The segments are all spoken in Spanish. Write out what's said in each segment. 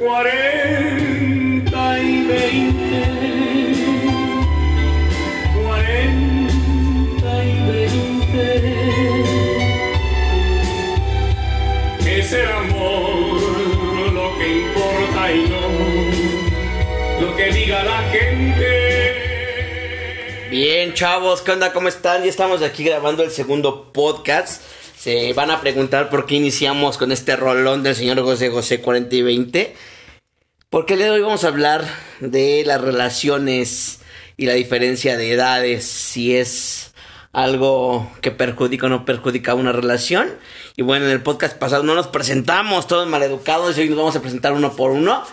40 y 20. 40 y 20. Es el amor lo que importa y no lo que diga la gente. Bien, chavos, ¿qué onda? ¿Cómo están? Ya estamos aquí grabando el segundo podcast. Se van a preguntar por qué iniciamos con este rolón del señor José José 40 y 20. Porque el día de hoy vamos a hablar de las relaciones y la diferencia de edades, si es algo que perjudica o no perjudica una relación. Y bueno, en el podcast pasado no nos presentamos todos maleducados y hoy nos vamos a presentar uno por uno.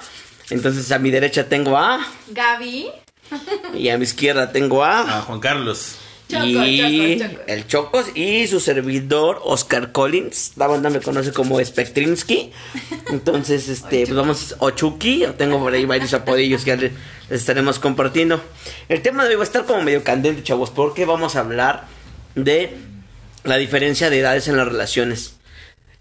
Entonces a mi derecha tengo a Gaby. y a mi izquierda tengo a A Juan Carlos. Choco, y Choco, Choco. el Chocos y su servidor Oscar Collins. La banda me conoce como Spectrinsky. Entonces, este, pues vamos, o Chucky, o tengo por ahí varios apodillos que les estaremos compartiendo. El tema de hoy va a estar como medio candente, chavos, porque vamos a hablar de la diferencia de edades en las relaciones.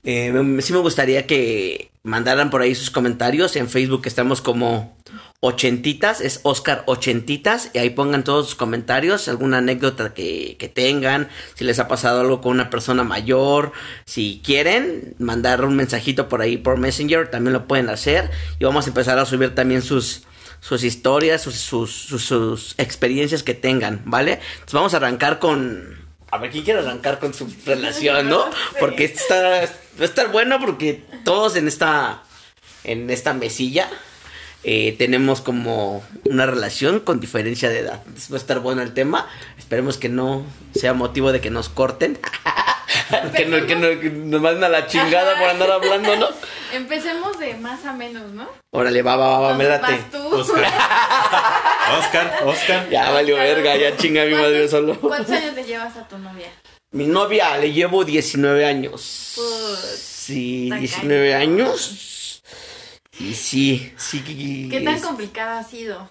Eh, sí me gustaría que mandaran por ahí sus comentarios. En Facebook estamos como Ochentitas, es Oscar Ochentitas, y ahí pongan todos sus comentarios, alguna anécdota que, que tengan, si les ha pasado algo con una persona mayor, si quieren mandar un mensajito por ahí por Messenger, también lo pueden hacer, y vamos a empezar a subir también sus, sus historias, sus, sus, sus- sus experiencias que tengan, ¿vale? Entonces vamos a arrancar con... A ver, ¿quién quiere arrancar con su relación, no? Porque está, va a estar bueno porque todos en esta, en esta mesilla eh, tenemos como una relación con diferencia de edad. Entonces va a estar bueno el tema. Esperemos que no sea motivo de que nos corten. que, no, que, no- que nos manden a la chingada por andar hablando, ¿no? Empecemos de más a menos, ¿no? Órale, va, va, va, va, me late. tú. Oscar. Oscar, Oscar. Ya valió verga, ya chinga mi madre ¿Cuántos- solo. ¿Cuántos años le llevas a tu novia? Mi novia le llevo 19 años. Pues, Sí, está 19 cañón. años. Y sí, sí. ¿Qué tan es- complicada ha sido?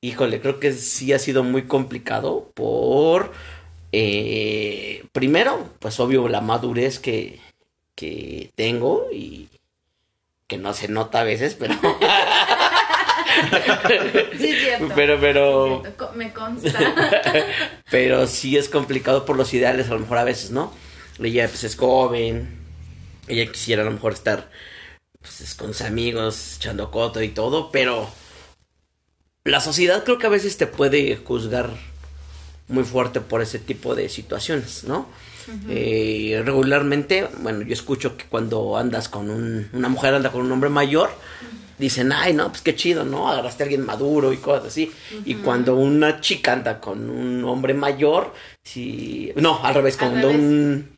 Híjole, creo que sí ha sido muy complicado por... eh, primero, pues obvio, la madurez que, que tengo y que no se nota a veces, pero... Sí, cierto. pero, pero... Cierto. Me consta. Pero sí es complicado por los ideales, a lo mejor a veces, ¿no? Ella pues es joven, ella quisiera a lo mejor estar pues, con sus amigos, echando coto y todo, pero la sociedad creo que a veces te puede juzgar muy fuerte por ese tipo de situaciones, ¿no? Eh, regularmente, bueno, yo escucho que cuando andas con un, una mujer anda con un hombre mayor, dicen, ay, no, pues qué chido, ¿no? Agarraste a alguien maduro y cosas así. Y cuando una chica anda con un hombre mayor, sí, no, al revés, Al cuando revés. un,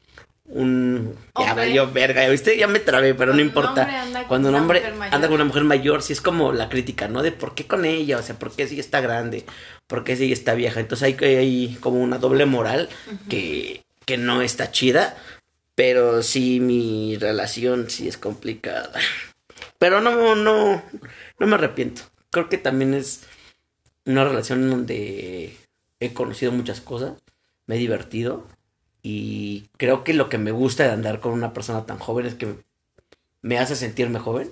un, ya Hombre. valió verga, ya viste, ya me trabé, pero no Cuando importa. Cuando un hombre anda con una mujer mayor, sí es como la crítica, ¿no? De por qué con ella, o sea, por qué si está grande, por qué si está vieja. Entonces hay, que- hay como una doble moral que, que no está chida, pero sí mi relación sí es complicada. Pero no, no, no me arrepiento. Creo que también es una relación donde he conocido muchas cosas, me he divertido y creo que lo que me gusta de andar con una persona tan joven es que me hace sentirme joven.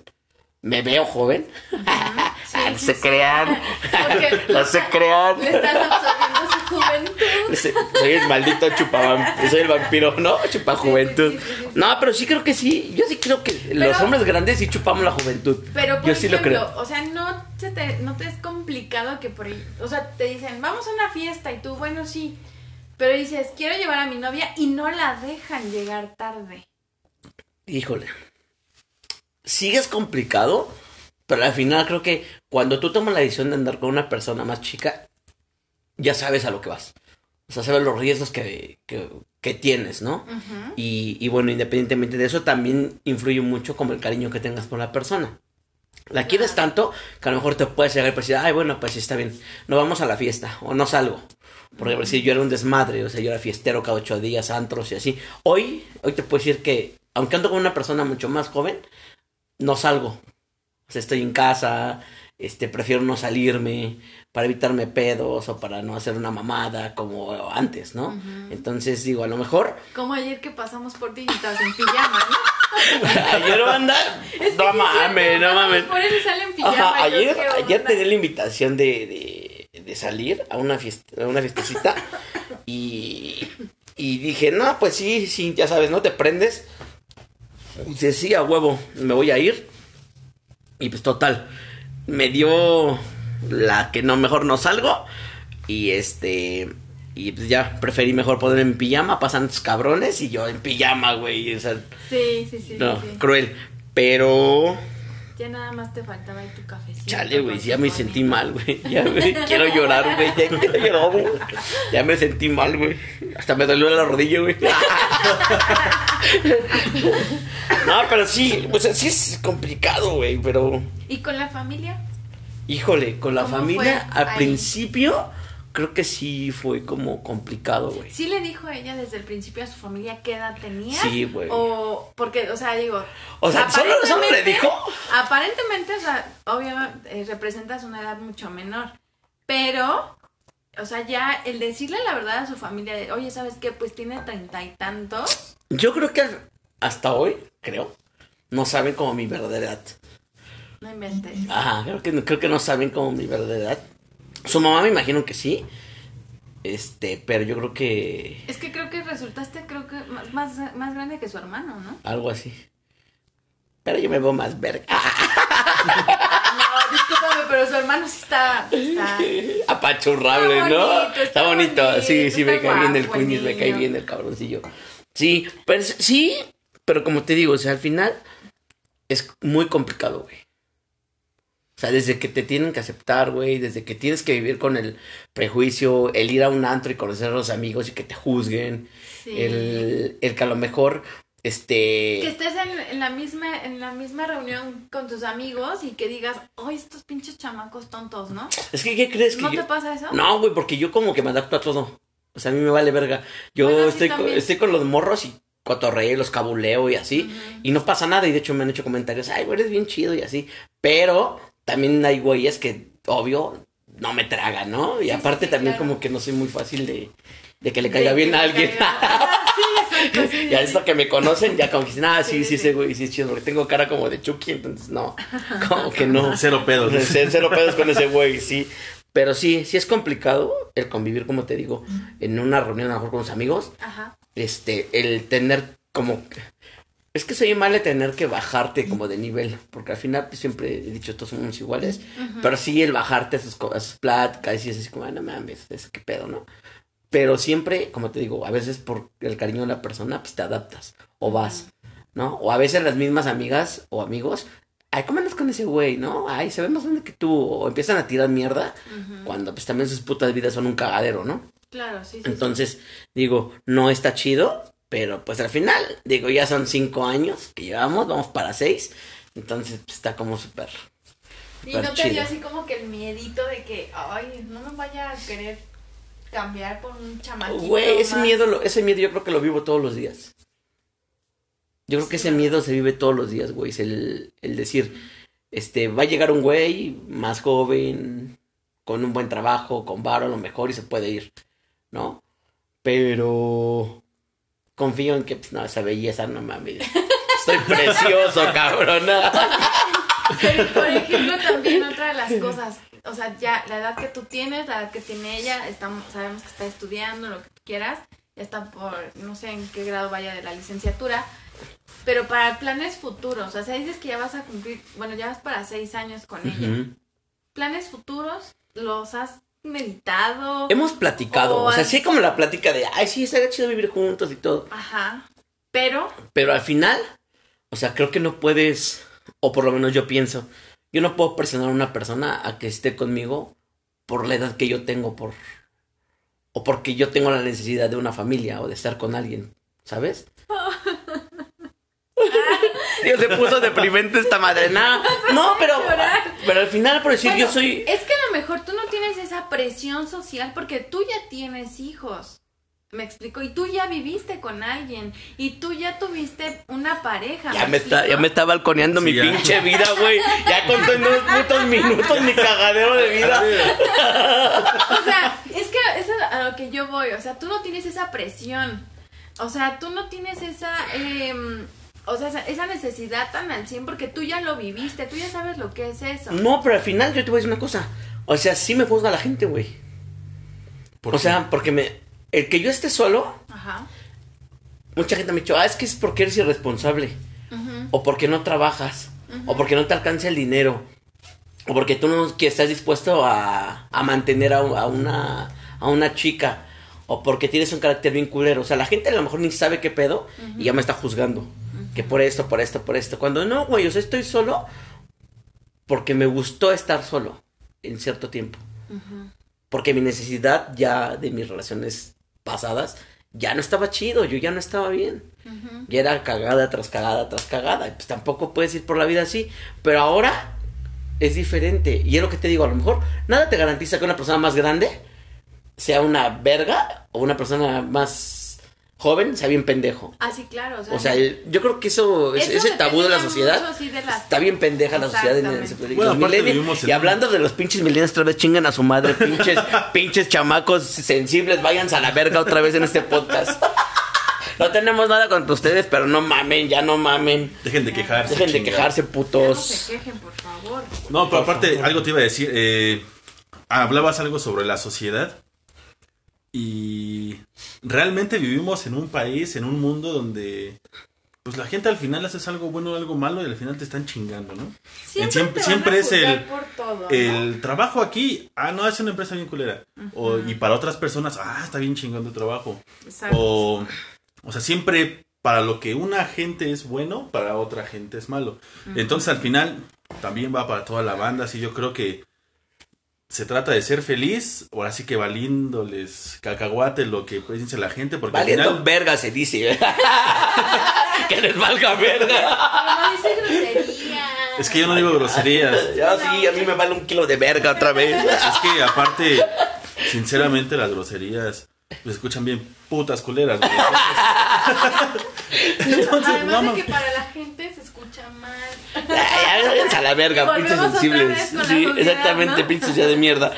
Me veo joven. Ah, no se crean. Porque No se crean. le estás absorbiendo su juventud. Soy el maldito chupavamp- soy el vampiro, ¿no? Chupa juventud. sí. No, pero sí creo que sí. Yo sí creo que los hombres grandes sí chupamos la juventud. Pero, por Yo sí lo creo. o sea, no, se te, no te es complicado que por ahí, o sea, te dicen, vamos a una fiesta y tú, bueno, sí, pero dices, quiero llevar a mi novia y no la dejan llegar tarde. Híjole. Sí es complicado, pero al final creo que cuando tú tomas la decisión de andar con una persona más chica, ya sabes a lo que vas. O sea, sabes los riesgos que, que, que tienes, ¿no? Y, y bueno, independientemente de eso, también influye mucho como el cariño que tengas por la persona. La quieres tanto que a lo mejor te puedes llegar y decir, ay, bueno, pues sí, está bien, no vamos a la fiesta o no salgo. Porque por decir, yo era un desmadre, o sea, yo era fiestero cada ocho días, antros y así. Hoy, hoy te puedo decir que, aunque ando con una persona mucho más joven, no salgo. O sea, estoy en casa, este, prefiero no salirme para evitarme pedos o para no hacer una mamada como antes, ¿no? Entonces digo, a lo mejor Como ayer que pasamos por ti y estás en pijama, ¿no? ayer banda. No mames, no mames. Por eso sale en pijama. Ajá, yo, ayer, ¿qué ayer onda? tenía la invitación de, de, de salir a una fiesta, a una fiestecita y, y dije, no, pues sí, sí, ya sabes, ¿no? Te prendes. Y dice, sí, a huevo, me voy a ir. Y pues total, me dio la que no, mejor no salgo. Y este, y pues ya, preferí mejor ponerme en pijama, pasan tus cabrones y yo en pijama, güey. O sea, Sí, sí, sí. no, sí, sí. cruel. Pero Ya nada más te faltaba ahí tu cafecito. Chale, güey, ya me bonito. sentí mal, güey. Ya, güey, quiero llorar, güey. Ya quiero llorar, güey. Ya me sentí mal, güey. Hasta me dolió la rodilla, güey. No, pero sí, pues sí es complicado, güey, pero ¿Y con la familia? híjole, con la ¿Cómo familia al ahí? principio creo que sí fue como complicado, güey. ¿Sí le dijo ella desde el principio a su familia qué edad tenía? Sí, güey. O, porque, o sea, digo. O sea, ¿solo- solo le dijo? Aparentemente, o sea, obviamente eh, representas una edad mucho menor. Pero, o sea, ya el decirle la verdad a su familia de, oye, ¿sabes qué? Pues tiene treinta y tantos. Yo creo que hasta hoy, creo, no saben como mi verdadera edad. No inventes. Ajá, creo que, creo que no saben como mi verdadera edad. Su mamá me imagino que sí. Este, pero yo creo que Es que creo que resultaste, creo que más, más, grande que su hermano, ¿no? algo así. Pero yo me veo más verga. No, discúlpame, pero su hermano sí está. está Apachurrable, Está ¿no? bonito, está bonito. bonito, Sí, sí, me cae bien el cuñis, me cae bien el cabroncillo. Sí, pero sí, pero como te digo, o sea, al final es muy complicado, güey. O sea, desde que te tienen que aceptar, güey, desde que tienes que vivir con el prejuicio, el ir a un antro y conocer a los amigos y que te juzguen, Sí. el, el que a lo mejor, este... Que estés en, en la misma en la misma reunión con tus amigos y que digas, ¡ay, estos pinches chamacos tontos, ¿no? Es que, ¿qué crees que ¿No yo- te pasa eso? No, güey, porque yo como que me adapto a todo. O sea, a mí me vale verga. Yo Bueno, sí, estoy, con, estoy con los morros y cotorreo, los cabuleo y así. Y no pasa nada. Y de hecho me han hecho comentarios, ay, güey, eres bien chido y así. Pero también hay güeyes que, obvio, no me tragan, ¿no? Y Sí, aparte sí, también claro. como que no soy muy fácil de, de que le caiga bien a alguien. sí, ya esto que me conocen, ya como que dicen, ah, sí, Sí, sí, güey, sí es chido, porque tengo cara como de Chucky, entonces no, como que no. Cero pedos. Cero cero pedos con ese güey, sí. Pero sí, sí es complicado el convivir, como te digo, en una reunión a lo mejor con los amigos. Ajá. Este, el tener como... Es que soy mal de tener que bajarte como de nivel, porque al final pues, siempre he dicho todos somos iguales, pero sí el bajarte a sus, co- a sus pláticas y es así como, "Ah, no mames, es que pedo, ¿no? Pero siempre, como te digo, a veces por el cariño de la persona, pues te adaptas o vas, ¿no? O a veces las mismas amigas o amigos, ay, ¿cómo andas con ese güey, no? Ay, se ve más grande que tú, o empiezan a tirar mierda, cuando pues también sus putas vidas son un cagadero, ¿no? Claro, sí, sí. Entonces, digo, no está chido, pero pues al final, digo, ya son cinco años que llevamos, vamos para seis, entonces pues, está como súper. Y no te dio así como que el miedito de que, ay, no me vaya a querer cambiar por un chamaquito. Güey, ese más". miedo, lo- ese miedo yo creo que lo vivo todos los días. Yo creo que ese miedo se vive todos los días, güey. Es el, el decir, este, va a llegar un güey más joven, con un buen trabajo, con varo a lo mejor y se puede ir, ¿no? Pero confío en que, pues, no, esa belleza, no mames. Estoy precioso, cabrona. Pero, por ejemplo, también otra de las cosas, o sea, ya la edad que tú tienes, la edad que tiene ella, estamos, sabemos que está estudiando, lo que tú quieras, ya está por, no sé en qué grado vaya de la licenciatura, pero para planes futuros, o sea, dices que ya vas a cumplir, bueno, ya vas para seis años con ella. ¿Planes futuros los has meditado? Hemos platicado, O o sea, has- sí hay como la plática de, ay, sí, estaría chido vivir juntos y todo. Ajá, pero, Pero al final, o sea, creo que no puedes, o por lo menos yo pienso, yo no puedo presionar a una persona a que esté conmigo por la edad que yo tengo, por o porque yo tengo la necesidad de una familia o de estar con alguien, ¿sabes? Dios, se puso deprimente esta madre. No, no, pero, pero al final, por decir, Bueno, yo soy... Es que a lo mejor tú no tienes esa presión social porque tú ya tienes hijos. Me explico. Y tú ya viviste con alguien. Y tú ya tuviste una pareja. Ya me, está, ya me está balconeando Sí, mi ya. pinche vida, güey. Ya contó en dos putos minutos mi cagadero de vida. O sea, es que eso es a lo que yo voy. O sea, tú no tienes esa presión. O sea, tú no tienes esa. em, o sea, esa, necesidad tan al 100 porque tú ya lo viviste, tú ya sabes lo que es eso. No, pero al final yo te voy a decir una cosa. O sea, sí me juzga la gente, güey. ¿Por O qué? sea, porque me. El que yo esté solo, Ajá. mucha gente me ha dicho, ah, es que es porque eres irresponsable. O porque no trabajas. O porque no te alcanza el dinero. O porque tú no que estás dispuesto a, a mantener a, a una, a una chica. O porque tienes un carácter bien culero. O sea, la gente a lo mejor ni sabe qué pedo y ya me está juzgando. Que por esto, por esto, por esto. Cuando no, güey, o sea, estoy solo porque me gustó estar solo en cierto tiempo. Porque mi necesidad ya de mis relaciones pasadas ya no estaba chido, yo ya no estaba bien. Ya era cagada tras cagada tras cagada. Y pues tampoco puedes ir por la vida así. Pero ahora es diferente. Y es lo que te digo, a lo mejor nada te garantiza que una persona más grande sea una verga o una persona más joven sea bien pendejo. Ah, sí, claro. O sea, O sea, el- yo creo que eso, es- Eso ese tabú de la sociedad, mucho, sí, de las- está bien pendeja la sociedad en ese. Bueno, Y hablando de los pinches millennials, otra vez chingan a su madre, pinches, pinches chamacos sensibles, váyanse a la verga otra vez en este podcast. No tenemos nada contra ustedes, pero no mamen, ya no mamen. Dejen de quejarse. Dejen de chingada. quejarse, ya no putos. se quejen, por favor. No, pero Por aparte, favor. algo te iba a decir. eh, hablabas algo sobre la sociedad. Y realmente vivimos en un país, en un mundo donde. Pues la gente al final haces algo bueno o algo malo y al final te están chingando, ¿no? Siempre, siempre- es el-. El trabajo aquí, ah, no, es una empresa bien culera. o, y para otras personas, ah, está bien chingón tu trabajo. Exacto. O, o sea, siempre para lo que una gente es bueno, para otra gente es malo. Entonces al final también va para toda la banda, así yo creo que se trata de ser feliz, ahora sí que valiéndoles cacahuate lo que piense la gente, porque al Valiendo final... verga se dice. que les valga verga. Pero no dice grosería. Es que yo no digo groserías. Ya sí, a mí me vale un kilo de verga otra vez. Es que aparte, sinceramente las groserías se escuchan bien putas culeras. Entonces, Además no, de no. que para la gente se escucha mal. Váyanse a la verga, pinches sensibles. Sí, exactamente, ¿no? pinches ya de mierda.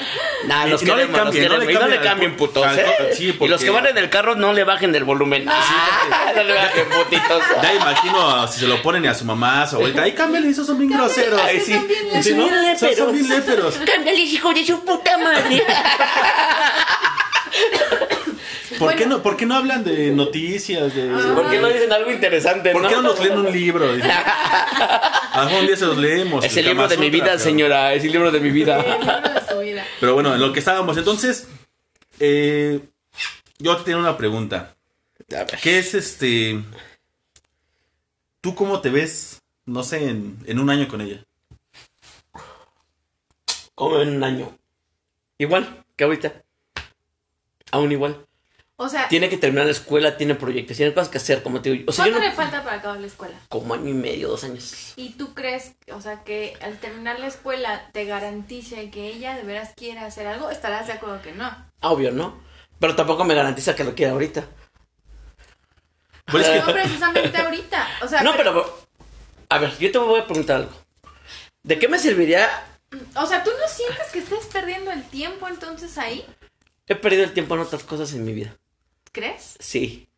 Nah, los y no le queremos, los cambien, no le queremos. Y no le cambien al cambien, pu- putos, al- ¿eh? sí, Y los porque- que van en el carro no le bajen del volumen. Ah, no le bajen, putitos. Ya imagino si se lo ponen a su mamá, a su abuelita. Ay, cámbiale, esos son bien groseros. Ay, sí. son bien Sí, ¿no? léperos. Son, son bien léperos. Hijo de su puta madre. ¿Por qué no, por qué no hablan de noticias? De... ¿Por qué no dicen algo interesante, ¿Por no? qué no nos leen un libro? Dice. A lo mejor un día se los leemos. Es el libro de mi vida, señora. Es el libro de mi El vida. libro de su vida. Pero bueno, en lo que estábamos. Entonces, eh, yo te tengo una pregunta. ¿Qué es este? ¿Tú cómo te ves, no sé, en, en un año con ella? Como en un año. Igual que ahorita. Aún igual. O sea, Tiene que terminar la escuela, tiene proyectos, tiene cosas que hacer, como te digo. O sea, yo ¿cuánto no... le falta para acabar la escuela? Como año y medio, dos años. ¿Y tú crees, o sea, que al terminar la escuela te garantice que ella de veras quiere hacer algo? ¿Estarás de acuerdo que no? Obvio, ¿no? Pero tampoco me garantiza que lo quiera ahorita. Pues es No precisamente ahorita. O sea, No, pero... A ver, yo te voy a preguntar algo. ¿De qué me serviría? O sea, ¿tú no sientes que estés perdiendo el tiempo entonces ahí? He perdido el tiempo en otras cosas en mi vida. ¿Crees? Sí.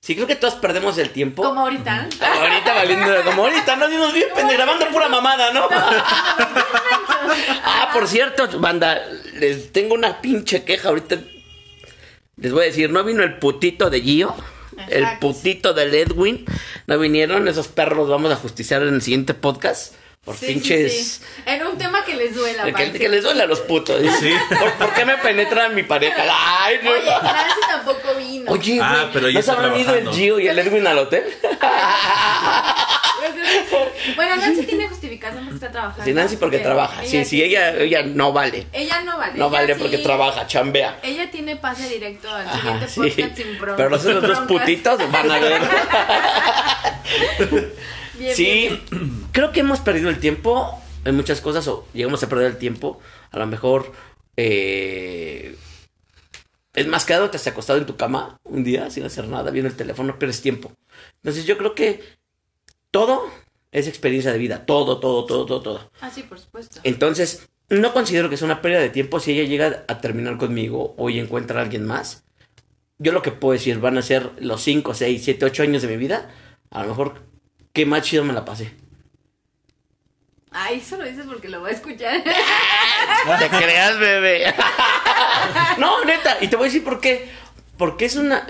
Sí, creo que todos perdemos el tiempo. Como ahorita. Ahorita valiendo, como ahorita, no dinos bien, grabando pura mamada, ¿no? ah, por cierto, banda, les tengo una pinche queja ahorita. Les voy a decir, no vino el putito de Gio, el putito del Edwin, no vinieron, esos perros los vamos a justiciar en el siguiente podcast. Por Sí, pinches. sí. En un tema que les duela. Que, les duele a los putos. Sí. ¿Por, por qué me penetra mi pareja? Ay, no. Oye, Nancy tampoco vino. Oye, Ah, pero ¿no se habrán ido el. Gio y el Edwin al hotel? Bueno, Nancy tiene justificación porque está trabajando. Sí, Nancy porque trabaja. Sí, sí, ella, ella no vale. Ella no vale. No ella vale sí- porque trabaja, chambea. Ella tiene pase directo al Ajá, siguiente sí. podcast sin bronca. Pero los otros broncas. putitos van a ver. Bien, Sí, bien, creo que hemos perdido el tiempo en muchas cosas o llegamos a perder el tiempo. A lo mejor eh, es más que te has acostado en tu cama un día sin hacer nada, viendo el teléfono, pierdes tiempo. Entonces yo creo que todo es experiencia de vida, todo, todo, todo, todo, todo. Ah, sí, por supuesto. Entonces, no considero que sea una pérdida de tiempo si ella llega a terminar conmigo o encuentra a alguien más. Yo lo que puedo decir, van a ser los 5, 6, 7, 8 años de mi vida. A lo mejor que más chido me la pasé. Ay, eso lo dices porque lo voy a escuchar. Te creas, bebé. no, neta, y te voy a decir por qué. Porque es una.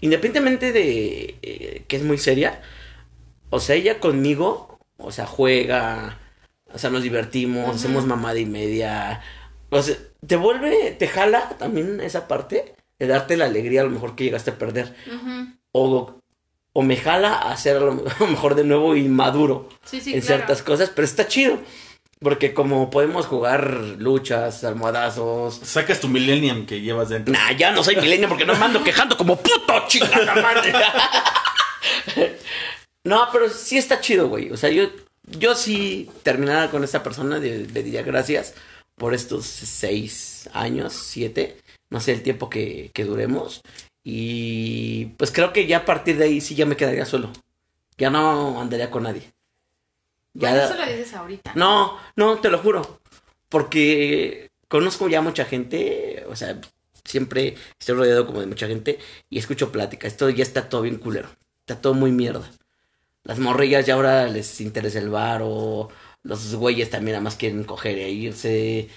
Independientemente de eh, que es muy seria, o sea, ella conmigo, o sea, juega, o sea, nos divertimos, hacemos mamada y media. O sea, te vuelve, te jala también esa parte de darte la alegría a lo mejor que llegaste a perder. O, o me jala a hacer a lo mejor de nuevo inmaduro Sí, sí, en claro. ciertas cosas, pero está chido. Porque como podemos jugar luchas, almohadazos. Sacas tu millennium que llevas dentro. Nah, ya no soy milenio porque no me ando quejando como puto chingada madre. no, pero sí está chido, güey. O sea, yo, yo sí terminara con esta persona, le, le diría gracias por estos seis años, siete, no sé el tiempo que, que duremos. Y pues creo que ya a partir de ahí sí ya me quedaría solo. Ya no andaría con nadie. Ya, Bueno, eso lo dices ahorita. no, no, te lo juro. Porque conozco ya mucha gente, o sea, siempre estoy rodeado como de mucha gente y escucho plática. Esto ya está todo bien culero. Está todo muy mierda. Las morrillas ya ahora les interesa el bar o los güeyes también nada más quieren coger e irse.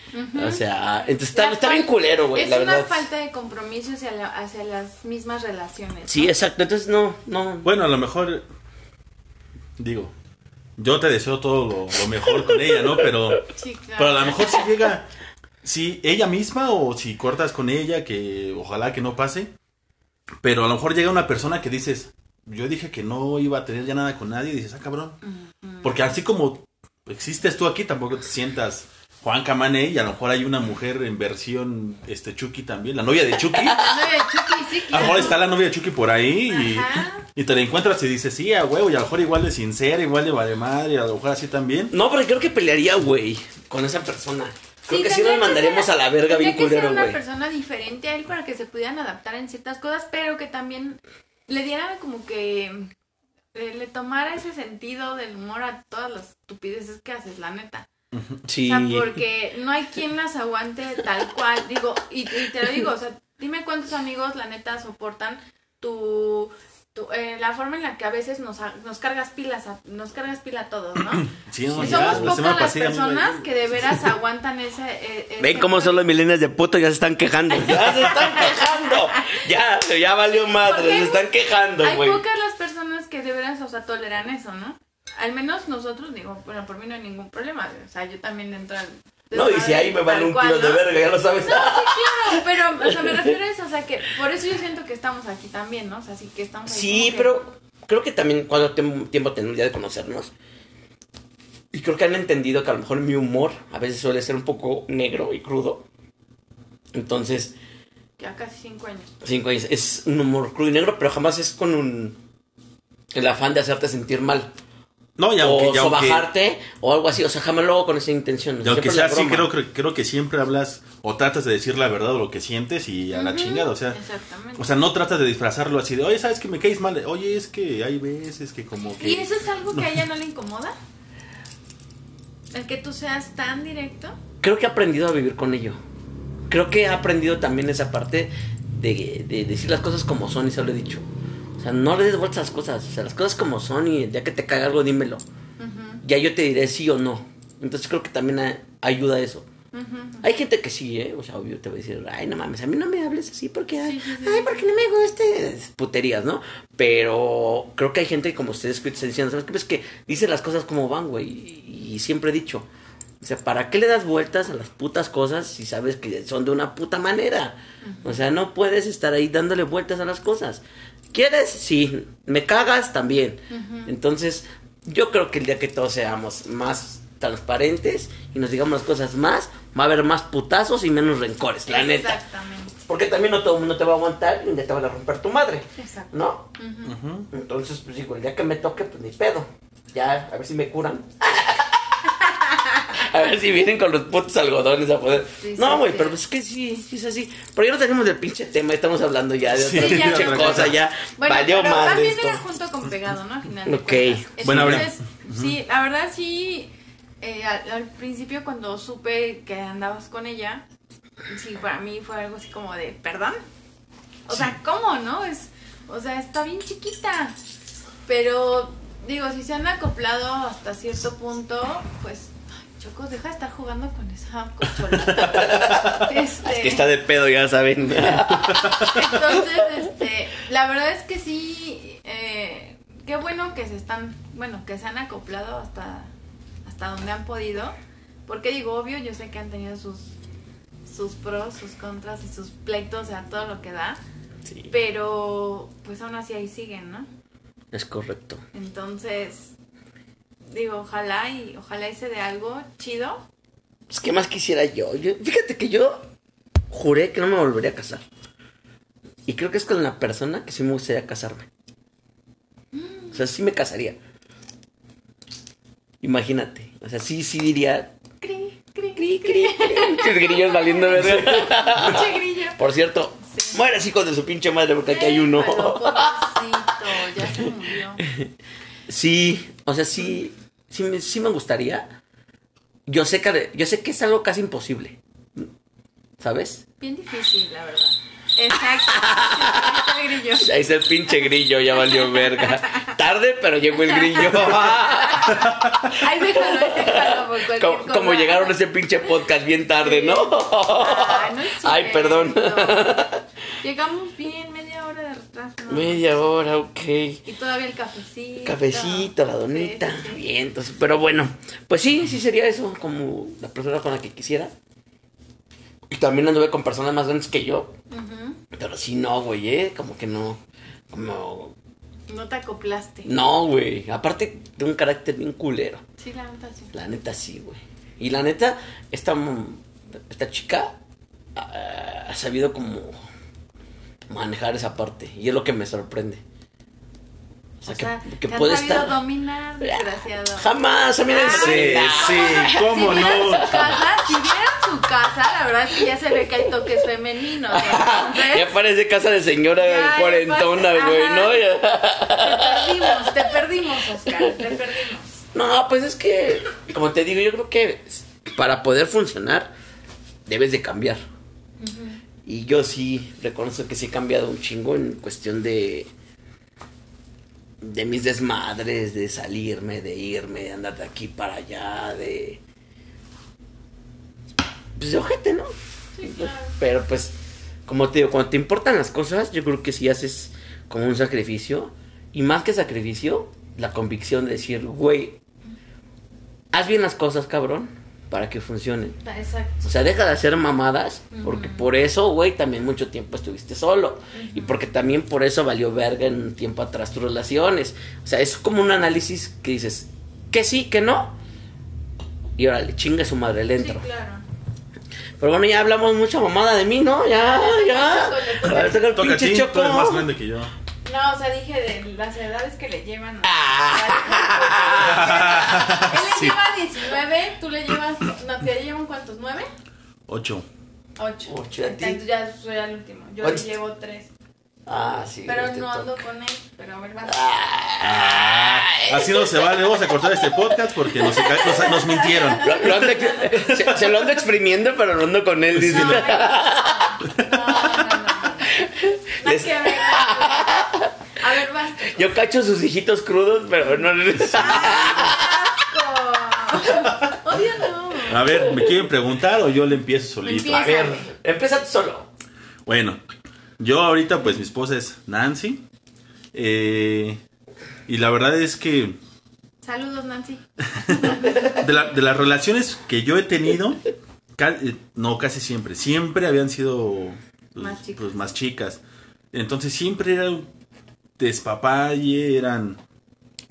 O sea, entonces está, está bien culero, güey, Es la una verdad. falta de compromiso hacia, la- hacia las mismas relaciones. Sí, ¿no? exacto. Entonces no, no. Bueno, a lo mejor, digo, yo te deseo todo lo, lo mejor con ella, ¿no? Pero, Sí, claro. pero a lo mejor si llega, si ella misma o si cortas con ella, que ojalá que no pase, pero a lo mejor llega una persona que dices, yo dije que no iba a tener ya nada con nadie, y dices, ah, cabrón. Porque así como existes tú aquí, tampoco te sientas Juan Camane y a lo mejor hay una mujer en versión este Chucky también, la novia de Chucky. La novia de Chucky, sí, A lo claro. mejor está la novia de Chucky por ahí y, Ajá. y te la encuentras y dices, sí, a huevo, y a lo mejor igual de sincera, igual de vale madre, a lo mejor así también. No, porque creo que pelearía, güey, con esa persona. Creo que sí nos mandaríamos ser- a la verga bien culero, una güey. persona diferente a él para que se pudieran adaptar en ciertas cosas, pero que también le diera como que le tomara ese sentido del humor a todas las estupideces que haces, la neta. Sí. O sea, porque no hay quien las aguante tal cual. Digo, y, y te lo digo, o sea, dime cuántos amigos, la neta, soportan tu. tu- eh, la forma en la que a veces nos, nos cargas pilas a, nos cargas pila a todos, ¿no? Sí, no, Y ya, somos pocas las personas que de veras aguantan ese... eh, ese Ven cómo son los milenios de puto, ya se están quejando. Ya se están quejando. Ya, ya valió madre, Porque se hay están quejando, Hay güey. pocas las personas que de veras, o sea, toleran eso, ¿no? Al menos nosotros, digo, bueno, por mí no hay ningún problema. O sea, yo también entro al... No, y si ahí me vale un kilo de verga, ya lo sabes. No, sí, claro, pero, o sea, me refiero a eso, o sea, que por eso yo siento que estamos aquí también, ¿no? O sea, sí que estamos ahí Sí, que- pero creo que también cuando tengo tiempo tenemos ya de conocernos. Y creo que han entendido que a lo mejor mi humor a veces suele ser un poco negro y crudo. Entonces, Ya casi cinco años. cinco años, es un humor crudo y negro, pero jamás es con un el afán de hacerte sentir mal. No, y aunque, o y aunque, sobajarte o algo así. O sea, jamás lo hago con esa intención. y aunque sea así, creo, creo, creo que siempre hablas o tratas de decir la verdad o lo que sientes y a la chingada, o sea... Exactamente. O sea, no tratas de disfrazarlo así de, oye, ¿sabes que me caes mal? Oye, es que hay veces que como que... ¿Y eso es algo que a ella no le incomoda? ¿El que tú seas tan directo? Creo que he aprendido a vivir con ello. Creo que he aprendido también esa parte de, de decir las cosas como son y se lo he dicho. O sea, no le des vueltas a las cosas. O sea, las cosas como son y ya que te caiga algo, dímelo. Ya yo te diré sí o no. Entonces creo que también a- ayuda eso. Hay gente que sí, ¿eh? O sea, obvio te va a decir, ay, no mames, a mí no me hables así porque, ay, Sí, sí, sí. ay, porque no me gusta. Es Puterías, ¿no? Pero creo que hay gente como ustedes que están diciendo, ¿sabes qué? Pues que dicen las cosas como van, güey. Y, y siempre he dicho, o sea, ¿para qué le das vueltas a las putas cosas si sabes que son de una puta manera? O sea, no puedes estar ahí dándole vueltas a las cosas. ¿Quieres? Sí. ¿Me cagas? También. Entonces, yo creo que el día que todos seamos más transparentes y nos digamos las cosas más, va a haber más putazos y menos rencores, la neta. Exactamente. Porque también no todo el mundo te va a aguantar y te van a romper tu madre, Exacto. ¿no? Entonces, pues digo, el día que me toque, pues ni pedo. Ya, a ver si me curan. a ver si vienen con los putos algodones a poder. Sí, no, güey, sí. pero pues es que sí, es así. Pero ya no tenemos del pinche tema, estamos hablando ya de Sí, otra ya, pinche cosa, ya. Bueno, Valió pero también esto. era junto con pegado, ¿no? Al final Ok. cuentas. Bueno. Entonces, sí, la verdad sí, eh, al, al principio cuando supe que andabas con ella, sí, para mí fue algo así como de, ¿perdón? O sea, ¿cómo, no? Es, o sea, está bien chiquita, pero digo, si se han acoplado hasta cierto punto, pues, Choco, deja de estar jugando con esa este, Es que está de pedo, ya saben. Entonces, este, la verdad es que sí, eh, qué bueno que se están, bueno, que se han acoplado hasta, hasta donde han podido. Porque digo, obvio, yo sé que han tenido sus, sus pros, sus contras y sus pleitos, o sea, todo lo que da. Sí, Pero, pues aún así ahí siguen, ¿no? es correcto. Entonces, digo, ojalá y ojalá se dé algo chido. Pues, ¿qué más quisiera yo? yo? Fíjate que yo juré que no me volvería a casar. Y creo que es con la persona que sí me gustaría casarme. O sea, sí me casaría. Imagínate. O sea, sí, sí diría. Cri, cri, Cri, cri. Pinches grillos valiendo verga. Pinche grillo. Por cierto, Sí. mueres hijo de su pinche madre porque aquí hay uno. Pobrecito, ya se murió. Sí, o sea, sí, sí, me- sí me gustaría. Yo sé que, yo sé que es algo casi imposible. ¿Sabes? Bien difícil, la verdad. Exacto. Ahí está el grillo. Ahí está el pinche grillo, ya valió verga. Tarde, pero llegó el grillo. Ahí déjalo, déjalo como, cosa. como llegaron a ese pinche podcast bien tarde, ¿no? Ay, no es Ay, perdón. Llegamos bien, media hora de retraso. ¿no? Media hora, ok. Y todavía el cafecito. Cafecito, la donita. Sí, sí, sí. Bien, entonces, pero bueno, pues sí, sí sería eso, como la persona con la que quisiera. Y también anduve con personas más grandes que yo. Pero sí, no, güey, ¿eh? Como que no. Como. No te acoplaste. No, güey. Aparte de un carácter bien culero. Sí, la neta sí. La neta sí, güey. Y la neta, esta, esta chica ah, ha sabido como manejar esa parte. Y es lo que me sorprende. O sea, O sea, que, que te puede estar... dominar, desgraciado. Jamás, a mí Sí, sí, ¿cómo si no? su casa, si vieran su casa, la verdad es que ya se ve que hay toques femeninos. Entonces, Ya parece casa de señora Ya, cuarentona, güey, ¿no? te perdimos, te perdimos, Oscar, te perdimos. No, pues es que, como te digo, yo creo que para poder funcionar debes de cambiar. Y yo sí reconozco que sí he cambiado un chingo en cuestión de de mis desmadres, de salirme, de irme, de andar de aquí para allá, de pues de ojete, ¿no? Sí, claro. Pero pues, como te digo, cuando te importan las cosas, yo creo que si haces como un sacrificio, y más que sacrificio, la convicción de decir, güey, haz bien las cosas, cabrón, para que funcionen. Exacto. O sea, deja de hacer mamadas, porque por eso, güey, también mucho tiempo estuviste solo. Y porque también por eso valió verga en un tiempo atrás tus relaciones. O sea, es como un análisis que dices, que sí, que no. Y órale, chinga su madre, le Sí, entro. claro. Pero bueno, ya hablamos mucha mamada de mí, ¿no? Ya, ya. A ver, el pinche más grande que yo. No, o sea, dije de las edades que le llevan. Ah. Él le Sí. lleva 19, tú le llevas. No, ¿te llevan cuántos? ¿9? Ocho. 8. Ocho, ¿a ti? Entonces ya soy el último. Yo le llevo 3. Ah, sí. Pero güey, te no ando con él. Pero a ver, vas. Ah, así no se vale. Vamos a cortar este podcast porque nos, nos, nos mintieron. Lo- lo ando se, se lo ando exprimiendo, pero lo ando con él. dice. No, no, no, no, no, no, no. Les- que Yo cacho sus hijitos crudos, pero no. Odio no. A ver, ¿me quieren preguntar o yo le empiezo solito? Empieza. A ver, empieza tú solo. Bueno, yo ahorita pues mi esposa es Nancy. eh, y la verdad es que Saludos, Nancy. de, la- de las relaciones que yo he tenido, ca- eh, no casi siempre, siempre habían sido pues, Más chicas. pues, más chicas. Entonces siempre era un despapalle, eran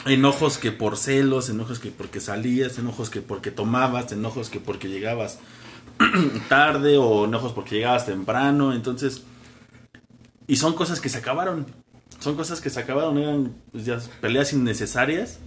enojos que por celos, enojos que porque salías, enojos que porque tomabas, enojos que porque llegabas tarde o enojos porque llegabas temprano, entonces y son cosas que se acabaron. Son cosas que se acabaron, eran pues, ya peleas innecesarias.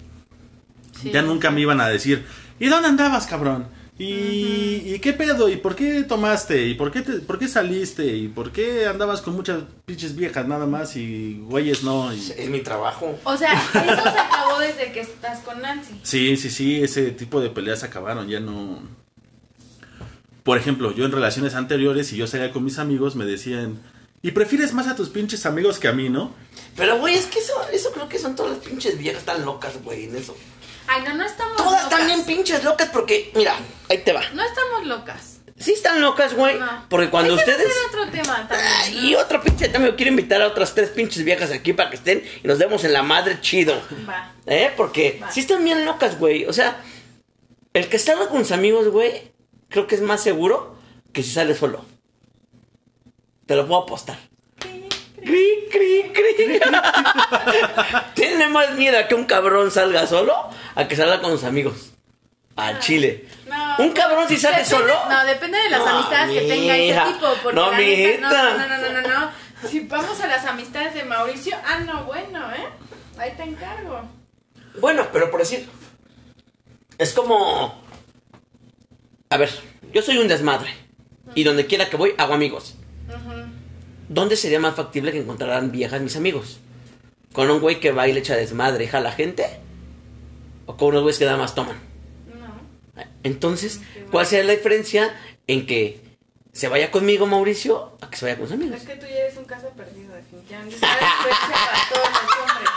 Sí. Ya nunca me iban a decir, ¿y dónde andabas, cabrón? ¿Y, ¿y qué pedo? ¿Y por qué tomaste? ¿Y por qué, te- por qué saliste? ¿Y por qué andabas con muchas pinches viejas nada más y güeyes no? Y- Es mi trabajo. O sea, eso se acabó desde que estás con Nancy. Sí, sí, sí, ese tipo de peleas acabaron, ya no... Por ejemplo, yo en relaciones anteriores, si yo salía con mis amigos, me decían, Y prefieres más a tus pinches amigos que a mí, ¿no? Pero, güey, es que eso, eso creo que son todas las pinches viejas tan locas, güey, en eso. Ay, no, no estamos Todas locas. están bien pinches locas porque, mira, ahí te va. No estamos locas. Sí están locas, güey, No. porque cuando Ese va a ustedes... ser otro tema también. ¿no? Y otro pinche también quiero invitar a otras tres pinches viejas aquí para que estén y nos demos en la madre chido. Va. ¿Eh? Porque Va. sí están bien locas, güey. O sea, el que está con sus amigos, güey, creo que es más seguro que si sale solo. Te lo puedo apostar. Cri, cri, cri. Tiene más miedo a que un cabrón salga solo a que salga con sus amigos. Al chile. No, un cabrón si sale Depende- solo. No, depende de las No, amistades que tenga ese tipo. Porque No, la neta- mijita. no, no, no, no, no, no. Si vamos a las amistades de Mauricio, ah, no, bueno, ¿eh? Ahí te encargo. Bueno, pero por decir. Es como. A ver, yo soy un desmadre. Y donde quiera que voy, hago amigos. ¿Dónde sería más factible que encontraran viejas mis amigos? ¿Con un güey que va y le echa desmadre y jala gente? ¿O con unos güeyes que nada más toman? No. Entonces, ¿cuál sería la diferencia en que se vaya conmigo Mauricio a que se vaya con sus amigos? Es que tú ya eres un caso perdido, definitivamente. Para todos los hombres.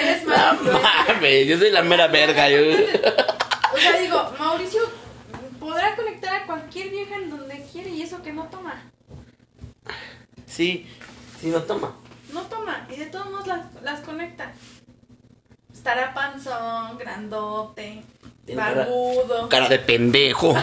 Eres No más mames, yo soy la mera verga. Yo... O sea, digo, Mauricio podrá conectar a cualquier vieja en donde quiere y eso que no toma. Sí, sí, no toma. No toma y de todos modos las, las conecta. Estará panzón, grandote, cara- barbudo, Cara de pendejo.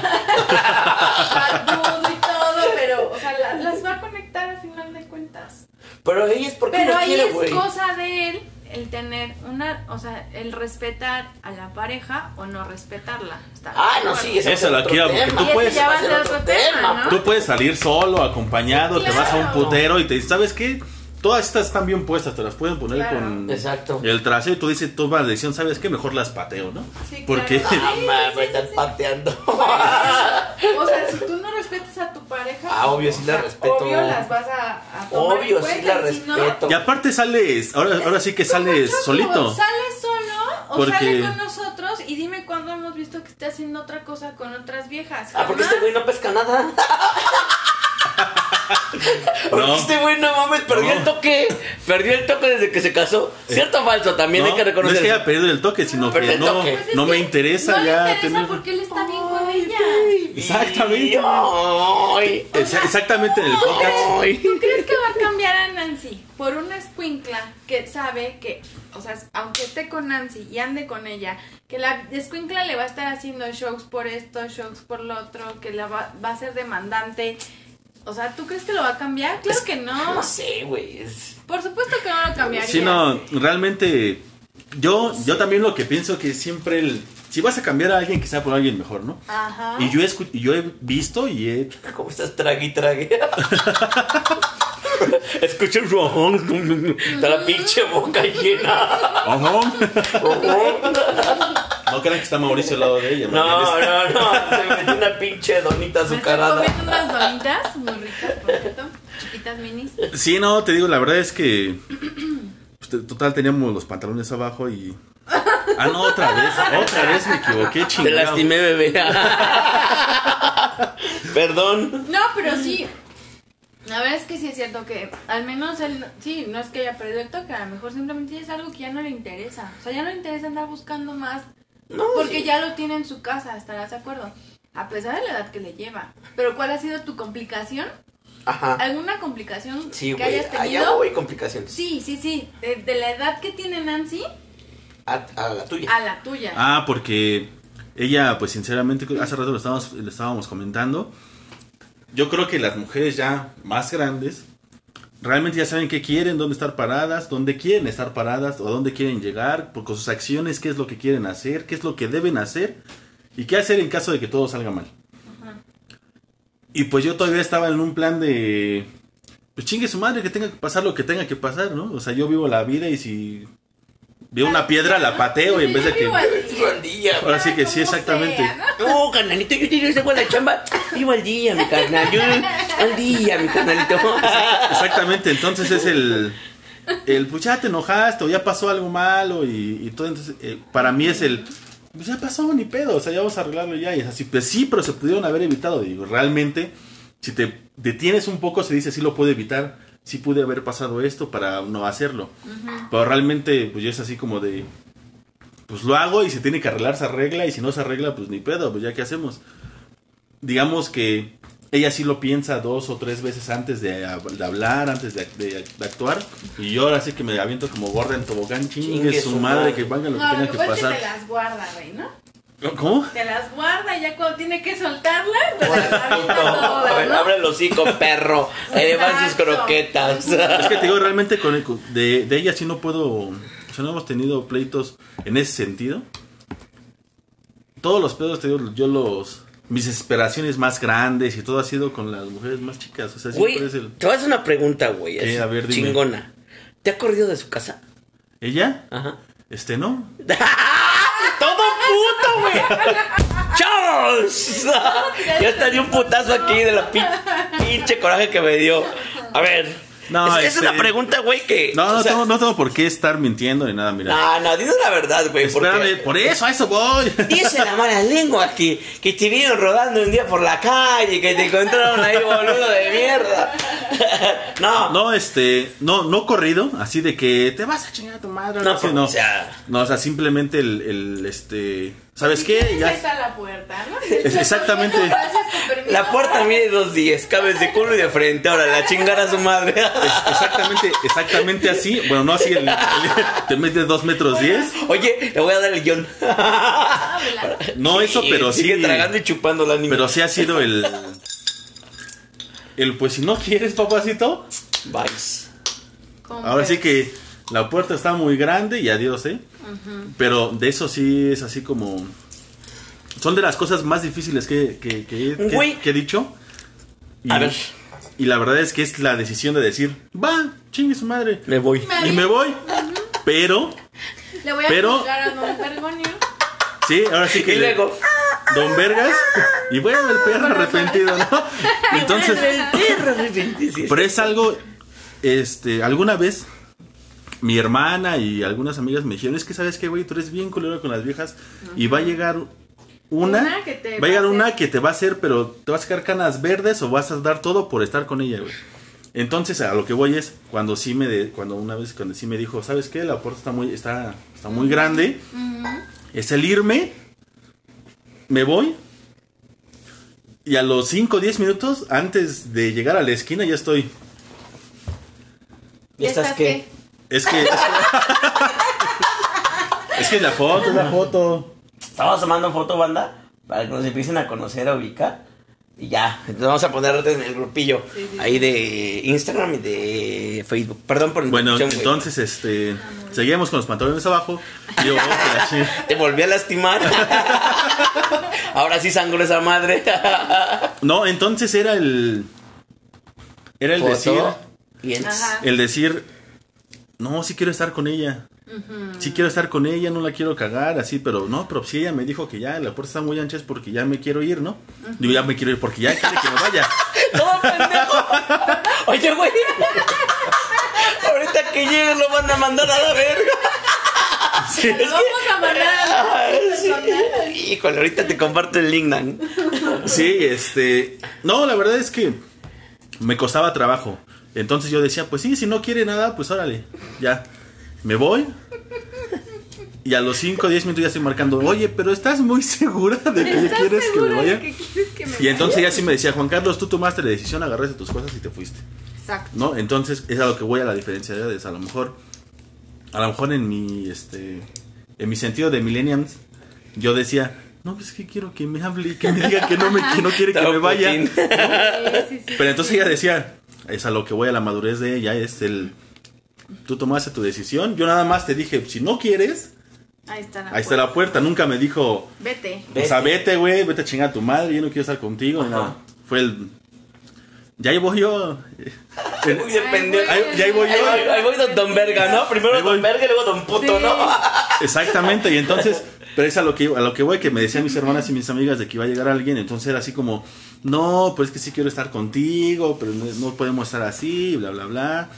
barbudo y todo, pero, o sea, la- las va a conectar al final de cuentas. Pero ella es porque Pero no ahí quiere, es cosa de él el tener una, o sea, el respetar a la pareja o no respetarla. ¿Está de Ah, no, sí, ese Eso ser lo quiero, porque tema. tú puedes ya va a Va a ser ser otro otro tema, tema, ¿no? Tú puedes salir solo, acompañado, te vas a un putero y te dices, ¿sabes qué? Todas estas están bien puestas, te las pueden poner Claro. con Exacto. el trasero y tú dices, toma la decisión, ¿sabes qué? Mejor las pateo, ¿no? Sí, Porque claro. Ah, Sí, ma, sí, me están pateando. O sea, si tú no respetas a tu pareja, Ah, obvio, sí la sea, respeto. Obvio las vas a, a tomar Obvio, en sí cuenta, la y si no, respeto. y aparte sales, ahora, ahora sí que sales Choco, solito. Sale solo o Porque- sale con nosotros y dime cuándo hemos visto que esté haciendo otra cosa con otras viejas. Ah, porque este güey no pesca nada. No. este güey no mames, perdió No. el toque. Perdió el toque desde que se casó. ¿Cierto o falso? También no, hay que no reconocer. es que haya perdido el toque, sino que el no, toque. Pues es no me interesa no ya le interesa tener... porque él está bien con ella. Exactamente. Ay. Exa- Exactamente en el podcast. Ay. ¿Tú crees que va a cambiar a Nancy por una escuincla que sabe que, o sea, aunque esté con Nancy y ande con ella, que la escuincla le va a estar haciendo shows por esto, shows por lo otro, que la va, va a ser demandante? O sea, ¿tú crees que lo va a cambiar? Claro que no. No sé, güey. es- Por supuesto que no lo cambiaría. Sí, no, realmente yo, yo también lo que pienso que siempre el... Si vas a cambiar a alguien, que sea por alguien mejor, ¿no? Ajá. Y yo he, escu- y yo he visto y he... ¿Cómo estás? Trague y trague. Escucha el rojón. Está la pinche boca llena. Ajá. No crean que está Mauricio al lado de ella. No, ¿no? no, no. Se me metió una pinche donita azucarada. comiendo unas donitas muy ricas, por cierto. Chiquitas minis. Sí, no, te digo, la verdad es que... pues, total, teníamos los pantalones abajo y... Ah, no, otra vez. Otra vez me equivoqué, Te chingado. lastimé, bebé. Perdón. No, pero sí. La verdad es que sí es cierto que al menos él, sí, no es que haya perdido el toque, a lo mejor simplemente es algo que ya no le interesa. O sea, ya no le interesa andar buscando más No, porque sí. ya lo tiene en su casa, estarás de acuerdo. A pesar de la edad que le lleva. Pero ¿cuál ha sido tu complicación? Ajá. ¿Alguna complicación Sí, que hayas Allá tenido? voy complicaciones. Sí, sí, sí. De, de la edad que tiene Nancy A, a la tuya. a la tuya. Ah, porque ella, pues sinceramente, hace rato lo estábamos, lo estábamos comentando. Yo creo que las mujeres ya más grandes realmente ya saben qué quieren, dónde estar paradas, dónde quieren estar paradas o dónde quieren llegar, por con sus acciones, qué es lo que quieren hacer, qué es lo que deben hacer y qué hacer en caso de que todo salga mal. Y pues yo todavía estaba en un plan de, pues chingue su madre, que tenga que pasar lo que tenga que pasar, ¿no? O sea, yo vivo la vida y si veo una piedra la pateo y en vez de que... Ahora sí que sí, exactamente. ¿no? Carnalito, yo te digo, la chamba. Vivo al día, mi carnal. Yo, al día, mi carnalito. Exactamente, entonces es el, el pues ya te enojaste o ya pasó algo malo y, y todo, entonces eh, para mí es el, pues ya pasó, ni pedo, o sea, ya vamos a arreglarlo ya y es así, pues sí, pero se pudieron haber evitado, digo, realmente, si te detienes un poco, se dice, sí lo puedo evitar, sí pude haber pasado esto para no hacerlo. Pero realmente, pues yo es así como de, pues lo hago y se tiene que arreglar, se arregla, y si no se arregla, pues ni pedo, pues ya qué hacemos. Digamos que ella sí lo piensa dos o tres veces antes de, hab- de hablar, antes de, de- de actuar, y yo ahora sí que me aviento como gorda en tobogán, chingue, Chingue su madre, madre. que valga lo No, que tenga que pasar. te las guarda, güey, ¿no? ¿Cómo? Te las guarda y ya cuando tiene que soltarlas, te las todas, ¿no? abre el hocico, perro. Ahí van sus croquetas. Es que te digo, realmente con el- de, de ella sí no puedo. O sea, no hemos tenido pleitos en ese sentido. Todos los pedos, te digo, yo los. Mis desesperaciones más grandes y todo ha sido con las mujeres más chicas. O sea, siempre Güey, es el. te voy a hacer una pregunta, güey. Así, A ver, dime. Chingona. ¿Te ha corrido de su casa? ¿Ella? Ajá. Este no. ¡Todo puto, güey! ¡Chavos! Ya estaría un putazo aquí de la pin- pinche coraje que me dio. A ver. No, es, es este- una pregunta, güey, que. No, no, o sea, tengo, no tengo por qué estar mintiendo ni nada, mira. No, no, dinos la verdad, güey. porque- por eso, a eso voy. Dice la mala lengua que, que te vieron rodando un día por la calle, que te encontraron ahí boludo de mierda. No, no, No, este, no, no corrido, así de que te vas a chingar a tu madre. no, pues, no. o sea, No, o sea, simplemente el, el, este, ¿sabes qué? Ya, está la puerta, ¿no? Exactamente. La puerta mide dos días, cabes de culo y de frente, ahora la chingar a su madre. Es- exactamente, exactamente así. Bueno, no así, el, el- te metes dos metros diez. Oye, le voy a dar el guion. No eso, Sí, pero sí. Sigue tragando y chupando la niña. Pero sí ha sido el. El pues si no quieres, papacito. Vais. Ahora sí que la puerta está muy grande y adiós, ¿eh? Pero de eso sí es así como. Son de las cosas más difíciles que, que, que- que- Güey. que he dicho. Y, A ver. y la verdad es que es la decisión de decir, va, chingue su madre. Me voy. Y me voy. Pero, Le voy a Pero- a Don Bergonio. sí, ahora sí que. Y le- luego. Don Vergas. Y bueno, el perro arrepentido, ¿no? Entonces. Pero es algo, este, alguna vez mi hermana y algunas amigas me dijeron, es que sabes que, güey, tú eres bien culero con las viejas y va a llegar una, Una que te va a llegar a una que te va a hacer, pero te va a sacar canas verdes o vas a dar todo por estar con ella, güey. Entonces a lo que voy es cuando sí me, de- cuando una vez cuando sí me dijo, sabes qué, la puerta está muy, está, está muy grande, es el irme, me voy. Y a los 5 o 10 minutos, antes de llegar a la esquina, ya estoy. ¿Y estás qué? Es que. Es que, es que la foto, es la foto. Estamos tomando foto, banda, para que nos empiecen a conocer, a ubicar. Y ya, entonces vamos a poner en el grupillo ahí de Instagram y de Facebook. Perdón por la Bueno, güey. entonces, este. Seguimos con los pantalones abajo. Y yo, Te volví a lastimar. Ahora sí sangro esa madre. No, entonces era el. Era el Foto. decir. Bien. Ajá. El decir. No, sí quiero estar con ella. Sí quiero estar con ella, no la quiero cagar, así, pero no, pero si ella me dijo que ya la puerta está muy ancha es porque ya me quiero ir, ¿no? Digo, ya me quiero ir porque ya quiere que me vaya. Todo pendejo. Oye, güey. Ahorita que llegue lo van a mandar a la verga. Sí. Lo vamos a mandar a Ay, las sí. personas. Híjole, ahorita te comparto el link, Nan. Sí, este. No, la verdad es que me costaba trabajo. Entonces yo decía, pues sí, si no quiere nada, pues órale, ya. Me voy. Y a los 5 o 10 minutos ya estoy marcando, oye, pero ¿estás muy segura de que ¿Estás quieres que me vaya? de que quieres que me Y entonces vaya? ya sí me decía, Juan Carlos, tú tomaste la decisión, agarraste tus cosas y te fuiste. Exacto. ¿No? Entonces es a lo que voy a la diferencia de edades. A lo mejor, a lo mejor en mi, este, en mi sentido de millennials, yo decía, no, pues es que quiero que me hable y que me diga que no, me, que no quiere que me vaya. Putin. Sí, sí, sí. Pero entonces ella decía, es a lo que voy a la madurez de ella, es el, tú tomaste tu decisión, yo nada más te dije, si no quieres, Ahí está la ahí está la puerta, nunca me dijo, Vete. o sea, vete, güey, vete a chingar a tu madre, yo no quiero estar contigo, ni Ajá. nada. Fue el, ya ahí voy yo. Uy, pendejo. Ahí, ya ahí voy Ahí voy, yo. ahí voy don, don Verga, ¿no? Primero voy. Don Verga y luego Don Puto, Sí. ¿no? Exactamente, y entonces, pero es a lo que a lo que voy, que me decían mis hermanas y mis amigas de que iba a llegar alguien, entonces era así como, no, pues es que sí quiero estar contigo, pero no, no podemos estar así, bla, bla, bla.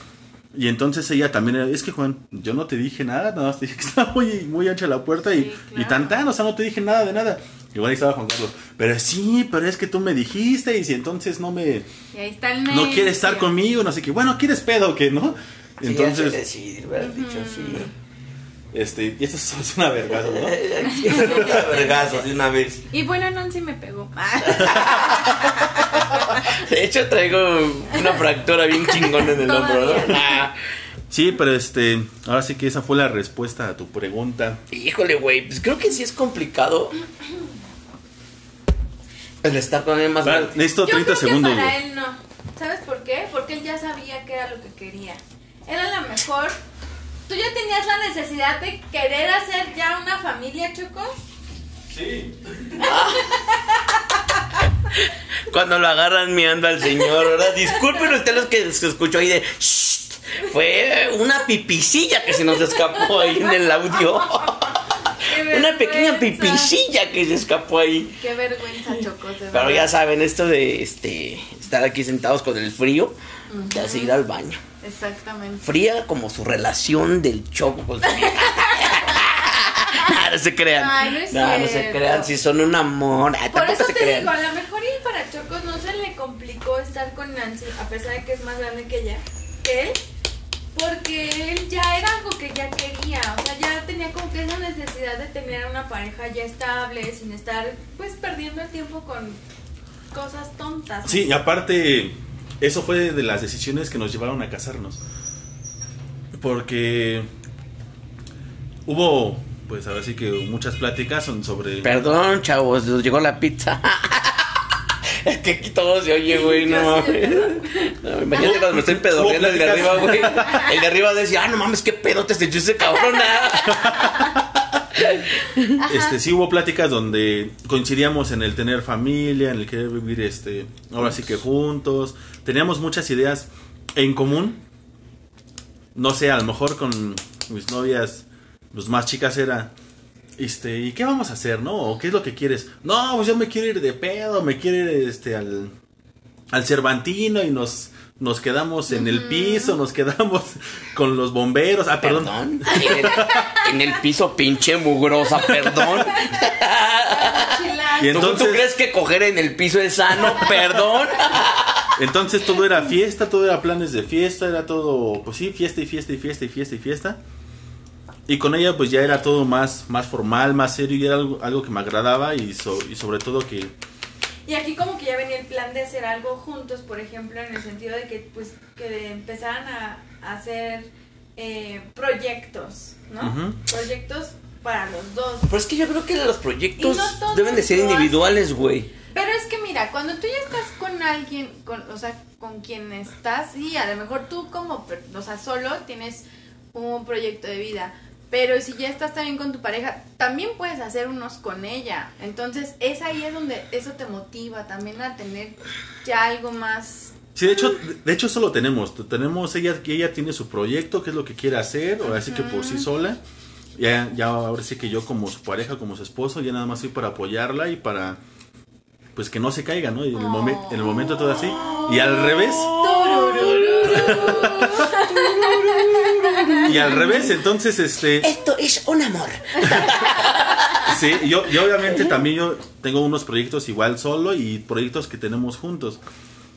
Y entonces ella también era, es que Juan, yo no te dije nada, nada más te dije que estaba muy, muy ancha la puerta y, Sí, y tan tan, o sea, no te dije nada de nada. Igual ahí estaba Juan Carlos. Pero sí, pero es que tú me dijiste y si entonces no me... Y ahí está el No quieres estar conmigo, no sé qué. Bueno, ¿quieres pedo o qué, no? Entonces. Sí, hubieras dicho sí. Este, y esto es una vergüenza, ¿no? Vergazo de una vez. Y bueno, Nancy me pegó. De hecho, traigo una fractura bien chingona en el hombro, ¿no? Ah, Sí, pero este, ahora sí que esa fue la respuesta a tu pregunta. híjole, güey, pues creo que sí es complicado. El estar con alguien más Va, grande. necesito Yo 30 creo segundos. que para él no. ¿Sabes por qué? Porque él ya sabía que era lo que quería. Era la mejor. ¿Tú ya tenías la necesidad de querer hacer ya una familia, Choco? Sí. Cuando lo agarran mirando al señor, ¿verdad? Disculpen usted los que se escuchó ahí de... "Shh". Fue una pipicilla que se nos escapó ahí en el audio. Una pequeña pipicilla que se escapó ahí. Qué vergüenza, Choco. Pero ya saben, esto de este estar aquí sentados con el frío, te hace ir al baño. Exactamente. Fría como su relación del choco con su no se crean. Ay, no es no se crean, si son un amor. Ay, Por eso se te crean. digo, a lo mejor y para Choco no se le complicó estar con Nancy, a pesar de que es más grande que ella, que él, porque él ya era algo que ya quería, o sea, ya tenía como que esa necesidad de tener una pareja ya estable, sin estar pues perdiendo el tiempo con cosas tontas. Sí, y aparte, eso fue de las decisiones que nos llevaron a casarnos. Porque hubo, pues ahora sí que muchas pláticas son sobre... Perdón, chavos, nos llegó la pizza. Es que aquí todo se oye, güey, no. No, Imagínate cuando me estoy pedorreando el de arriba, güey. El de arriba decía, ah, no mames, qué pedo te echó ese cabrón. ah". Este, sí hubo pláticas donde coincidíamos en el tener familia, en el querer vivir, este, ahora sí que juntos. Teníamos muchas ideas en común. No sé, a lo mejor con mis novias, pues más chicas era, este, ¿y qué vamos a hacer, no? ¿O qué es lo que quieres? No, pues yo me quiero ir de pedo, me quiero ir, este, al, al Cervantino y nos, nos quedamos en el piso, nos quedamos con los bomberos. Ah, perdón. Perdón. En el, en el piso pinche mugrosa, perdón. Y ¿Tú- entonces- ¿Tú crees que coger en el piso es sano? Perdón. Entonces todo era fiesta, todo era planes de fiesta, era todo, pues sí, fiesta y fiesta y fiesta y fiesta y fiesta. Y con ella pues ya era todo más, más formal, más serio y era algo, algo que me agradaba y, so- y sobre todo que... Y aquí como que ya venía el plan de hacer algo juntos, por ejemplo, en el sentido de que pues que empezaran a, a hacer eh, proyectos, ¿no? Proyectos para los dos. Pero es que yo creo que los proyectos Y no deben de ser individuales, güey. Pero es que mira, cuando tú ya estás con alguien, con, o sea, con quien estás, sí, a lo mejor tú como, o sea, solo tienes un proyecto de vida. Pero si ya estás también con tu pareja, también puedes hacer unos con ella. Entonces, es ahí es donde eso te motiva también a tener ya algo más Sí, de hecho, de hecho eso lo tenemos. Tenemos ella que ella tiene su proyecto, qué es lo que quiere hacer, ahora sí que por sí sola. Ya, ya ahora sí que yo como su pareja, como su esposo, ya nada más soy para apoyarla y para pues que no se caiga, ¿no? Y en el, momen- en el momento todo así. Y al revés, y al revés, entonces este Esto es un amor. Sí, yo, yo obviamente también yo tengo unos proyectos igual solo y proyectos que tenemos juntos.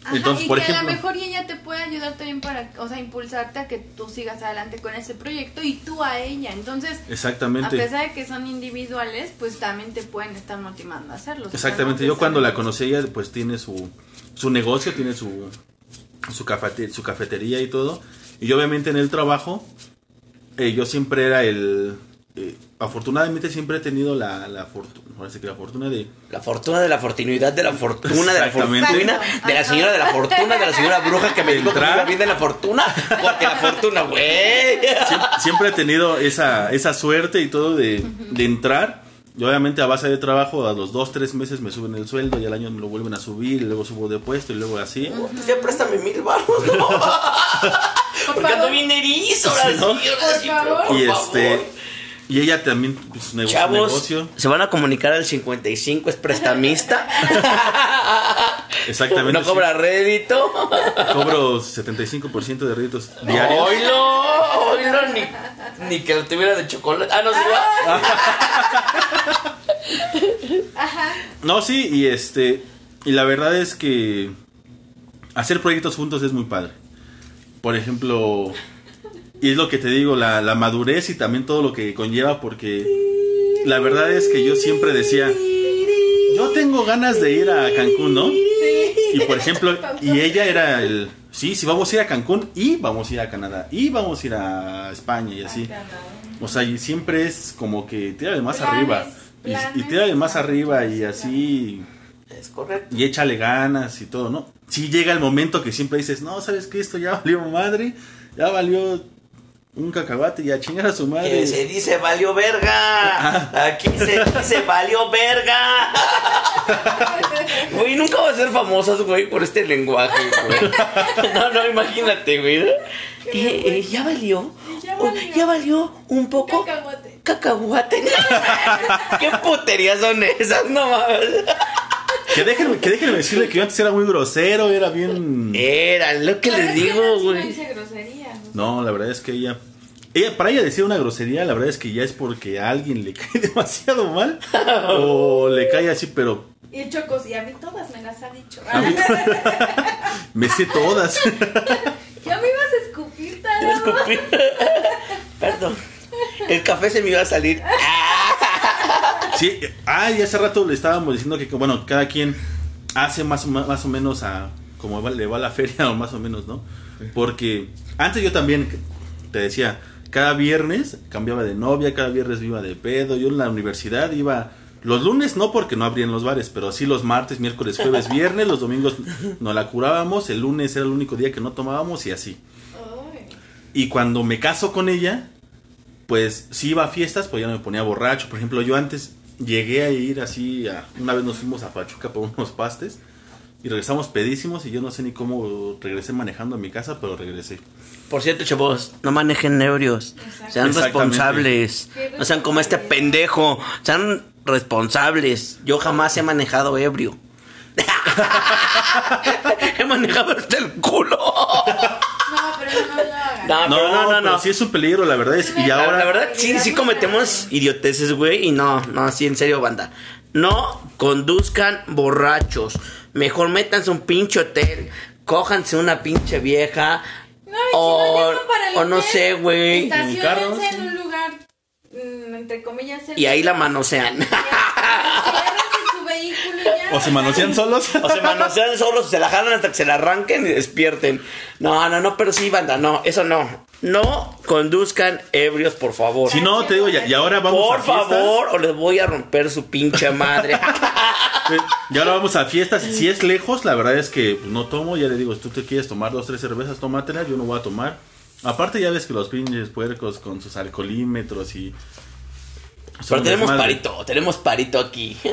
Ajá, Entonces, y por que a ejemplo, lo mejor y ella te puede ayudar también para, o sea, impulsarte a que tú sigas adelante con ese proyecto y tú a ella. Entonces, a exactamente. pesar de que son individuales, pues también te pueden estar motivando a hacerlo. Exactamente, yo cuando la conocí ella pues tiene su, su negocio, tiene su, su, cafete- su cafetería y todo. Y yo obviamente en el trabajo, eh, yo siempre era el... eh, afortunadamente siempre he tenido la, la, fortuna, ahora sí que la fortuna de... La fortuna de la fortuidad de la fortuna de la fortuna de la señora de la fortuna de la señora bruja que me dijo que me Entrar. iba bien de la fortuna porque la fortuna, güey. Siempre, siempre he tenido esa, esa suerte y todo de, de entrar. Y obviamente a base de trabajo, a los dos, tres meses me suben el sueldo y al año me lo vuelven a subir y luego subo de puesto y luego así. Ya préstame mil baros, ¿no? Porque ando bien erizo, ahora Sí, ¿no? sí, ahora sí, Por pero favor. por y favor. este y ella también pues, negocio, Chavos, negocio. se van a comunicar al 55, es prestamista. Exactamente. No cobra rédito. sí. Cobro 75% de réditos diarios. Oilo, oilo, ni, ni que lo tuviera de chocolate. Ah, no se va. Ajá. No, sí, y este. Y la verdad es que hacer proyectos juntos es muy padre. Por ejemplo, y es lo que te digo, la, la madurez y también todo lo que conlleva, porque la verdad es que yo siempre decía, yo tengo ganas de ir a Cancún, ¿no? Y por ejemplo, y ella era el, sí, sí, vamos a ir a Cancún y vamos a ir a Canadá y vamos a ir a España y así. O sea, y siempre es como que tira de más Planes, arriba. Y, y tira de más arriba y así Es correcto. y échale ganas y todo, ¿no? Si llega el momento que siempre dices, no, ¿sabes qué? Esto ya valió madre, ya valió un cacahuate y a chingar a su madre. Que se dice valió verga. Aquí se dice valió verga. Güey, nunca va a ser famosos, güey, por este lenguaje, güey. No, no, imagínate, güey. Eh, eh, ya valió. Ya Oh, valió. Ya valió un poco. Cacahuate. Cacahuate. ¿Qué puterías son esas? No mames. Que déjenme, que déjenme decirle que yo antes era muy grosero, era bien... Era lo que les digo, güey. No, la verdad es que ella... Ella, para ella decir una grosería, la verdad es que ya es porque a alguien le cae demasiado mal o le cae así, pero Y chocos, y a mí todas me las ha dicho. A mí- me sé todas. ya me ibas a escupir, escupir. Perdón. El café se me iba a salir. Sí, ah, y hace rato le estábamos diciendo que, bueno, cada quien hace más o, ma- más o menos a como va- le va la feria o más o menos, ¿no? Porque antes yo también te decía, cada viernes cambiaba de novia, cada viernes iba de pedo, yo en la universidad iba los lunes no porque no abrían los bares, pero sí los martes, miércoles, jueves, viernes, los domingos nos la curábamos, el lunes era el único día que no tomábamos y así. Ay. Y cuando me caso con ella, pues sí iba a fiestas, pues ya no me ponía borracho. Por ejemplo, yo antes llegué a ir así, a- una vez nos fuimos a Pachuca por unos pastes y regresamos pedísimos y yo no sé ni cómo regresé manejando a mi casa, pero regresé. Por cierto, chavos, no manejen ebrios. Sean responsables. No sean como este pendejo. Sean responsables. Yo jamás he manejado ebrio. he manejado hasta el culo. No, pero no hagan. No, No, pero no, no, pero no. sí es un peligro, la verdad es. Y La, ahora, la verdad, sí, sí cometemos idioteces, güey. Y no, no, sí, en serio, banda. No conduzcan borrachos. Mejor métanse un pinche hotel. Cójanse una pinche vieja. No, y si o, no llaman para el o no sé, güey. En un lugar, mm, entre comillas, Y ahí la seguro. manosean. Ya. o se manosean solos. O se manosean solos, se la jalan hasta que se la arranquen y despierten. No, no, no, pero sí, banda, no, eso no. No conduzcan ebrios, por favor. Si no, te digo, ya- y ahora vamos por a fiestas. favor, o les voy a romper su pinche madre. Y ahora vamos a fiestas. Si es lejos, la verdad es que no tomo. Ya le digo, si tú te quieres tomar dos, tres cervezas, tómatelas. Yo no voy a tomar. Aparte, ya ves que los pinches puercos con sus alcoholímetros y. Pero tenemos desmadre. parito, tenemos parito aquí.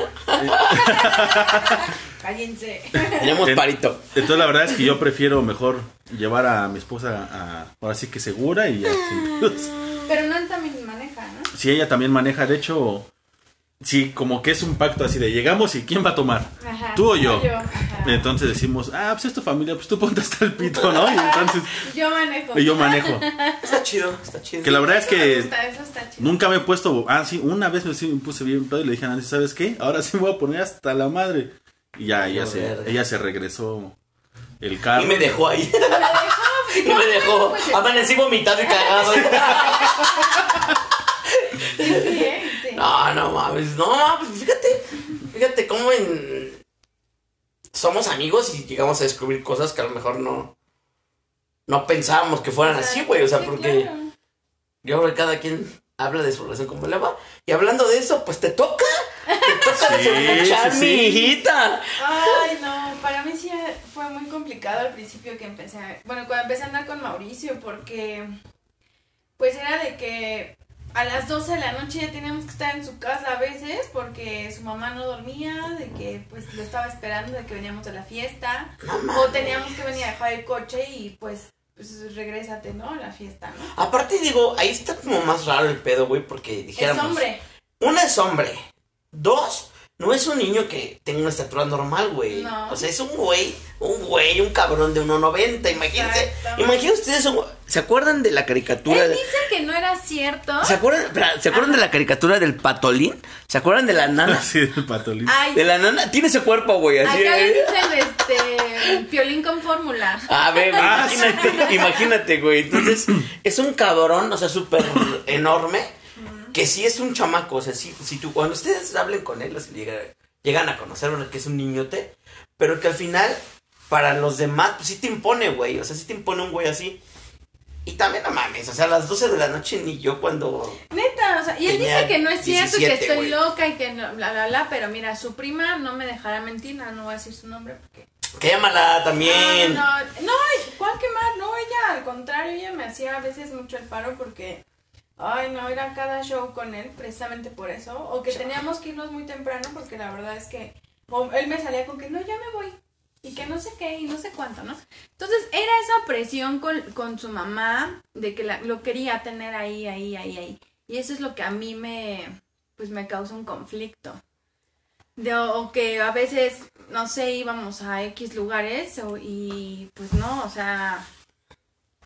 Cállense. Tenemos En- parito. Entonces, la verdad es que yo prefiero mejor llevar a mi esposa a. Ahora sí que segura y ya. Pero no también maneja, ¿no? Si ella también maneja, de hecho. Sí, como que es un pacto así de llegamos y ¿quién va a tomar? Ajá. ¿Tú o yo? Ajá. Entonces decimos, ah, pues es tu familia, pues tú ponte hasta el pito, ¿no? Y entonces Yo manejo. y yo manejo. Está chido, está chido. Que la verdad es Eso me que gusta, eso está chido. nunca me he puesto. Ah, sí, una vez me, sí me puse bien pedo y le dije a Nancy, ¿sabes qué? Ahora sí me voy a poner hasta la madre. Y ya, ella, se, ella se regresó el carro. Y me dejó ahí. Me dejó, Y me dejó. pues, Amanecí vomitado y cagado. Sí, sí, ¿eh? No, no mames, no, pues fíjate, fíjate cómo en... Somos amigos y llegamos a descubrir cosas que a lo mejor no... No pensábamos que fueran O sea, así, güey, o sea, sí, porque claro. yo creo que cada quien habla de su relación como le va. Y hablando de eso, pues te toca, te toca Sí, sí, mi sí. hijita. Ay, no, para mí sí fue muy complicado al principio que empecé, a- bueno, cuando empecé a andar con Mauricio, porque pues era de que a las 12 de la noche ya teníamos que estar en su casa a veces porque su mamá no dormía, de que pues lo estaba esperando, de que veníamos de la fiesta, o teníamos que venir a dejar el coche y pues, pues regrésate, ¿no? A la fiesta, ¿no? Aparte digo, ahí está como más raro el pedo, güey, porque Es dijéramos... hombre. Una es hombre. Dos, no es un niño que tenga una estatura normal, güey. No. O sea, es un güey, un güey, un cabrón de 1.90. Imagínense, imagínense ustedes un- ¿Se acuerdan de la caricatura? Él de- dice que no era cierto. ¿Se acuerdan, espera, ¿se acuerdan de la caricatura del patolín? ¿Se acuerdan de la nana? Así el patolín. Ay, De la nana, tiene ese cuerpo, güey, así. acá le ¿eh? dicen este piolín con fórmula. A ver, Ah, imagínate, imagínate, güey. Entonces, es un cabrón, o sea, súper enorme, que sí es un chamaco. O sea, si, si tú, cuando ustedes hablen con él, o sea, llega- llegan a conocerlo, que es un niñote, pero que al final, para los demás, pues sí te impone, güey. O sea, sí te impone un güey así. Y también no mames, o sea, a las 12 de la noche ni yo cuando. Neta, o sea, y él dice que no es cierto y 17, que estoy loca y que no, bla, bla, bla, pero mira, su prima no me dejará mentir, no, no voy a decir su nombre porque... Quémala también. No, no, no, ¿cuál quemar? No, ella, al contrario, ella me hacía a veces mucho el paro porque, ay, no, era cada show con él, precisamente por eso, o que teníamos que irnos muy temprano porque la verdad es que él me salía con que, no, ya me voy, y que no sé qué, y no sé cuánto, ¿no? Entonces era esa presión con, con su mamá de que la- lo quería tener ahí, ahí, ahí, ahí, y eso es lo que a mí me, pues me causa un conflicto. De, o que a veces, no sé, íbamos a X lugares o- y pues no, o sea,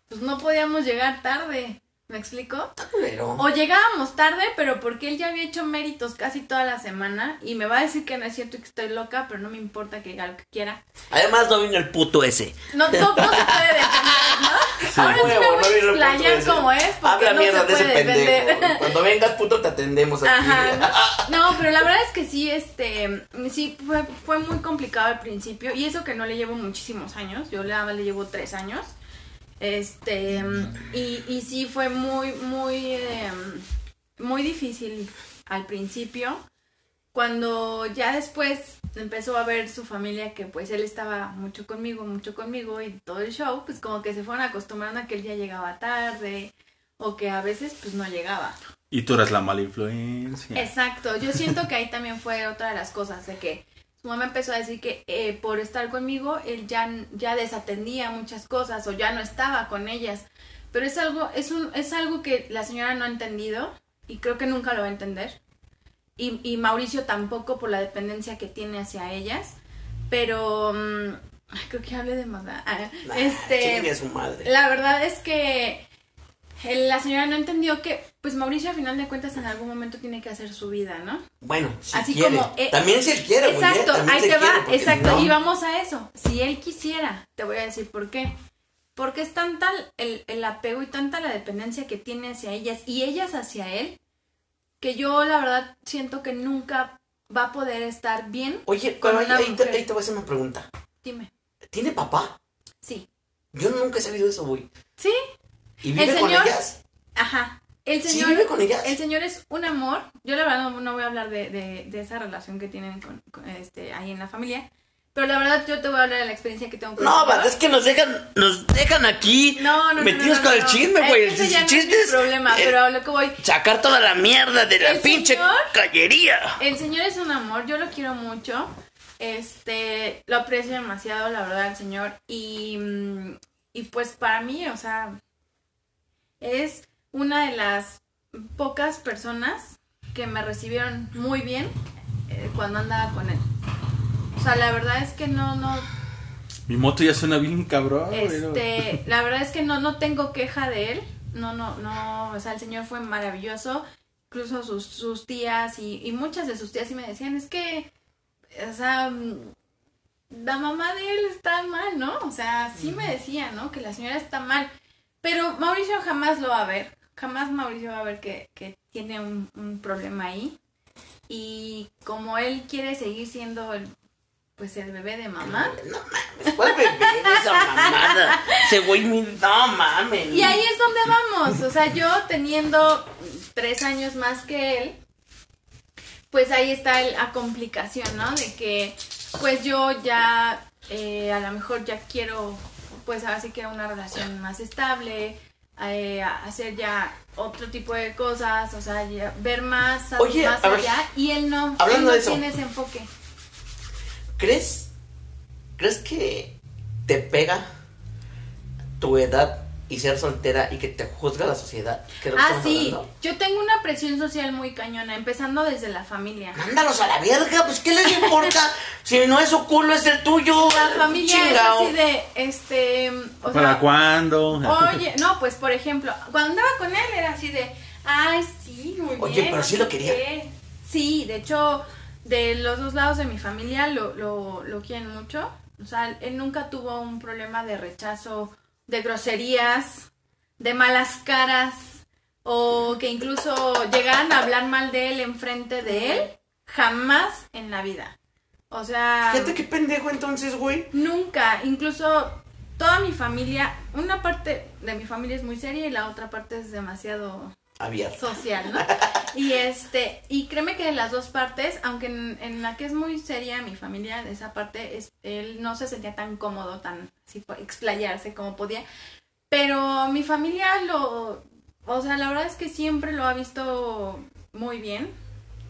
pues no podíamos llegar tarde, ¿me explico? Pero- O llegábamos tarde, pero porque él ya había hecho méritos casi toda la semana y me va a decir que no es cierto y que estoy loca, pero no me importa que diga lo que quiera. Además, no vino el puto ese. No, no, no se puede defender, ¿no? Ahora sí me voy a explayar como es, porque Habla no mierda se de ese puede defender. pendejo. Cuando vengas, puto, te atendemos aquí. Ajá. No, pero la verdad es que sí, este, sí, fue, fue muy complicado al principio. Y eso que no le llevo muchísimos años. Yo le, le llevo tres años. Este, y, y sí fue muy, muy, eh, muy difícil al principio. Cuando ya después empezó a ver su familia que pues él estaba mucho conmigo, mucho conmigo y todo el show, pues como que se fueron acostumbrando a que él ya llegaba tarde o que a veces pues no llegaba. Y tú eras la mala influencia. Exacto, yo siento que ahí también fue otra de las cosas, de que su mamá empezó a decir que eh, por estar conmigo él ya, ya desatendía muchas cosas o ya no estaba con ellas, pero es algo, es, un, es algo que la señora no ha entendido y creo que nunca lo va a entender. Y, y Mauricio tampoco por la dependencia que tiene hacia ellas, pero mm, ay, creo que hablé de más. Ah, este, a su madre. la verdad es que la señora no entendió que, pues Mauricio a final de cuentas en algún momento tiene que hacer su vida, ¿no? Bueno, si Así quiere. como, eh, también si él quiere. Exacto, eh, ahí te va, exacto, no. y vamos a eso. Si él quisiera, te voy a decir por qué. Porque es tanta el, el apego y tanta la dependencia que tiene hacia ellas y ellas hacia él, que yo la verdad siento que nunca va a poder estar bien. Oye, con pero ahí, una ahí te, ahí te voy a hacer una pregunta. Dime. ¿Tiene papá? Sí. Yo nunca he sabido eso, güey. Sí, ¿Y vive El con señor- ellas? ajá. El ¿Sí señor, vive con ellas? el señor es un amor. Yo la verdad no, no voy a hablar de, de- de esa relación que tienen con, con, este, ahí en la familia. Pero la verdad yo te voy a hablar de la experiencia que tengo con No, va, es que nos dejan, nos dejan aquí No, no, metidos no, con el chisme, güey. Ese El es chiste es, problema, eh, pero lo que voy. sacar toda la mierda de la El pinche señor- callería. El señor es un amor, yo lo quiero mucho. Este, lo aprecio demasiado, la verdad, el señor. Y, mm, y pues para mí, o sea, es una de las pocas personas que me recibieron muy bien eh, cuando andaba con él. O sea, la verdad es que no, no, Mi moto ya suena bien cabrón. Este, la verdad es que no, no tengo queja de él. No, no, no. O sea, el señor fue maravilloso. Incluso sus, sus tías y, y muchas de sus tías sí me decían, es que, o sea, la mamá de él está mal, ¿no? O sea, sí me decían, ¿no? Que la señora está mal. Pero Mauricio jamás lo va a ver. Jamás Mauricio va a ver que, que tiene un, un problema ahí. Y como él quiere seguir siendo el, pues el bebé de mamá, No mames, ¿cuál bebé esa mamada? Güey, mi- no mames. Y ahí es donde vamos. O sea, yo teniendo tres años más que él, pues ahí está el- la complicación, ¿no? De que, pues yo ya, eh, a lo mejor ya quiero, pues ahora sí quiero una relación más estable, eh, hacer ya otro tipo de cosas, o sea, ya ver más, Oye, más ver, allá. Y él no, hablando él no de eso. tiene ese enfoque. ¿Crees? ¿Crees que te pega tu edad y ser soltera y que te juzga la sociedad? ¿Qué es lo que Ah, sí. hablando? Yo tengo una presión social muy cañona, empezando desde la familia. Mándalos a la verga, pues ¿qué les importa? si no es su culo, es el tuyo. La familia Chingao. es así de, este, o ¿Para sea, cuándo? oye, no, pues por ejemplo, cuando andaba con él era así de, ay, sí, muy Oye, bien. pero no sí lo quería. qué". Sí, de hecho, de los dos lados de mi familia lo, lo, lo quieren mucho. O sea, él nunca tuvo un problema de rechazo, de groserías, de malas caras, o que incluso llegaran a hablar mal de él enfrente de él. Jamás en la vida. O sea... Fíjate qué pendejo entonces, güey. Nunca, incluso toda mi familia, una parte de mi familia es muy seria y la otra parte es demasiado Abierto. social, ¿no? Y este, y créeme que de las dos partes, aunque en, en la que es muy seria mi familia, de esa parte, es, él no se sentía tan cómodo, tan así, explayarse como podía, pero mi familia lo, o sea, la verdad es que siempre lo ha visto muy bien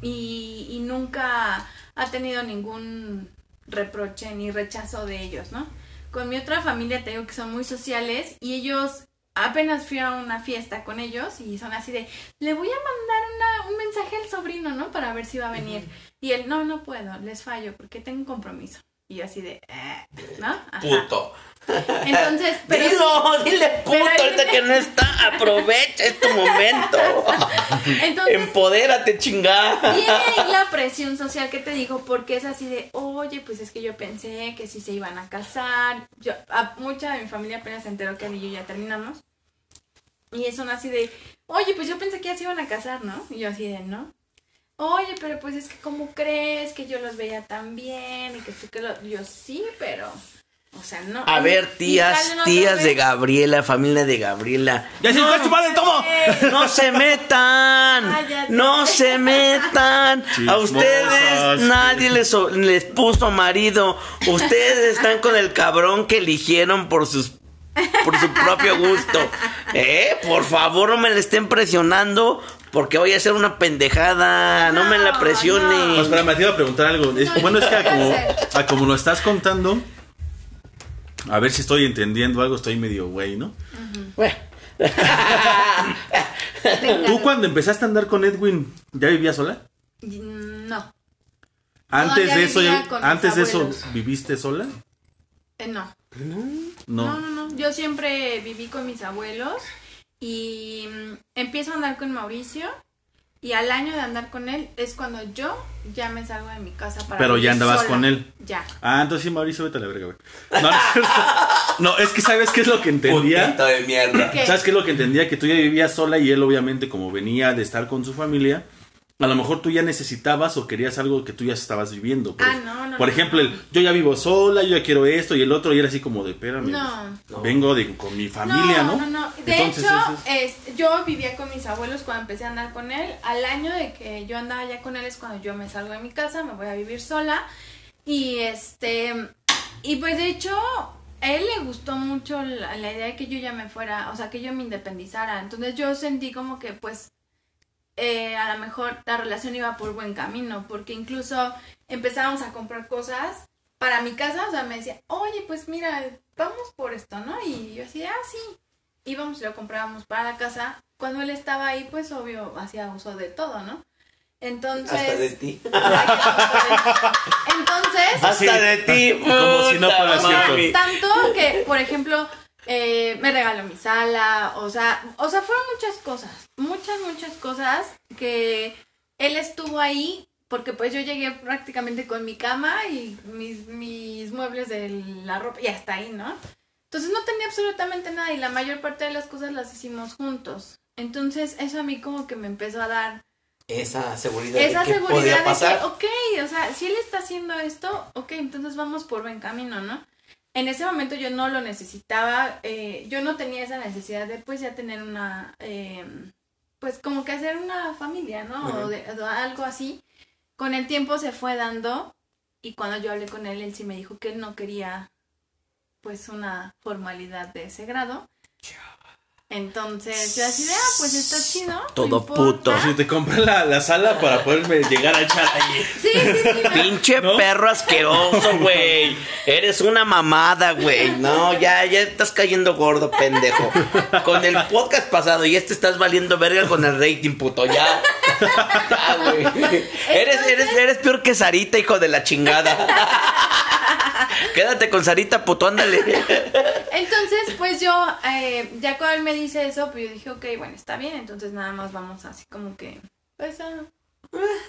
y, y nunca ha tenido ningún reproche ni rechazo de ellos, ¿no? Con mi otra familia te digo que son muy sociales y ellos apenas fui a una fiesta con ellos y son así de, le voy a mandar una, un mensaje al sobrino, ¿no? Para ver si va a venir. Y él, no, no puedo, les fallo porque tengo un compromiso. Y yo así de, "Eh", ¿no? Ajá. Puto. Entonces, pero Dilo, dile puto pero ahorita que no está. Aprovecha, es tu momento. entonces Empodérate, chingada. Viene la presión social que te digo, porque es así de, oye, pues es que yo pensé que sí se iban a casar. Yo, a, mucha de mi familia apenas se enteró que él y yo ya terminamos. Y son así de, oye, pues yo pensé que ya se iban a casar, ¿no? Y yo así de, ¿no? Oye, pero pues es que ¿cómo crees que yo los veía tan bien? Y que tú que lo... Yo sí, pero... O sea, no. A ver, tías, tías de. Gabriela, familia de Gabriela. ¡Ya se fue a chupar el tomo! No se metan, Cállate. no se metan. A ustedes nadie les, les puso marido. Ustedes están con el cabrón que eligieron por sus por su propio gusto. Eh, por favor, no me le estén presionando porque voy a hacer una pendejada. No, me la No, presione. Pues espera, me te iba a preguntar algo. Es- No, bueno, es que a no como, a como lo estás contando, a ver si estoy entendiendo algo, estoy medio güey, ¿no? Bueno. ¿Tú cuando empezaste a andar con Edwin, ya vivías sola? No, Antes Todavía de eso, antes de eso. ¿viviste sola? eh, no. No. No, no, no. Yo siempre viví con mis abuelos y mm, empiezo a andar con Mauricio y al año de andar con él es cuando yo ya me salgo de mi casa para Pero ya andabas sola. con él. Ya. Ah, entonces sí, Mauricio, vete a la verga, güey. No, no, es que sabes qué es lo que entendía. De mierda. ¿Qué? ¿Sabes qué es lo que entendía? Que tú ya vivías sola y él obviamente como venía de estar con su familia, a lo mejor tú ya necesitabas o querías algo que tú ya estabas viviendo. Por, Ah, no, no, por ejemplo, no. el, yo ya vivo sola, yo ya quiero esto y el otro y era así como de, espérame, No. pues, vengo de, con mi familia, ¿no? No, no, no. De Entonces, hecho, es- yo vivía con mis abuelos cuando empecé a andar con él. Al año de que yo andaba ya con él es cuando yo me salgo de mi casa, me voy a vivir sola. Y este, y pues de hecho, a él le gustó mucho la, la idea de que yo ya me fuera, o sea, que yo me independizara. Entonces yo sentí como que pues eh, a lo mejor la relación iba por buen camino, porque incluso empezábamos a comprar cosas para mi casa, o sea, me decía, oye, pues mira, vamos por esto, ¿no? Y yo así, ah, sí. Íbamos y lo comprábamos para la casa. Cuando él estaba ahí, pues obvio, hacía uso de todo, ¿no? Entonces... Hasta de ti. Entonces, Hasta de ti. Como si no fuera cierto. tanto que, por ejemplo, eh, me regaló mi sala, o sea, o sea, fueron muchas cosas, muchas, muchas cosas que él estuvo ahí porque pues yo llegué prácticamente con mi cama y mis, mis muebles de la ropa y hasta ahí, ¿no? Entonces no tenía absolutamente nada y la mayor parte de las cosas las hicimos juntos. Entonces eso a mí como que me empezó a dar Esa seguridad esa de que seguridad podía de pasar. que, ok, o sea, si él está haciendo esto, ok, entonces vamos por buen camino, ¿no? En ese momento yo no lo necesitaba, eh, yo no tenía esa necesidad de pues ya tener una, eh, pues como que hacer una familia, ¿no? o, de, o algo así. Con el tiempo se fue dando y cuando yo hablé con él, él sí me dijo que él no quería pues una formalidad de ese grado. Entonces, yo así de, ah, pues está chido. no Todo puto. Si te compré la, la sala para poderme llegar a echar allí. Sí, sí, sí. Pinche ¿No? perro asqueroso, güey. Eres una mamada, güey. No, ya, ya estás cayendo gordo, pendejo. Con el podcast pasado y este estás valiendo verga con el rating, puto. Ya. Ya, güey. Eres, eres, eres peor que Sarita, hijo de la chingada. Quédate con Sarita, puto, ándale. Entonces, pues yo, eh, ya cuando él me dice eso, pues yo dije, ok, bueno, está bien. Entonces nada más vamos así como que, pues a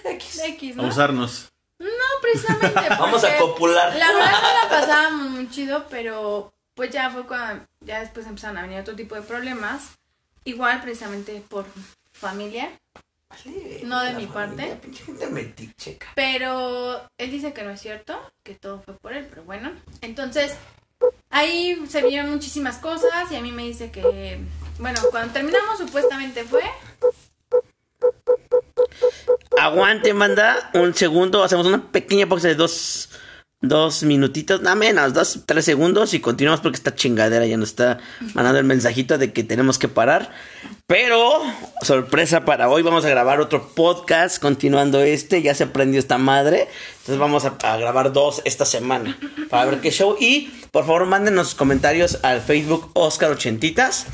X, ¿no? A usarnos. No, precisamente. Vamos a copular. La verdad no la pasábamos muy chido, pero pues ya fue cuando ya después empezaron a venir otro tipo de problemas. Igual, precisamente por familia. No de mi parte. Pinche gente metiche, ca- Pero él dice que no es cierto, que todo fue por él, pero bueno. Entonces, ahí se vieron muchísimas cosas y a mí me dice que, bueno, cuando terminamos supuestamente fue... Aguante, manda. Un segundo. Hacemos una pequeña pausa de dos, dos minutitos. Nada menos, dos, tres segundos. Y continuamos porque esta chingadera ya nos está mandando el mensajito de que tenemos que parar. Pero, sorpresa para hoy, vamos a grabar otro podcast. Continuando este, ya se prendió esta madre. Entonces vamos a, grabar dos esta semana. Para ver qué show. Y por favor, mándenos comentarios al Facebook Oscar Ochentitas.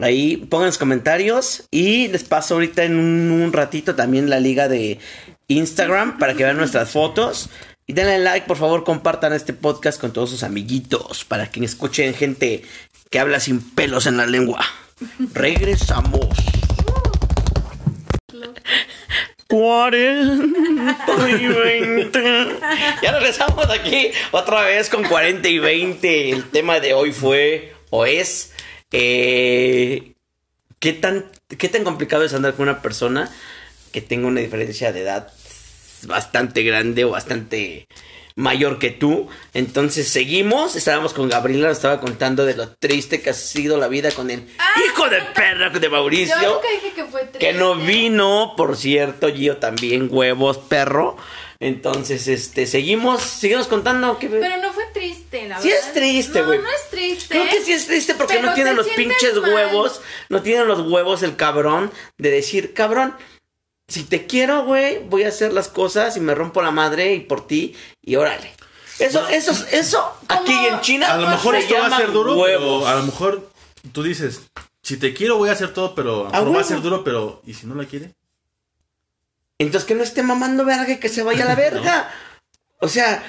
Ahí pongan los comentarios y les paso ahorita en un ratito también la liga de Instagram para que vean nuestras fotos. Y denle like, por favor, compartan este podcast con todos sus amiguitos para que escuchen gente que habla sin pelos en la lengua. Regresamos. 40 y 20. Ya regresamos aquí otra vez con 40 y 20. El tema de hoy fue o es eh, ¿qué, tan, ¿qué tan complicado es andar con una persona que tenga una diferencia de edad bastante grande o bastante mayor que tú? Entonces seguimos, estábamos con Gabriela, nos estaba contando de lo triste que ha sido la vida con el hijo de perra de Mauricio. Yo nunca dije que fue triste. Que no vino, por cierto, Gio también, huevos, perro. Entonces, este, seguimos, seguimos contando. que Pero no fue triste, la Sí verdad. es triste, güey. No, no es triste. Creo que sí es triste porque Pero no tiene los pinches mal. huevos, no tiene los huevos el cabrón de decir, cabrón, si te quiero, güey, voy a hacer las cosas y me rompo la madre y por ti y órale. Eso, eso, eso, aquí en China A lo mejor esto va a ser duro, huevos. pero a lo mejor tú dices, si te quiero voy a hacer todo, pero a lo A mejor va a ser duro, pero ¿y si no la quiere? Entonces que no esté mamando verga y que se vaya a la verga. O sea,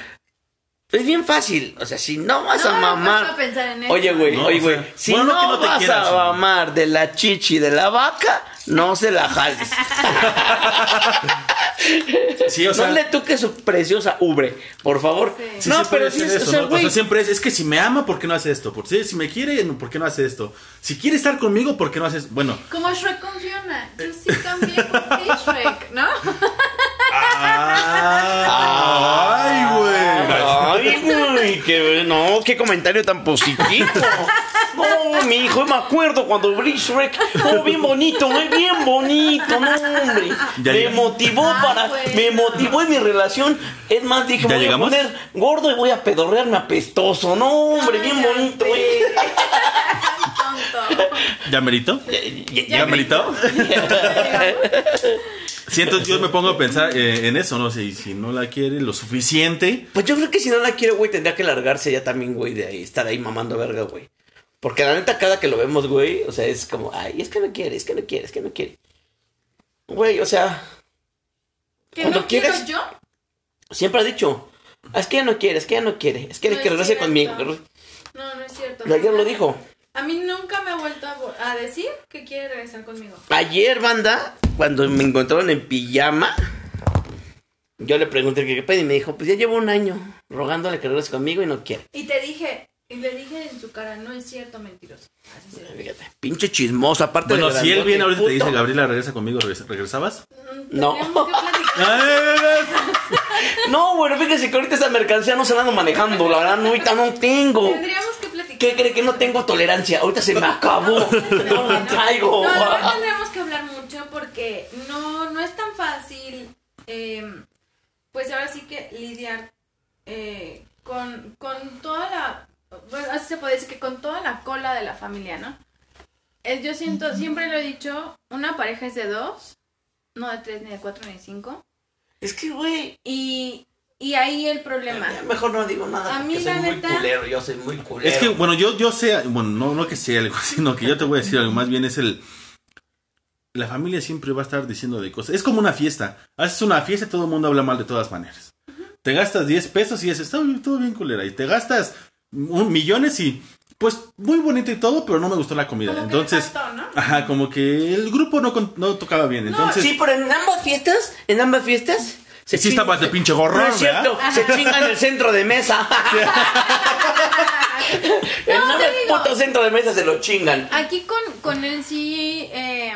es bien fácil. O sea, si no vas No, a no, mamar. puedes pensar en eso. Oye, güey, No, oye, o güey. sea, Si bueno, no, que te vas quieras, a mamar de la chichi de la vaca, no se la jales. Sí, o sea, no le toques su preciosa ubre, por favor. Sí. sí no, pero sí, es- eso, o sea, ¿no? O güey. sea, siempre es, es que si me ama, ¿por qué no hace esto? Por, si, si me quiere, ¿por qué no hace esto? Si quiere estar conmigo, ¿por qué no hace esto? Bueno, Como Shrek con Fiona. Yo sí cambié porque Shrek, ¿no? ¡Ay, güey! Qué, no, qué comentario tan positivo. No, mi hijo, me acuerdo cuando vi Shrek. Oh, bien bonito, eh, bien bonito, no, hombre. Ya me llegamos. motivó Ah, para, bueno. me motivó en mi relación. Es más, dije, ¿Ya voy llegamos? a poner gordo y voy a pedorrearme apestoso. No, hombre, bien Cállate. bonito, eh. ¿Ya merito? Ya- ya- ¿Ya ya- merito? Sí, entonces yo me pongo a pensar eh, en eso, ¿no? Si, si no la quiere lo suficiente, Pues yo creo que si no la quiere, güey, tendría que largarse ya también, güey, de ahí, estar ahí mamando verga, güey. Porque la neta, cada que lo vemos, güey, o sea, es como, ay, es que no quiere, es que no quiere, es que no quiere. Güey, o sea, ¿Que Cuando no quiero quieres- yo? siempre ha dicho, "Ah, es que ya no quiere, es que ya no quiere, es que No que regrese conmigo. que re- No, no es cierto. Ayer lo dijo. A mí nunca me ha vuelto a, decir que quiere regresar conmigo. Ayer, banda, cuando me encontraron en pijama, yo le pregunté qué pedo y me dijo, pues ya llevo un año rogándole que regrese conmigo y no quiere. Y te dije, y le dije en su cara, no es cierto, mentiroso. Así se. Fíjate, pinche chismoso, aparte bueno, de si él viene ahorita y te dice. Gabriela, regresa conmigo, ¿regres- ¿regresabas? Mm, No. No, bueno, fíjese que ahorita esa mercancía no se la ando manejando, la verdad, no, ahorita no tengo. Tendríamos que platicar. ¿Qué cree que no tengo tolerancia? Ahorita se me acabó. No la traigo. No, verdad tendríamos que hablar mucho porque no, no es tan fácil, eh, pues ahora sí que lidiar eh, con, con toda la, bueno, así se puede decir que con toda la cola de la familia, ¿no? yo siento, siempre lo he dicho, una pareja es de dos, no de tres, ni de cuatro, ni de cinco. Es que, güey, Y, y ahí el problema. mejor no digo nada. A mí, soy la muy neta- culero, yo soy muy culero. Es que, bueno, yo, yo sé, bueno, no, no que sea algo, sino que yo te voy a decir algo, más bien es el... La familia siempre va a estar diciendo de cosas. Es como una fiesta. Haces una fiesta y todo el mundo habla mal de todas maneras. Te gastas 10 pesos y dices, está todo bien culera. Y te gastas un, millones y, pues, muy bonito y todo, pero no me gustó la comida. Como que Entonces, faltó, ¿no? ajá, como que el grupo no, no tocaba bien. Entonces, sí, pero en ambas fiestas, en ambas fiestas... Se Sí estabas de pinche No es cierto, ¿verdad? se chingan el centro de mesa. en No, el digo. puto centro de mesa se lo chingan. Aquí con, con él sí, eh,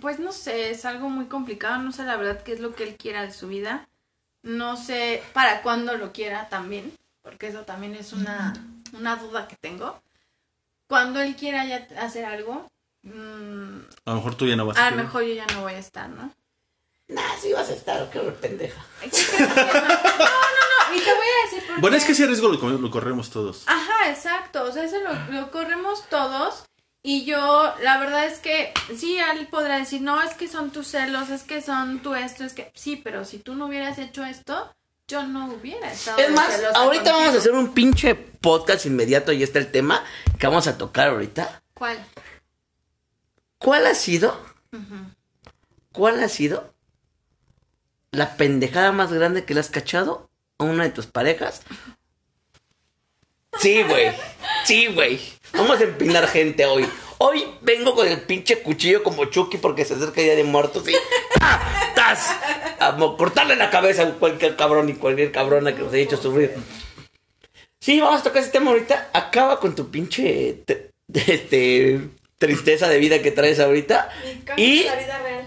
pues no sé, es algo muy complicado. No sé la verdad qué es lo que él quiera de su vida. No sé para cuándo lo quiera también, porque eso también es una, una duda que tengo. Cuando él quiera ya hacer algo, mm, a lo mejor tú ya no vas a a lo mejor yo ya no voy a estar, ¿no? Nah, sí vas a estar, qué pendeja. ¿Qué crees que no? No, no, y te voy a decir por Bueno, qué. es que ese riesgo lo, lo corremos todos. Ajá, exacto. O sea, eso lo, lo corremos todos. Y yo, la verdad es que sí, él podrá decir, no, es que son tus celos, es que son tu esto, es que sí, pero si tú no hubieras hecho esto, yo no hubiera estado. Es más, ahorita contigo. vamos a hacer un pinche podcast inmediato y está el tema que vamos a tocar ahorita. ¿Cuál? ¿Cuál ha sido? ¿Cuál ha sido la pendejada más grande que le has cachado a una de tus parejas? Sí, güey. Sí, güey. Vamos a empinar gente hoy. Hoy vengo con el pinche cuchillo como Chucky porque se acerca el día de muertos y ¡ah! A cortarle la cabeza a cualquier cabrón y cualquier cabrona que nos haya hecho sufrir. Sí, vamos a tocar ese tema ahorita. Acaba con tu pinche te- este, tristeza de vida que traes ahorita. Y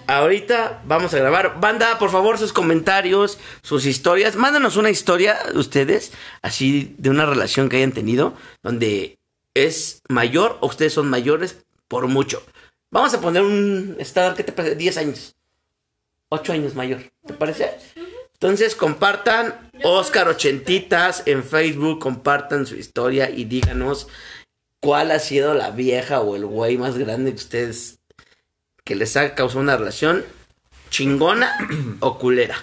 ahorita vamos a grabar. Banda, por favor, sus comentarios, sus historias. Mándanos una historia de ustedes, así de una relación que hayan tenido, donde es mayor o ustedes son mayores por mucho. Vamos a poner un estado, ¿qué te parece? 10 años. 8 años mayor, ¿te parece? Entonces compartan Oscar Ochentitas en Facebook, compartan su historia y díganos cuál ha sido la vieja o el güey más grande que ustedes que les ha causado una relación chingona o culera.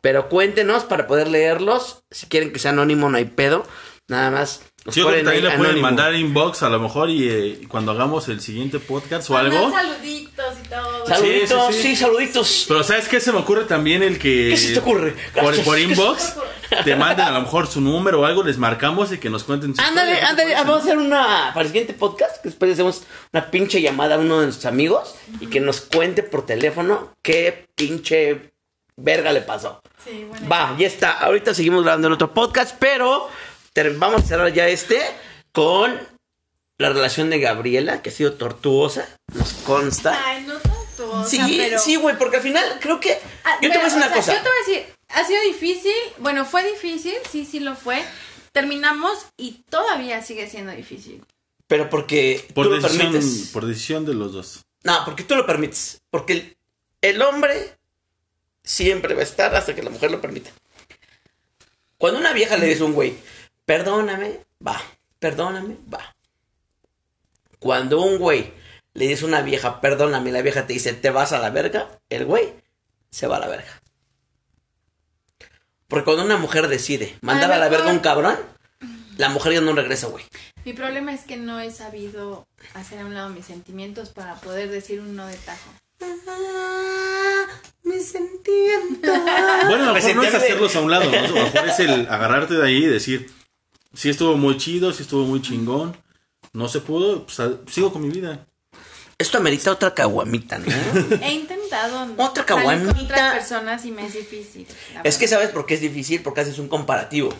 Pero cuéntenos para poder leerlos. Si quieren que sea anónimo, no hay pedo. Nada más. Sí, yo creo que también ahí le pueden anónimo. mandar inbox a lo mejor y eh, cuando hagamos el siguiente podcast o algo. saluditos y todo. Saluditos, Sí, sí, sí, sí. saluditos. Pero ¿sabes qué? Se me ocurre también el que... ¿Qué se te ocurre? Por, Gracias. por ¿Qué se te inbox te manden a lo mejor su número o algo, les marcamos y que nos cuenten su Ándale, historia. ándale, vamos a hacer una para el siguiente podcast, que después hacemos una pinche llamada a uno de nuestros amigos y que nos cuente por teléfono qué pinche verga le pasó. Sí, bueno. Va, ya está. Ahorita seguimos grabando en otro podcast, pero vamos a cerrar ya este con la relación de Gabriela, que ha sido tortuosa, nos consta. Ay, no tanto. o Sí, pero... sí, güey, porque al final creo que... Ah, yo te voy a decir una sea, cosa. Yo te voy a decir, ha sido difícil. Bueno, fue difícil, sí, sí lo fue. Terminamos y todavía sigue siendo difícil. Pero porque Por tú lo decisión, permites. por decisión de los dos. No, porque tú lo permites. Porque el, el hombre siempre va a estar hasta que la mujer lo permita. Cuando una vieja le dice a un güey, perdóname, va, perdóname, va. Cuando un güey le dice a una vieja, perdóname, y la vieja te dice, te vas a la verga, el güey se va a la verga. Porque cuando una mujer decide mandar A a la verga a un cabrón, la mujer ya no regresa, güey. Mi problema es que no he sabido hacer a un lado mis sentimientos para poder decir un no de tajo. Me sentimiento. Bueno, a lo mejor no es hacerlos a un lado, ¿no? A lo mejor es el agarrarte de ahí y decir, sí estuvo muy chido, sí estuvo muy chingón, no se pudo, pues sigo con mi vida. Esto amerita otra caguamita, ¿no? He intentado Otra salir con caguamita. otras personas y me es difícil. Es que sabes por qué es difícil, porque haces un comparativo.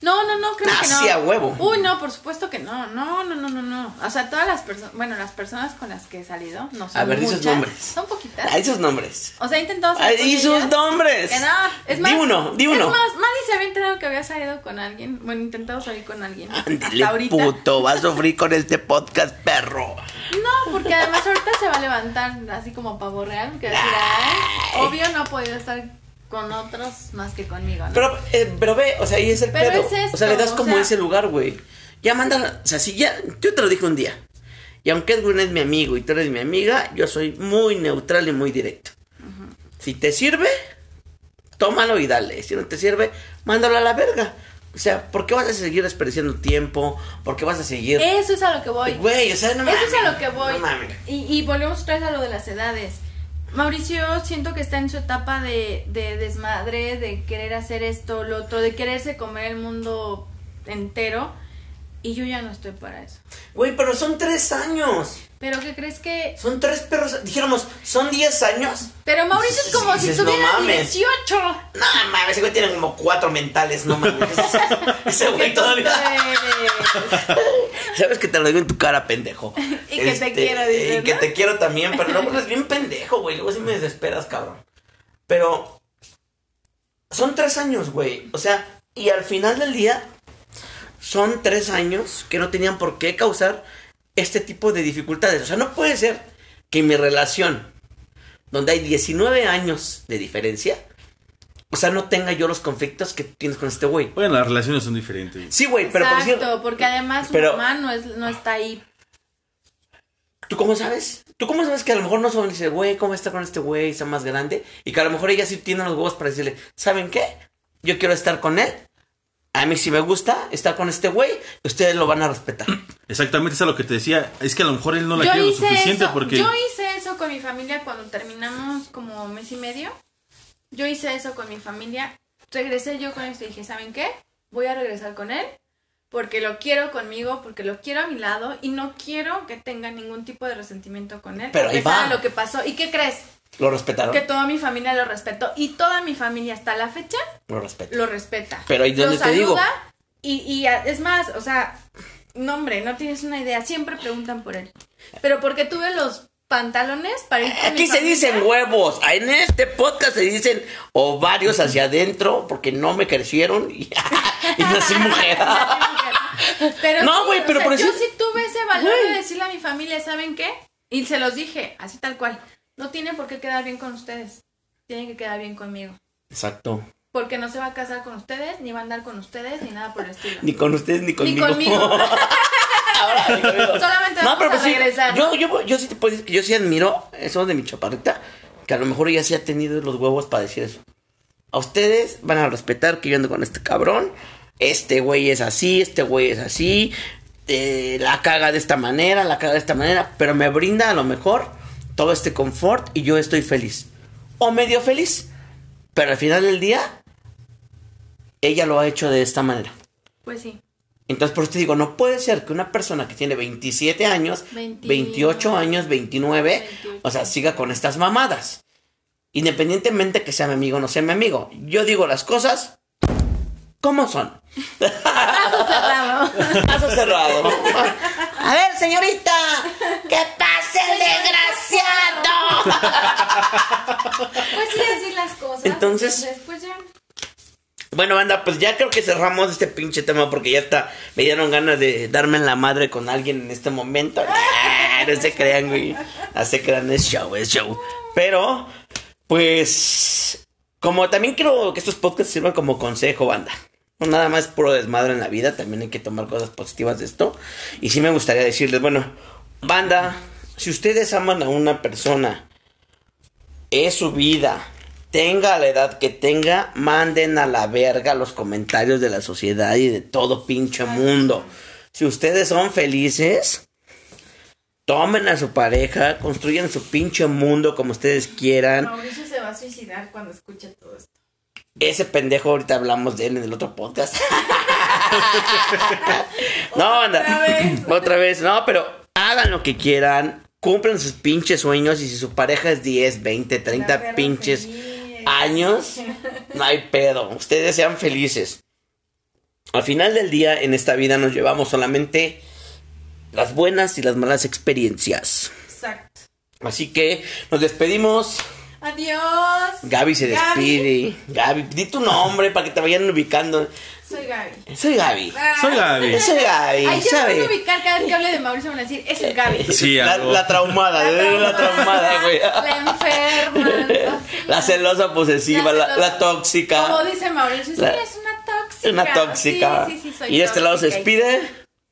No, no, no, creo Ah, que no. huevo. Uy, no, por supuesto que no. No, no, no, no, no. O sea, todas las personas, bueno, las personas con las que he salido, no son A ver, di sus muchas, nombres. Son poquitas. Ahí sus nombres. O sea, he intentado salir Ahí sus nombres. Que no, es más. Di uno, di uno. Es más, Mandy se había enterado que había salido con alguien. Bueno, intentado salir con alguien. Ándale, ahorita. puto, vas a sufrir con este podcast, perro. No, porque además ahorita se va a levantar así como pavo real. Que decir, ay, obvio no ha podido estar con otros más que conmigo, ¿no? Pero, eh, pero ve, o sea, ahí es el Pero pedo. es esto, o sea, le das o como sea- ese lugar, güey. Ya manda, o sea, si ya, yo te lo dije un día. Y aunque Edwin es mi amigo y tú eres mi amiga, yo soy muy neutral y muy directo. Si te sirve, tómalo y dale. Si no te sirve, mándalo a la verga. O sea, ¿por qué vas a seguir desperdiciando tiempo? ¿Por qué vas a seguir... Eso es a lo que voy. Güey, o sea, no Eso es a lo que voy. no mames. y, y volvemos otra vez a lo de las edades. Mauricio siento que está en su etapa de, de desmadre, de querer hacer esto, lo otro, de quererse comer el mundo entero. Y yo ya no estoy para eso. Güey, pero son tres años. Pero ¿qué crees que...? Son tres perros. Dijéramos, son diez años. Pero Mauricio es como si no tuviera mames. 18. No mames, ese güey tiene como cuatro mentales, no mames. ese güey todavía. Sabes que te lo digo en tu cara, pendejo. Y que te quiero, dices, Y que ¿no? te quiero también, pero luego eres bien pendejo, güey. Luego sí me desesperas, cabrón. Pero. Son tres años, güey. O sea, y al final del día. Son tres años que no tenían por qué causar este tipo de dificultades. O sea, no puede ser que mi relación, donde hay 19 años de diferencia, o sea, no tenga yo los conflictos que tienes con este güey. Bueno, las relaciones son diferentes. Sí, güey, pero por Exacto, cierto, porque además su pero- mamá no, es, no está ahí. ¿tú cómo sabes? ¿Tú cómo sabes que a lo mejor no son dice, güey, ¿cómo está con este güey? Está más grande. Y que a lo mejor ella sí tiene los huevos para decirle, ¿saben qué? Yo quiero estar con él. A mí sí me gusta estar con este güey. Ustedes lo van a respetar. Exactamente, eso es lo que te decía. Es que a lo mejor él no la yo quiere lo suficiente eso, porque... yo hice eso con mi familia cuando terminamos como mes y medio. Yo hice eso con mi familia. Regresé yo con esto y dije, ¿saben qué? Voy a regresar con él porque lo quiero conmigo, porque lo quiero a mi lado y no quiero que tenga ningún tipo de resentimiento con él. Pero ahí va. lo que pasó. ¿Y qué crees? ¿Lo respetaron? Que toda mi familia lo respetó y toda mi familia hasta la fecha Lo respeto. lo respeta. Pero ahí donde te digo. Y, y es más, o sea, no hombre, no tienes una idea, siempre preguntan por él. Pero porque tuve los pantalones para ir con Aquí mi se familia. dicen huevos. En este podcast se dicen ovarios hacia adentro porque no me crecieron y, y nací mujer. Pero No, güey, pero sea, por yo eso- sí tuve ese valor de decirle a mi familia, ¿saben qué? Y se los dije, así tal cual. No tiene por qué quedar bien con ustedes. Tiene que quedar bien conmigo. Exacto. Porque no se va a casar con ustedes, ni va a andar con ustedes, ni nada por el estilo. Ni con ustedes ni Ni conmigo. Ahora. Solamente No, pero a pues sí, regresar. yo, yo, yo sí te puedo decir que yo sí admiro eso de mi chaparrita, que a lo mejor ella sí ha tenido los huevos para decir eso. A ustedes van a respetar que yo ando con este cabrón, este güey es así, este güey es así, eh, la caga de esta manera, la caga de esta manera, pero me brinda a lo mejor todo este confort y yo estoy feliz. O medio feliz, pero al final del día, ella lo ha hecho de esta manera. Pues sí. Entonces, por eso te digo, no puede ser que una persona que tiene 27 años, 20 28 años, 29, 28. o sea, siga con estas mamadas. Independientemente que sea mi amigo o no sea mi amigo. Yo digo las cosas como son. Caso cerrado. Caso cerrado. A ver, señorita, ¿qué pasa el desgraciado? Pues sí, decir las cosas. Entonces- pues ya. Bueno, banda, pues ya creo que cerramos este pinche tema porque ya está. Me dieron ganas de darme en la madre con alguien en este momento. No se crean, güey. No se crean, es show, es show. Pero, pues. Como también quiero que estos podcasts sirvan como consejo, banda. No nada más puro desmadre en la vida, también hay que tomar cosas positivas de esto. Y sí me gustaría decirles, bueno, banda, si ustedes aman a una persona, es su vida. Tenga la edad que tenga, manden a la verga los comentarios de la sociedad y de todo pinche mundo. Si ustedes son felices, tomen a su pareja, construyan su pinche mundo como ustedes quieran. Mauricio se va a suicidar cuando escuche todo esto. Ese pendejo ahorita hablamos de él en el otro podcast. no, anda. Otra vez. Otra vez. No, pero hagan lo que quieran. Cumplan sus pinches sueños. Y si su pareja es 10, 20, 30 La perra pinches feliz. Años, no hay pedo. Ustedes sean felices. Al final del día, en esta vida nos llevamos solamente las buenas y las malas experiencias. Exacto. Así que nos despedimos. Adiós. Gaby se Gaby. despide. Gaby, di tu nombre para que te vayan ubicando. Soy Gaby. Soy Gaby. Soy Gaby. Soy Gaby, Ay, ya me voy a ubicar cada vez que hable de Mauricio, van a decir, ese es Gaby. Sí, La, la traumada, La eh, la traumada, güey. La enferma. La celosa posesiva, la, celosa. la tóxica. Como dice Mauricio, sí, es una tóxica. Una tóxica. Sí, sí, sí, soy y de este lado se despide.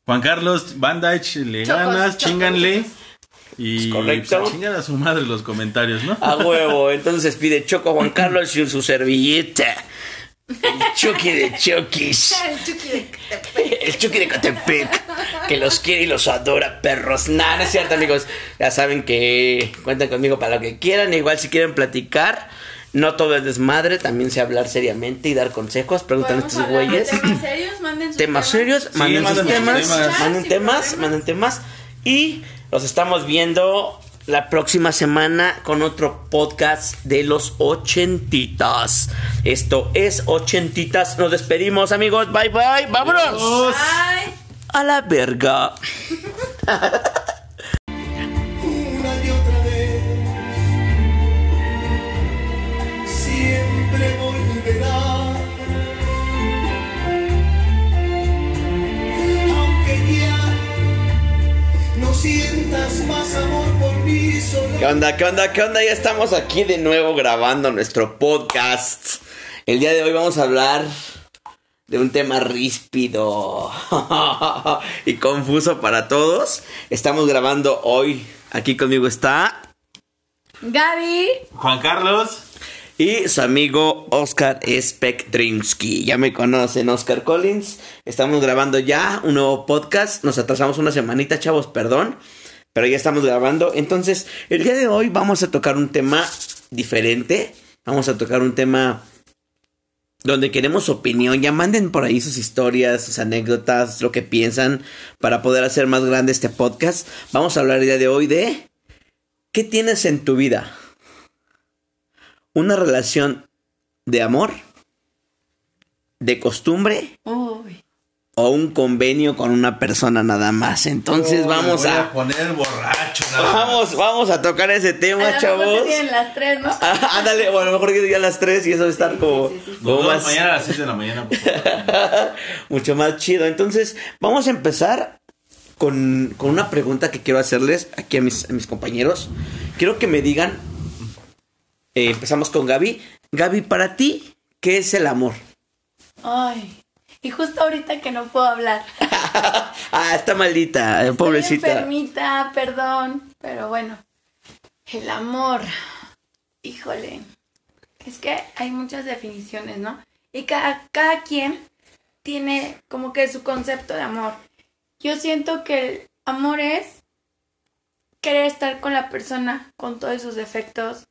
Juan Carlos, banda, échale Chocos, ganas, chocos. Y correcto. pues, chingan a su madre los comentarios, ¿no? A huevo, entonces pide Choco Juan Carlos y su servilleta. El Chucky de Chokis. El Chucky de Catepec. El Chucky de Catepec. Que los quiere y los adora, perros. Nah, no es cierto, amigos. Ya saben que cuentan conmigo para lo que quieran. Igual si quieren platicar. No todo es desmadre, también sé hablar seriamente y dar consejos. Preguntan a ¿Podemos estos güeyes. temas serios? Manden sus temas serios, manden sus manden sus temas, temas. manden temas, problemas. manden temas y los estamos viendo la próxima semana con otro podcast de los ochentitas. Esto es ochentitas. Nos despedimos, amigos. Bye bye. Vámonos. Ay. A la verga. una y otra vez. Siempre volverá. Aunque ya no sientas más amor ¿Qué onda? ¿Qué onda? ¿Qué onda? Ya estamos aquí de nuevo grabando nuestro podcast. El día de hoy vamos a hablar de un tema ríspido y confuso para todos. Estamos grabando hoy. Aquí conmigo está Gaby. Juan Carlos. y su amigo Oscar Spektrinsky. Ya me conocen, Oscar Collins. Estamos grabando ya un nuevo podcast. Nos atrasamos una semanita, chavos, perdón. Pero ya estamos grabando. Entonces, el día de hoy vamos a tocar un tema diferente. Vamos a tocar un tema donde queremos opinión. Ya manden por ahí sus historias, sus anécdotas, lo que piensan para poder hacer más grande este podcast. Vamos a hablar el día de hoy de ¿qué tienes en tu vida? ¿Una relación de amor? ¿De costumbre? Uy. ¿O un convenio con una persona nada más? Entonces Oh, vamos me voy a... poner borracho. nada más. Vamos, vamos a tocar ese A tema, lo mejor chavos. las tres, ¿no? Ah, Ándale, o a lo mejor que a las 3 y eso va a estar como, sí, sí, sí. como Nos vemos más, mañana a las 6 de la mañana. por favor. mucho más chido. Entonces, vamos a empezar con, con una pregunta que quiero hacerles aquí a mis, a mis compañeros. Quiero que me digan, eh, empezamos con Gaby. Gaby, para ti, ¿qué es el amor? Ay. Y justo ahorita que no puedo hablar. ah, está maldita, eh, Estoy pobrecita. enfermita, perdón. Pero bueno. El amor. Híjole. Es que hay muchas definiciones, ¿no? Y cada, cada quien tiene como que su concepto de amor. Yo siento que el amor es querer estar con la persona, con todos sus defectos,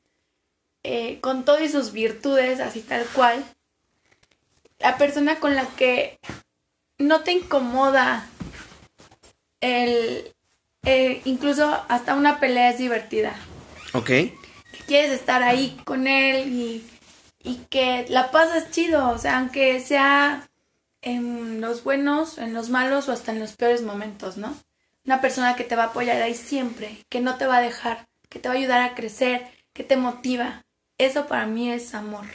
eh, con todas sus virtudes, así tal cual. La persona con la que no te incomoda el, el- incluso hasta una pelea es divertida. Ok, Que quieres estar ahí con él y, y que la pasas chido, o sea, aunque sea en los buenos, en los malos o hasta en los peores momentos, ¿no? Una persona que te va a apoyar ahí siempre, que no te va a dejar, que te va a ayudar a crecer, que te motiva. Eso para mí es amor.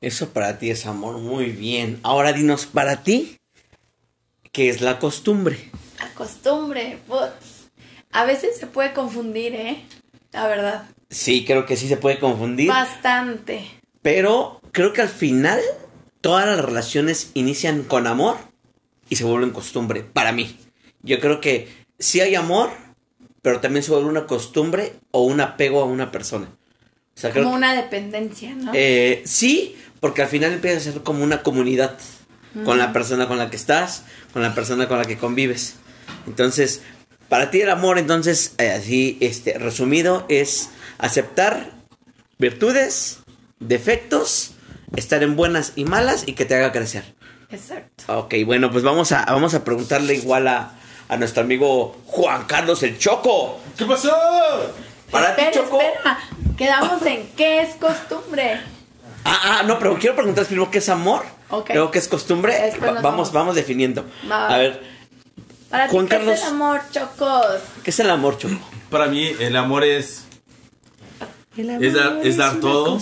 Eso para ti es amor, muy bien. Ahora dinos, para ti, ¿qué es la costumbre? La costumbre, putz. A veces se puede confundir, ¿eh? La verdad. Sí, creo que sí se puede confundir. Bastante. Pero creo que al final todas las relaciones inician con amor y se vuelven costumbre, para mí. Yo creo que sí hay amor, pero también se vuelve una costumbre o un apego a una persona. O sea, creo Como una dependencia, ¿no? eh, sí, porque al final empieza a ser como una comunidad con la persona con la que estás, con la persona con la que convives. Entonces, para ti el amor, entonces, eh, así, este, resumido, es aceptar virtudes, defectos, estar en buenas y malas y que te haga crecer. Exacto. Ok, bueno, pues vamos a, vamos a preguntarle igual a, a nuestro amigo Juan Carlos el Choco. ¿Qué pasó? Para ti, espera, Choco. espera. Quedamos en qué es costumbre. Ah, ah, no, pero quiero preguntar primero qué es amor. Ok. Luego qué es costumbre. Después vamos, vamos. vamos definiendo. Va. A ver, Para Juan ti, ¿qué Carlos. es el amor, Chocos? ¿qué es el amor, Choco? Para mí, el amor es. Es dar, es dar todo.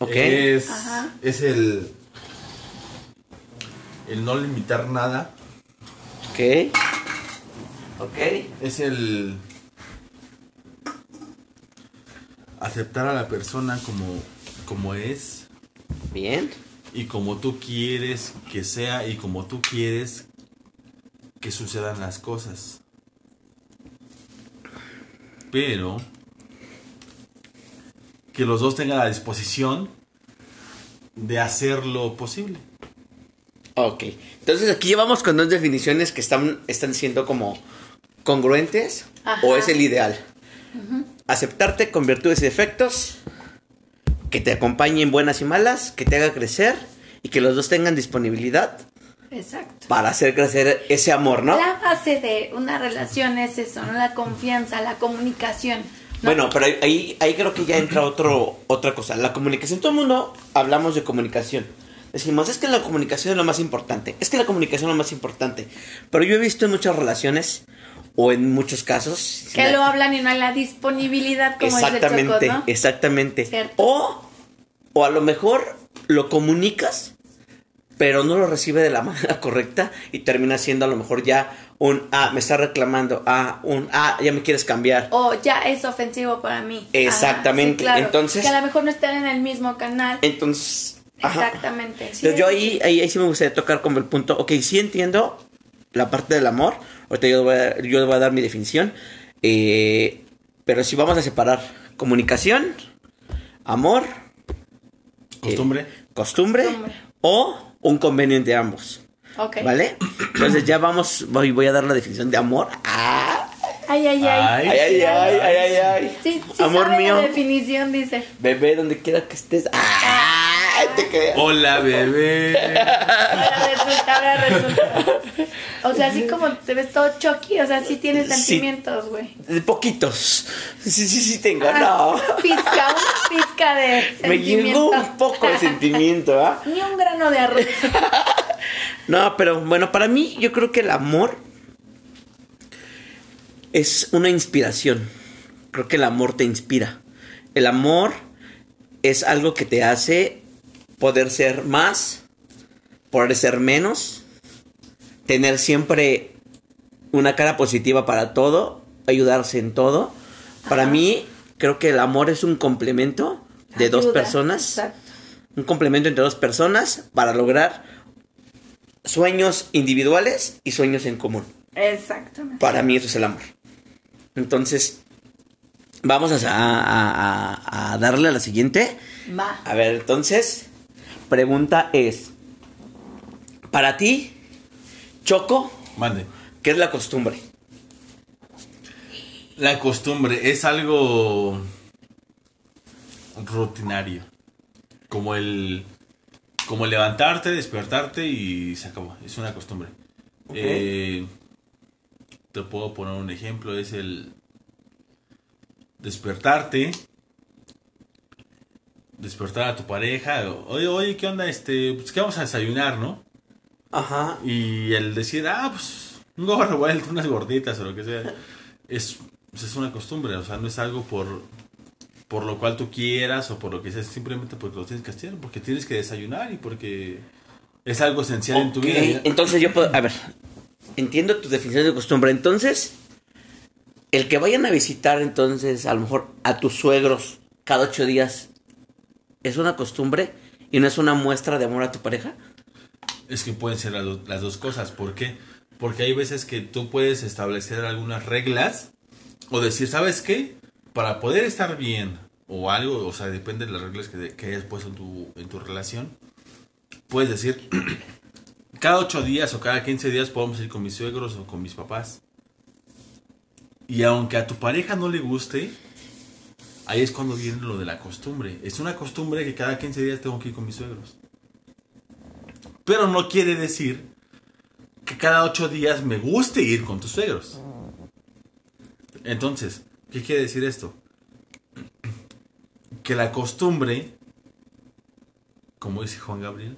Ok. Es, Ajá. es el. El no limitar nada. Ok. Ok. Es el. Aceptar a la persona como, como es Bien. y como tú quieres que sea y como tú quieres que sucedan las cosas. Pero que los dos tengan la disposición de hacer lo posible. Ok. Entonces aquí llevamos con dos definiciones que están, están siendo como congruentes Ajá. o es el ideal. Aceptarte con virtudes y defectos, que te acompañen buenas y malas, que te haga crecer y que los dos tengan disponibilidad Exacto. para hacer crecer ese amor, ¿no? La base de una relación es eso, ¿no? La confianza, la comunicación. ¿no? Bueno, pero ahí, ahí, creo que ya entra otro, otra cosa. La comunicación, todo el mundo hablamos de comunicación. Decimos, es que la comunicación es lo más importante. Es que la comunicación es lo más importante. Pero yo he visto en muchas relaciones, o en muchos casos... que lo hablan y no hay la disponibilidad, como Exactamente, dice Choco, ¿no? exactamente. Cierto. O, o a lo mejor lo comunicas, pero no lo recibe de la manera correcta y termina siendo a lo mejor ya un, ah, me está reclamando, ah, un, ah, ya me quieres cambiar. O ya es ofensivo para mí. Exactamente, Ajá, sí, claro. entonces- Que a lo mejor no están en el mismo canal. Entonces... ajá. Exactamente. sí. Entonces yo ahí, ahí, ahí sí me gustaría tocar como el punto, ok, sí entiendo la parte del amor, ahorita yo, voy a, yo le voy a dar mi definición, eh, pero si vamos a separar comunicación, amor, Costumbre. costumbre, Costumbre. o un convenio entre ambos, Ok. ¿vale? Entonces ya vamos, voy, voy a dar la definición de amor. Ah, Ay, ay, ay. Ay. ay, ay, ay, ay, ay. Sí, sí amor sabe mío, la definición, dice. bebé, donde quiera que estés. Ah, te. Hola, bebé. Resulta, ahora resulta. O sea, así como te ves todo choqui, o sea, sí tienes Sí. sentimientos, güey. De poquitos. Sí, sí, sí tengo, Ah, no. Pizca, una pizca de Me llegó sentimiento. un poco de sentimiento, ¿ah? Ni un grano de arroz. No, pero bueno, para mí yo creo que el amor es una inspiración. Creo que el amor te inspira. El amor es algo que te hace poder ser más, poder ser menos, tener siempre una cara positiva para todo, ayudarse en todo. Para mí, creo que el amor es un complemento de dos personas Exacto. un complemento entre dos personas para lograr sueños individuales y sueños en común. Exactamente. Para mí eso es el amor. Entonces, vamos a, a- a- a darle a la siguiente. Va. A ver, entonces, pregunta es, para ti, Choco, Mande. ¿qué es la costumbre? La costumbre es algo rutinario. Como el como levantarte, despertarte y se acabó. Es una costumbre. Eh, te puedo poner un ejemplo. Es el despertarte. Despertar a tu pareja. Oye, oye, ¿qué onda? Este, pues, ¿qué vamos a desayunar, no? Ajá. Y el decir, ah, pues un gorro revuelto, unas gorditas o lo que sea, es, pues, es una costumbre, o sea, no es algo por, por lo cual tú quieras o por lo que sea, simplemente porque lo tienes que hacer, porque tienes que desayunar y porque es algo esencial en tu vida. Entonces yo puedo, a ver, entiendo tu definición de costumbre. Entonces, el que vayan a visitar entonces a lo mejor a tus suegros cada ocho días, ¿es una costumbre y no es una muestra de amor a tu pareja? Es que pueden ser las, do- las dos cosas, ¿por qué? Porque hay veces que tú puedes establecer algunas reglas o decir, ¿sabes qué? Para poder estar bien o algo, o sea, depende de las reglas que, que hayas puesto en tu, en tu relación, puedes decir, cada ocho días o cada 15 días podemos ir con mis suegros o con mis papás. Y aunque a tu pareja no le guste, ahí es cuando viene lo de la costumbre. Es una costumbre que cada 15 días tengo que ir con mis suegros. Pero no quiere decir que cada ocho días me guste ir con tus suegros. Entonces, ¿qué quiere decir esto? Que la costumbre, como dice Juan Gabriel,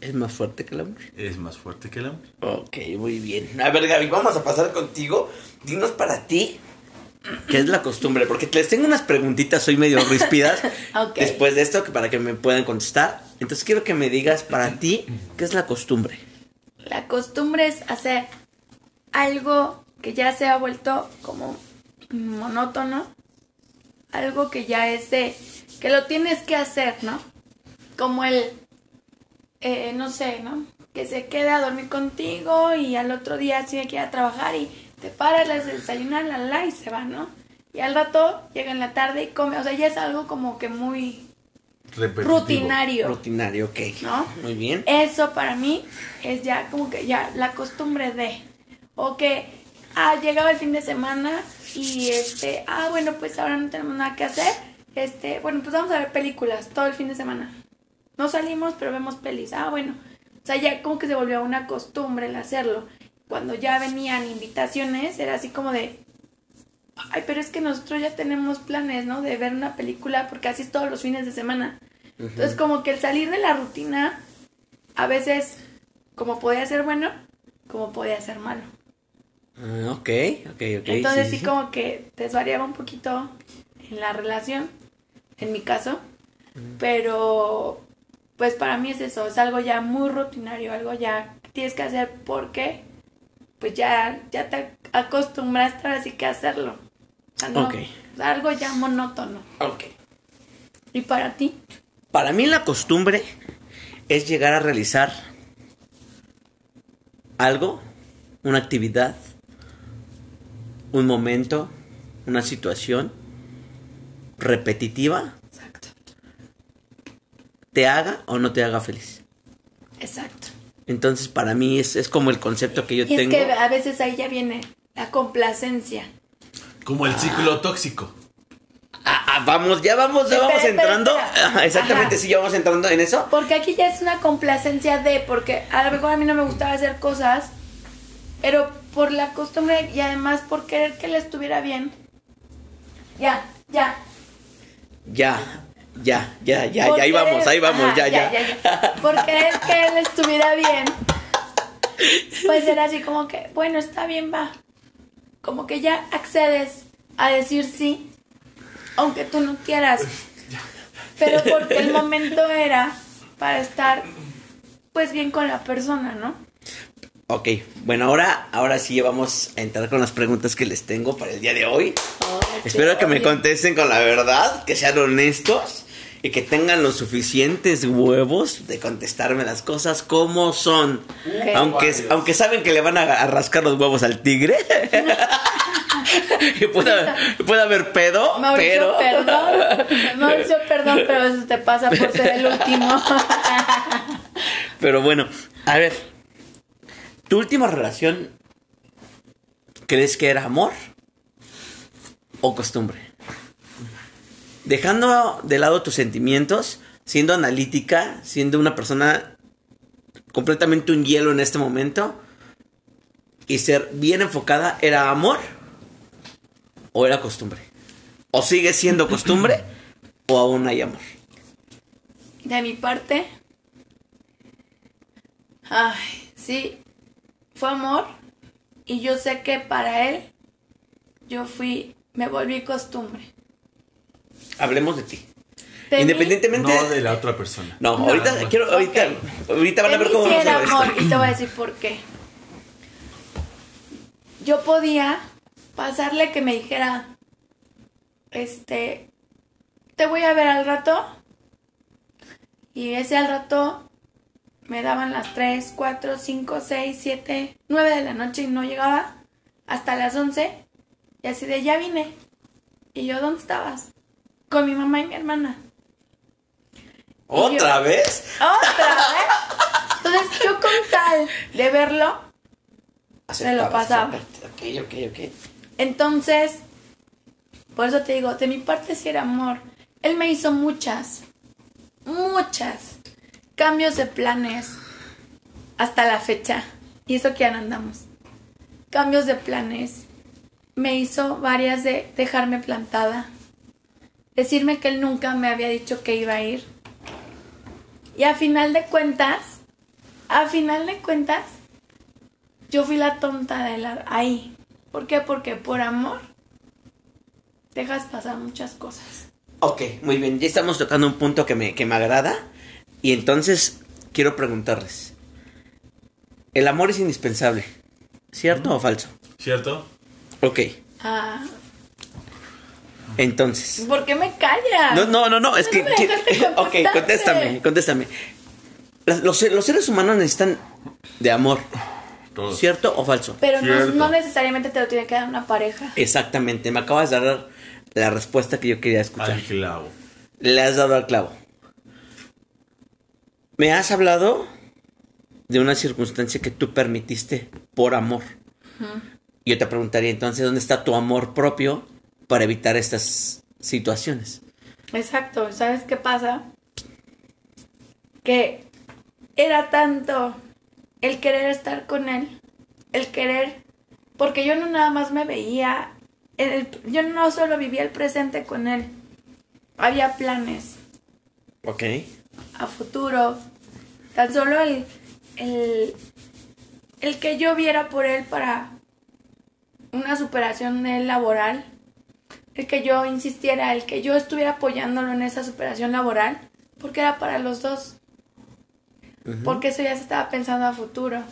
¿Es más fuerte que el amor? es más fuerte que el amor. Ok, muy bien. A ver, Gaby, vamos a pasar contigo. Dinos para ti, ¿qué es la costumbre? Porque les tengo unas preguntitas hoy medio ríspidas Ok. después de esto que para que me puedan contestar. Entonces quiero que me digas para ti, ¿qué es la costumbre? La costumbre es hacer algo que ya se ha vuelto como monótono, algo que ya es de que lo tienes que hacer, ¿no? Como el, eh, no sé, ¿no? que se quede a dormir contigo y al otro día tiene que ir a trabajar y te paras, le haces desayunar, la la y se va, ¿no? Y al rato llega en la tarde y come, o sea, ya es algo como que muy Repetitivo. rutinario, Rutinario, ok. ¿no? Muy bien. Eso para mí es ya como que ya la costumbre de. O que, ah, llegaba el fin de semana y este, ah, bueno, pues ahora no tenemos nada que hacer. Este, bueno, pues vamos a ver películas todo el fin de semana. No salimos, pero vemos pelis. Ah, bueno. O sea, ya como que se volvió una costumbre el hacerlo. Cuando ya venían invitaciones, era así como de, ay, pero es que nosotros ya tenemos planes, ¿no? De ver una película porque así es todos los fines de semana. Entonces, como que el salir de la rutina, a veces, como podía ser bueno, como podía ser malo. Ah, ok, ok, ok. Entonces, sí, como que desvariaba un poquito en la relación, en mi caso. Pero, pues para mí es eso, es algo ya muy rutinario, algo ya que tienes que hacer porque, pues ya, ya te acostumbraste ahora sí que a hacerlo. O sea, no, Ok. algo ya monótono. Ok. ¿Y para ti? Para mí la costumbre es llegar a realizar algo, una actividad, un momento, una situación repetitiva, Exacto. te haga o no te haga feliz. Exacto. Entonces para mí es, es como el concepto que yo Y es tengo. que a veces ahí ya viene la complacencia. Como el ciclo tóxico. Ah, ah, vamos, ya vamos, ya Espera, vamos entrando. espera. Ajá, exactamente, Ajá. sí, ya vamos entrando en eso. Porque aquí ya es una complacencia de, porque a lo mejor a mí no me gustaba hacer cosas, pero por la costumbre y además por querer que le estuviera bien. Ya, ya. Ya, ya, ya, ya, ya, ahí vamos, ahí vamos, ajá, ya, ya. Por querer que él estuviera bien. Pues era así como que, bueno, está bien, va. Como que ya accedes a decir sí, aunque tú no quieras. Pero porque el momento era para estar, pues bien con la persona, ¿no? Ok, bueno, ahora, ahora sí vamos a entrar con las preguntas que les tengo para el día de hoy. Espero que me contesten con la verdad, que sean honestos y que tengan los suficientes huevos de contestarme las cosas como son. Aunque, aunque saben que le van a, rascar los huevos al tigre. y pueda, pueda haber pedo, Mauricio, pero... perdón. Mauricio, perdón, pero eso te pasa por ser el último. Pero bueno, a ver. ¿Tu última relación crees que era amor o costumbre? Dejando de lado tus sentimientos, siendo analítica, siendo una persona completamente un hielo en este momento y ser bien enfocada, ¿era amor o era costumbre? ¿O sigue siendo costumbre o aún hay amor? De mi parte, ay, sí, fue amor. Y yo sé que para él, yo fui, me volví costumbre. Hablemos de ti. De mí, Independientemente No de la otra persona. No, ahorita no. quiero, ahorita, ahorita van a ver cómo sí vamos a era amor, esto. y te voy a decir por qué. Yo podía pasarle que me dijera, este, te voy a ver al rato. Y ese al rato me daban las 3, 4, 5, 6, 7, 9 de la noche y no llegaba hasta las 11. Y así de ya vine. Y yo, ¿dónde estabas? Con mi mamá y mi hermana. ¿Otra vez? ¿Otra vez? Entonces yo con tal de verlo, Me lo pasaba. Ok, ok, ok. entonces, por eso te digo, de mi parte sí era amor. Él me hizo muchas, muchas cambios de planes hasta la fecha. Y eso que ya no andamos. Cambios de planes. Me hizo varias de dejarme plantada. Decirme que él nunca me había dicho que iba a ir. Y a final de cuentas, a final de cuentas, yo fui la tonta de la ahí. ¿Por qué? Porque por amor dejas pasar muchas cosas. Ok, muy bien. Ya estamos tocando un punto que me, que me agrada. Y entonces quiero preguntarles. ¿El amor es indispensable? ¿Cierto o falso? ¿Cierto? Ok, Ah, entonces. ¿Por qué me callas? No, no, no, no, es No que... me que- ok, contéstame, contéstame. Las- Los, los seres humanos necesitan de amor. Todos. ¿Cierto o falso? Pero no, no necesariamente te lo tiene que dar una pareja. Exactamente, me acabas de dar la respuesta que yo quería escuchar. Al clavo. Le has dado al clavo. Me has hablado de una circunstancia que tú permitiste por amor. Yo te preguntaría entonces, ¿dónde está tu amor propio para evitar estas situaciones? Exacto, ¿sabes qué pasa? Que era tanto el querer estar con él, el querer, porque yo no nada más me veía, el- yo no solo vivía el presente con él, había planes Ok. a futuro, tan solo el, el, el que yo viera por él para una superación de él laboral, el que yo insistiera, el que yo estuviera apoyándolo en esa superación laboral, porque era para los dos. Porque eso ya se estaba pensando a futuro.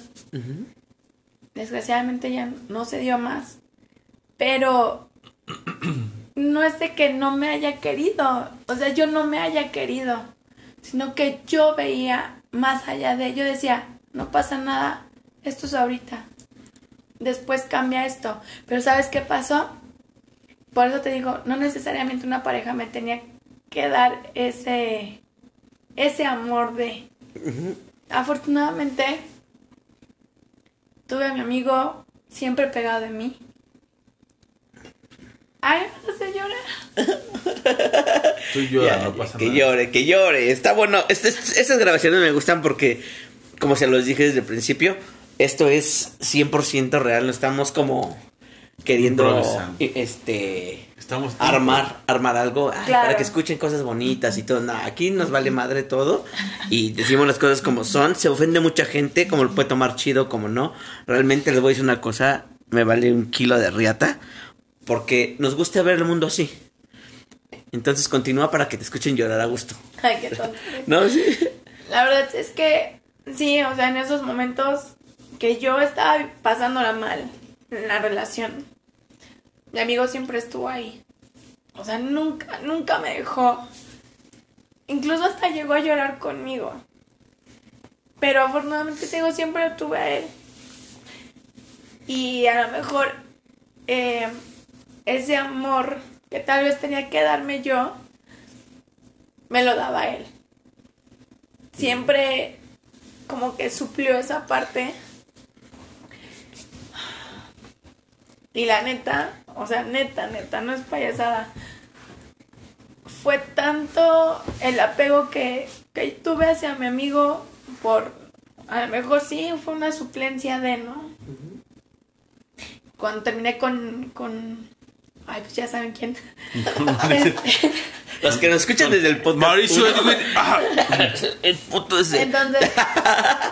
Desgraciadamente ya no se dio más. Pero no es de que no me haya querido, o sea, yo no me haya querido, sino que yo veía más allá de, yo decía, no pasa nada, esto es ahorita, después cambia esto, pero ¿sabes qué pasó? Por eso te digo, no necesariamente una pareja me tenía que dar ese, ese amor de... Afortunadamente, tuve a mi amigo siempre pegado de mí. Ay, no se llora. Tú llora, Ya, no ya, pasa que nada. llore, que llore. Está bueno. Estas grabaciones me gustan porque, como se los dije desde el principio, esto es 100% real. No estamos como queriendo este Estamos armar armar algo ay, Claro. para que escuchen cosas bonitas y todo. No, aquí nos vale madre todo y decimos las cosas como son. Se ofende mucha gente, como lo puede tomar chido, como no. Realmente les voy a decir una cosa, me vale un kilo de riata porque nos gusta ver el mundo así. Entonces continúa para que te escuchen llorar a gusto. Ay, qué tonto. ¿No? Sí. La verdad es que sí, o sea, en esos momentos que yo estaba pasándola mal en la relación, mi amigo siempre estuvo ahí. O sea, nunca, nunca me dejó. Incluso hasta llegó a llorar conmigo. Pero afortunadamente te siempre lo tuve a él. Y a lo mejor eh, ese amor que tal vez tenía que darme yo, me lo daba él siempre como que suplió esa parte. Y la neta, o sea, neta, neta, no es payasada. Fue tanto el apego que, que tuve hacia mi amigo por, a lo mejor sí, fue una suplencia de, ¿no? Cuando terminé con, con, ay, pues ya saben quién. Los que nos escuchan desde el podcast. Mauricio Edwin. ah, el puto ese. Entonces,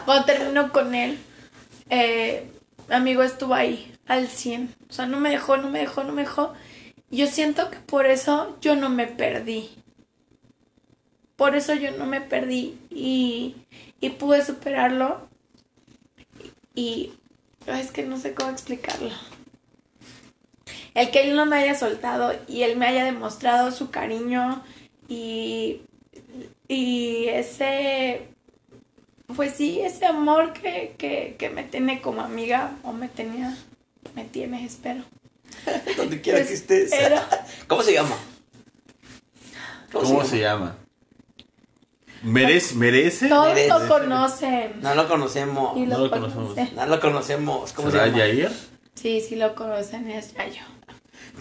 cuando terminó con él, eh, mi amigo estuvo ahí al 100. O sea, no me dejó, no me dejó, no me dejó. Yo siento que por eso yo no me perdí. Por eso yo no me perdí y, y pude superarlo. Y es que no sé cómo explicarlo. El que él no me haya soltado y él me haya demostrado su cariño y, y ese, pues sí, ese amor que, que, que me tiene como amiga o me tenía, me tiene, espero. Donde quiera que estés. ¿Cómo se llama? ¿Cómo se llama? ¿Merece? ¿Merece? Todos Merece. lo conocen. No lo conocemos. no lo conocemos. No lo conocemos. ¿Cómo se ¿Será llama? Yair? Sí, sí lo conocen, es Yayo.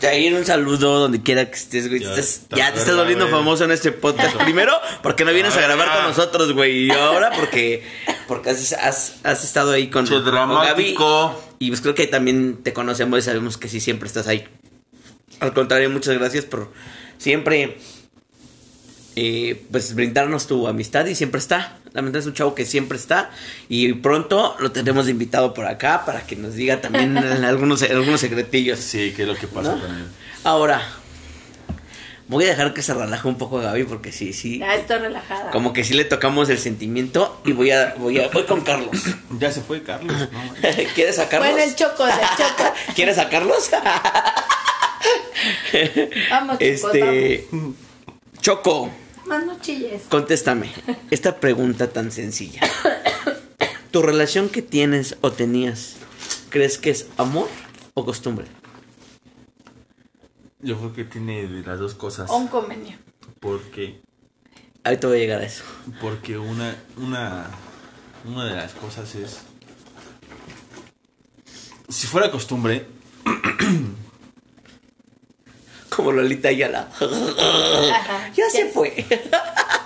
Jair, un saludo donde quiera que estés, güey. Ya Estás- está, ya te estás ¿verdad, volviendo famoso en este podcast. Primero, porque no vienes a grabar con nosotros, güey. Y ahora, porque, porque has, has- has estado ahí con, con Gaby. Y pues creo que también te conocemos y sabemos que sí siempre estás ahí. Al contrario, muchas gracias por siempre eh, pues brindarnos tu amistad y siempre está. La verdad es un chavo que siempre está. Y pronto lo tendremos de invitado por acá para que nos diga también algunos, algunos secretillos. Sí, ¿qué es lo que pasa ¿No? con él? Ahora, voy a dejar que se relaje un poco Gaby porque sí, sí. Ya estoy relajada. Como que sí le tocamos el sentimiento y voy a, voy a, voy con Carlos. Ya se fue Carlos, ¿no? ¿Quieres sacarlos? Bueno, el choco, el choco. ¿Quieres sacarlos? Vamos, chicos, este. Choco, vamos. Más no chilles. contéstame esta pregunta tan sencilla. ¿Tu relación que tienes o tenías, crees que es amor o costumbre? Yo creo que tiene de las dos cosas. Un convenio. Porque, Ahorita voy a llegar a eso. porque una, una, una de las cosas es. Si fuera costumbre, Como Lolita Ayala. Ajá. Ya se fue.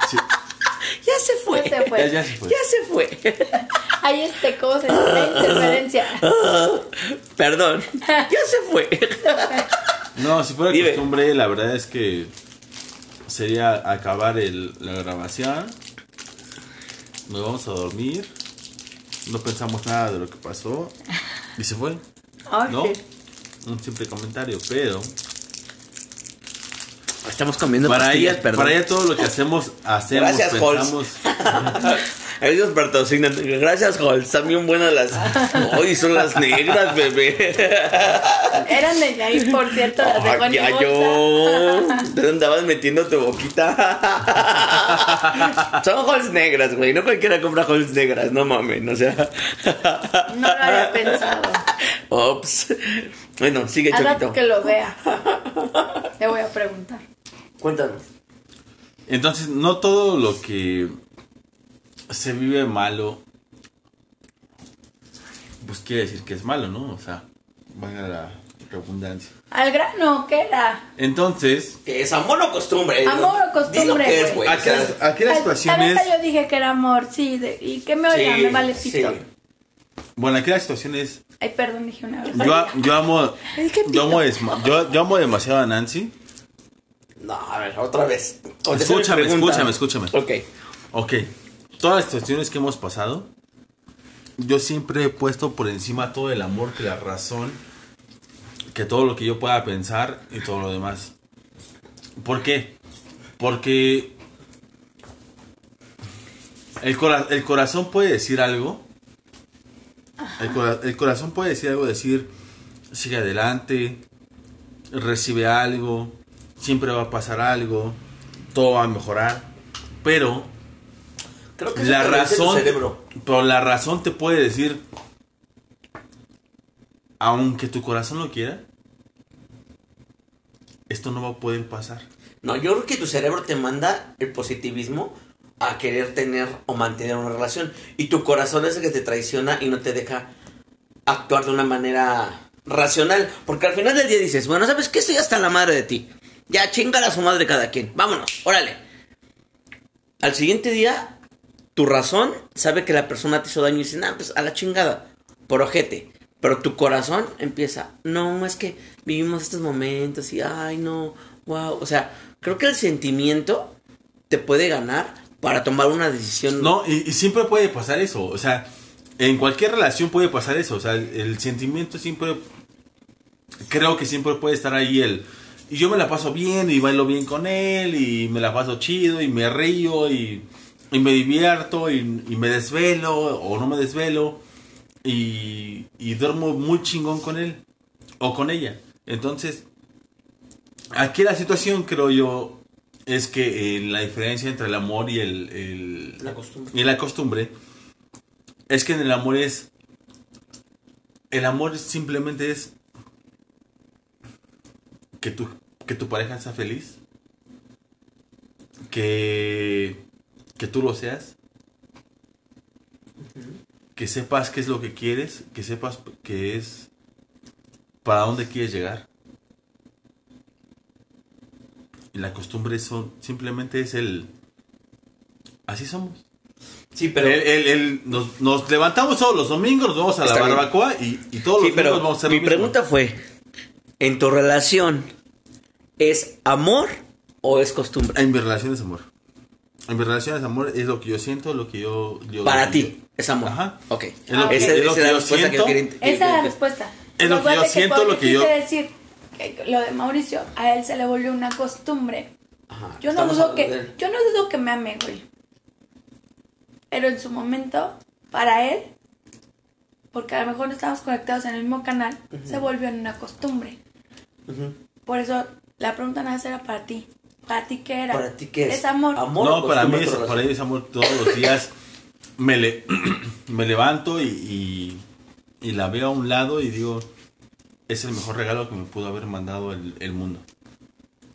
sí, Ya se fue. Ya se fue. ya, ya se fue. Ya se fue. Hay este cosa, hay interferencia. Perdón. Ya se fue. No, si fuera Dime. costumbre, la verdad es que sería acabar el, la grabación. Nos vamos a dormir. No pensamos nada de lo que pasó. Y se fue. ¿No? Un simple comentario, pero Estamos comiendo para pastillas, ella, perdón. para ella todo lo que hacemos, hacemos, Gracias, Holz. pensamos. Ellos patrocinan. Gracias, Holz. Están bien buenas las. Hoy son las negras, bebé. Eran de Yair, por cierto, las dejó en mi yo. ¿Dónde andabas metiendo tu boquita? Son Holz negras, güey. No cualquiera compra Holz negras, no mames. O sea. No lo había pensado. Ops. Bueno, sigue, Al rato Choquito. que lo vea. Le voy a preguntar. Cuéntanos. Entonces, no todo lo que se vive malo, pues quiere decir que es malo, ¿no? O sea, valga la redundancia. Al grano, ¿qué era? Entonces, ¿Qué es amor o costumbre? Amor o costumbre, que es, güey. aquí, la es... yo dije que era amor, sí. de- y que me oiga, me vale sí. pito. Bueno, aquí la situación es... Ay, perdón, dije una vez. Yo, yo amo... Ay, Yo amo, yo, yo amo demasiado a Nancy. No, a ver, otra vez. Escúchame, escúchame, escúchame. Ok. Ok, todas las situaciones que hemos pasado, yo siempre he puesto por encima todo el amor, que la razón, que todo lo que yo pueda pensar y todo lo demás. ¿Por qué? Porque el, cora- el corazón puede decir algo. El, cora- el corazón puede decir algo, decir, sigue adelante, recibe algo, siempre va a pasar algo, todo va a mejorar. Pero Creo que la razón, cerebro. pero la razón te puede decir, aunque tu corazón lo quiera, esto no va a poder pasar. No, yo creo que tu cerebro te manda el positivismo a querer tener o mantener una relación. Y tu corazón es el que te traiciona y no te deja actuar de una manera racional. Porque al final del día dices, bueno, ¿sabes qué? Estoy hasta la madre de ti. Ya chingala a su madre cada quien. Vámonos, órale. Al siguiente día, tu razón sabe que la persona te hizo daño y dice, nah, pues a la chingada, por ojete. Pero tu corazón empieza, no, es que vivimos estos momentos y, ay, no, wow. O sea, creo que el sentimiento te puede ganar para tomar una decisión. No, y, y siempre puede pasar eso. O sea, en cualquier relación puede pasar eso. O sea, el, el sentimiento siempre. Creo que siempre puede estar ahí el. Y yo me la paso bien y bailo bien con él y me la paso chido y me río y, y me divierto y, y me desvelo o no me desvelo y, y duermo muy chingón con él o con ella. Entonces, aquí la situación creo yo es que eh, la diferencia entre el amor y el, el- La costumbre. y la costumbre es que en el amor es el amor simplemente es que tu que tu pareja sea feliz que que tú lo seas que sepas qué es lo que quieres que sepas que es para dónde quieres llegar. Y la costumbre son simplemente es el así somos Sí, pero... el, el- el- nos, nos levantamos todos los domingos, nos vamos a la barbacoa y, y todos Sí, los domingos vamos a hacer mi lo mismo. pregunta fue, ¿en tu relación es amor o es costumbre? En mi relación es amor. En mi relación es amor, es lo que yo siento, lo que yo... yo- Para yo- ti, es amor. Ajá. Ok. Es lo que- Esa- es lo esa que la yo respuesta siento. quería- Esa es la que- respuesta. Es lo que yo siento, cuando lo que yo- quise decir que lo de Mauricio, a él se le volvió una costumbre. Ajá, Yo no dudo de que, yo no dudo que me ame, güey. Pero en su momento, para él, porque a lo mejor no estábamos conectados en el mismo canal, se volvió en una costumbre. Por eso la pregunta nada más era para ti. ¿Para ti qué era? ¿Para ti qué es? Es amor. Amor No, para mí, es, para mí es amor todos los días. me, le, me levanto y, y, y la veo a un lado y digo, es el mejor regalo que me pudo haber mandado el, el mundo.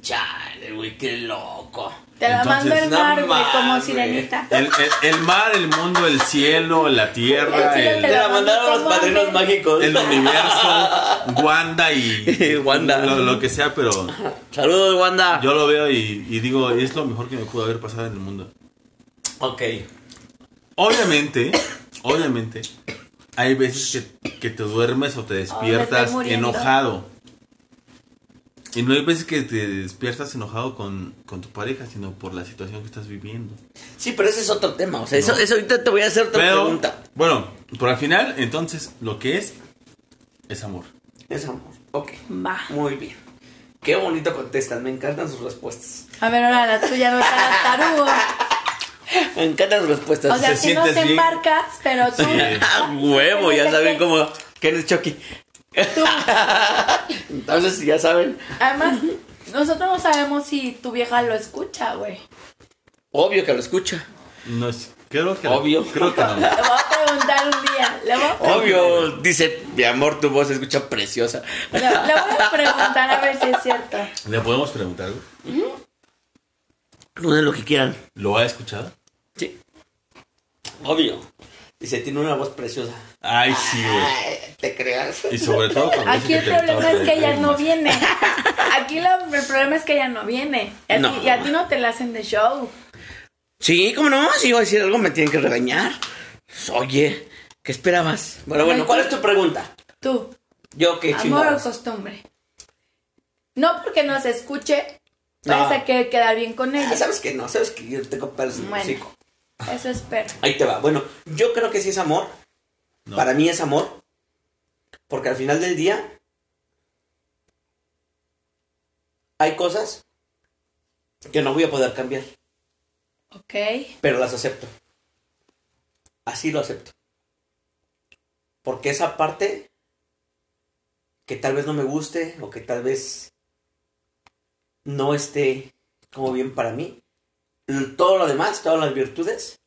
Chale, güey, qué loco. Te la Entonces, mando el no mar, güey, como sirenita. El, el- el mar, el mundo, el cielo, la tierra, El cielo el, te la mandaron los ¿Cómo padrinos mágicos. el universo, Wanda y Wanda. Lo, lo que sea, pero Saludos, Wanda. yo lo veo y, y digo, es lo mejor que me pudo haber pasado en el mundo. Ok. Obviamente, obviamente, hay veces que, que te duermes o te despiertas enojado. Y no hay veces que te despiertas enojado con, con tu pareja, sino por la situación que estás viviendo. Sí, pero ese es otro tema. O sea, eso, No. eso ahorita te voy a hacer otra Pero, pregunta. bueno, pero al final, entonces, lo que es, es amor. Es amor. Ok. Va. Muy bien. Qué bonito contestan. Me encantan sus respuestas. A ver, ahora la tuya no está tarugo. Me encantan sus respuestas. O sea, Se si no bien. embarcas, pero tú. Ah, huevo, ya saben cómo. ¿Quién es Chucky? Entonces, ya saben. Además, nosotros no sabemos si tu vieja lo escucha, güey. Obvio que lo escucha. No es, creo que Obvio. Creo que no. Le voy a preguntar un día. Le voy a preguntar, Obvio, dice, mi amor, tu voz se escucha preciosa. le, le voy a preguntar a ver si es cierto. ¿Le podemos preguntar algo? No de lo que quieran. ¿Lo ha escuchado? Sí. Obvio. Dice, tiene una voz preciosa. Ay, sí, güey. ¿Te creas? Y sobre todo cuando Aquí el problema es que ella no viene. Aquí el problema es que ella no viene. Y a, ti, No. y a ti no te la hacen de show. Sí, ¿cómo no? Si iba a decir algo, me tienen que regañar. Oye, ¿qué esperabas? Bueno, bueno, ¿cuál es tu pregunta? Tú, Yo qué amor o chingados. costumbre. No porque nos escuche, No. vas a querer quedar bien con Ah, ella. ¿Sabes que no? ¿Sabes que yo tengo pelos en el Bueno. hocico? Eso espero. Ahí te va. Bueno, yo creo que sí es amor. No. Para mí es amor. Porque al final del día hay cosas que no voy a poder cambiar, Ok. pero las acepto. Así lo acepto. Porque esa parte que tal vez no me guste o que tal vez no esté como bien para mí, todo lo demás, todas las virtudes,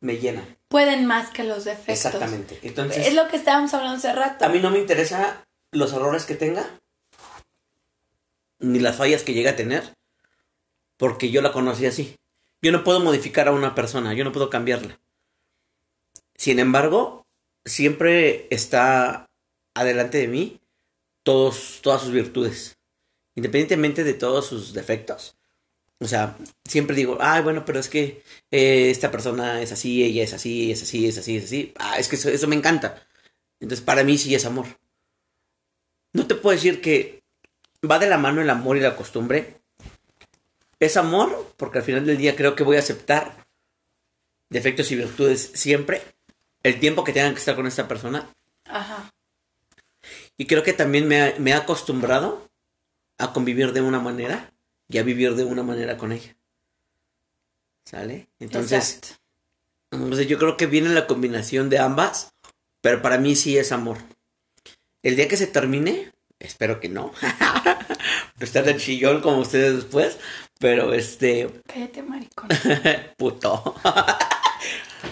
me llenan. Pueden más que los defectos. Exactamente. Entonces, Es lo que estábamos hablando hace rato. a mí no me interesa los errores que tenga, ni las fallas que llegue a tener, porque yo la conocí así. Yo no puedo modificar a una persona, yo no puedo cambiarla. Sin embargo, siempre está adelante de mí todos, todas sus virtudes, independientemente de todos sus defectos. O sea, siempre digo, ay, bueno, pero es que eh, esta persona es así, ella es así, es así, es así, es así. Ah, es que eso, eso me encanta. Entonces, para mí sí es amor. No te puedo decir que va de la mano el amor y la costumbre. Es amor porque al final del día creo que voy a aceptar defectos y virtudes siempre. El tiempo que tengan que estar con esta persona. Ajá. Y creo que también me, me he acostumbrado a convivir de una manera y a vivir de una manera con ella. ¿Sale? Entonces, entonces yo creo que viene la combinación de ambas, pero para mí sí es amor. El día que se termine, espero que no. Estar de chillón como ustedes después, pero este, Cállate, maricón. puto.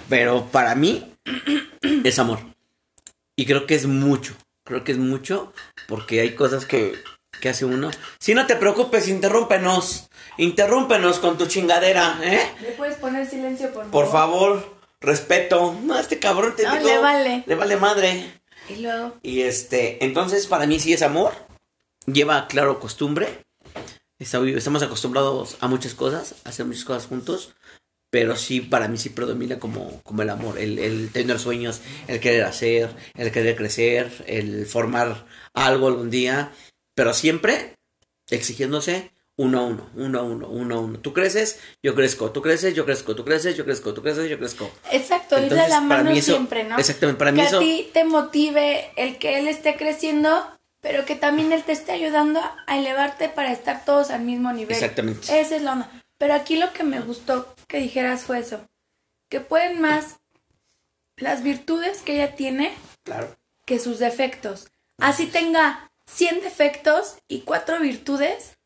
pero para mí es amor. Y creo que es mucho. Creo que es mucho porque hay cosas que, que hace uno. Si no te preocupes, interrúmpenos. Interrúmpenos con tu chingadera, ¿eh? ¿Le puedes poner silencio, por favor? Por favor, respeto. No, este cabrón te No, digo, le vale. Le vale madre. Y luego, Y este, entonces para mí sí es amor. Lleva, claro, costumbre. Estamos acostumbrados a muchas cosas, a hacer muchas cosas juntos. Pero sí, para mí sí predomina como, como el amor. El, el tener sueños, el querer hacer, el querer crecer, el formar algo algún día. Pero siempre exigiéndose uno a uno, uno a uno, uno a uno. Tú creces, yo crezco, tú creces, yo crezco, tú creces, yo crezco, tú creces, yo crezco. exacto, ir de Entonces, la mano eso- siempre, ¿no? exactamente, para mí que eso- a ti te motive el que él esté creciendo, pero que también él te esté ayudando a elevarte para estar todos al mismo nivel. Exactamente. Esa es la onda. Pero aquí lo que me gustó que dijeras fue eso, que pueden más las virtudes que ella tiene Claro. que sus defectos. Así tenga 100 defectos y 4 virtudes,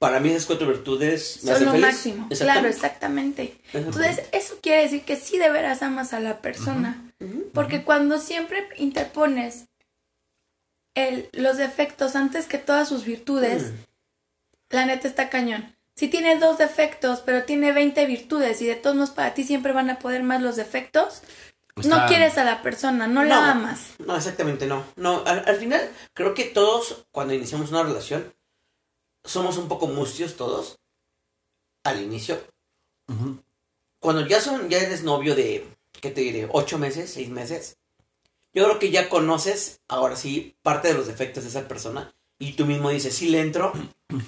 para mí esas cuatro virtudes me Son lo feliz. máximo. Claro, Exactamente. Entonces, eso quiere decir que sí de veras amas a la persona. Porque cuando siempre interpones el, los defectos antes que todas sus virtudes, la neta está cañón. Si tiene dos defectos, pero tiene 20 virtudes y de todos modos para ti siempre van a poder más los defectos, no Está- quieres a la persona, no, la amas. No, exactamente no. No, al, al final creo que todos cuando iniciamos una relación somos un poco mustios todos al inicio. Cuando ya son ya eres novio de ¿qué te diré? ocho meses, seis meses. Yo creo que ya conoces ahora sí parte de los defectos de esa persona y tú mismo dices si le entro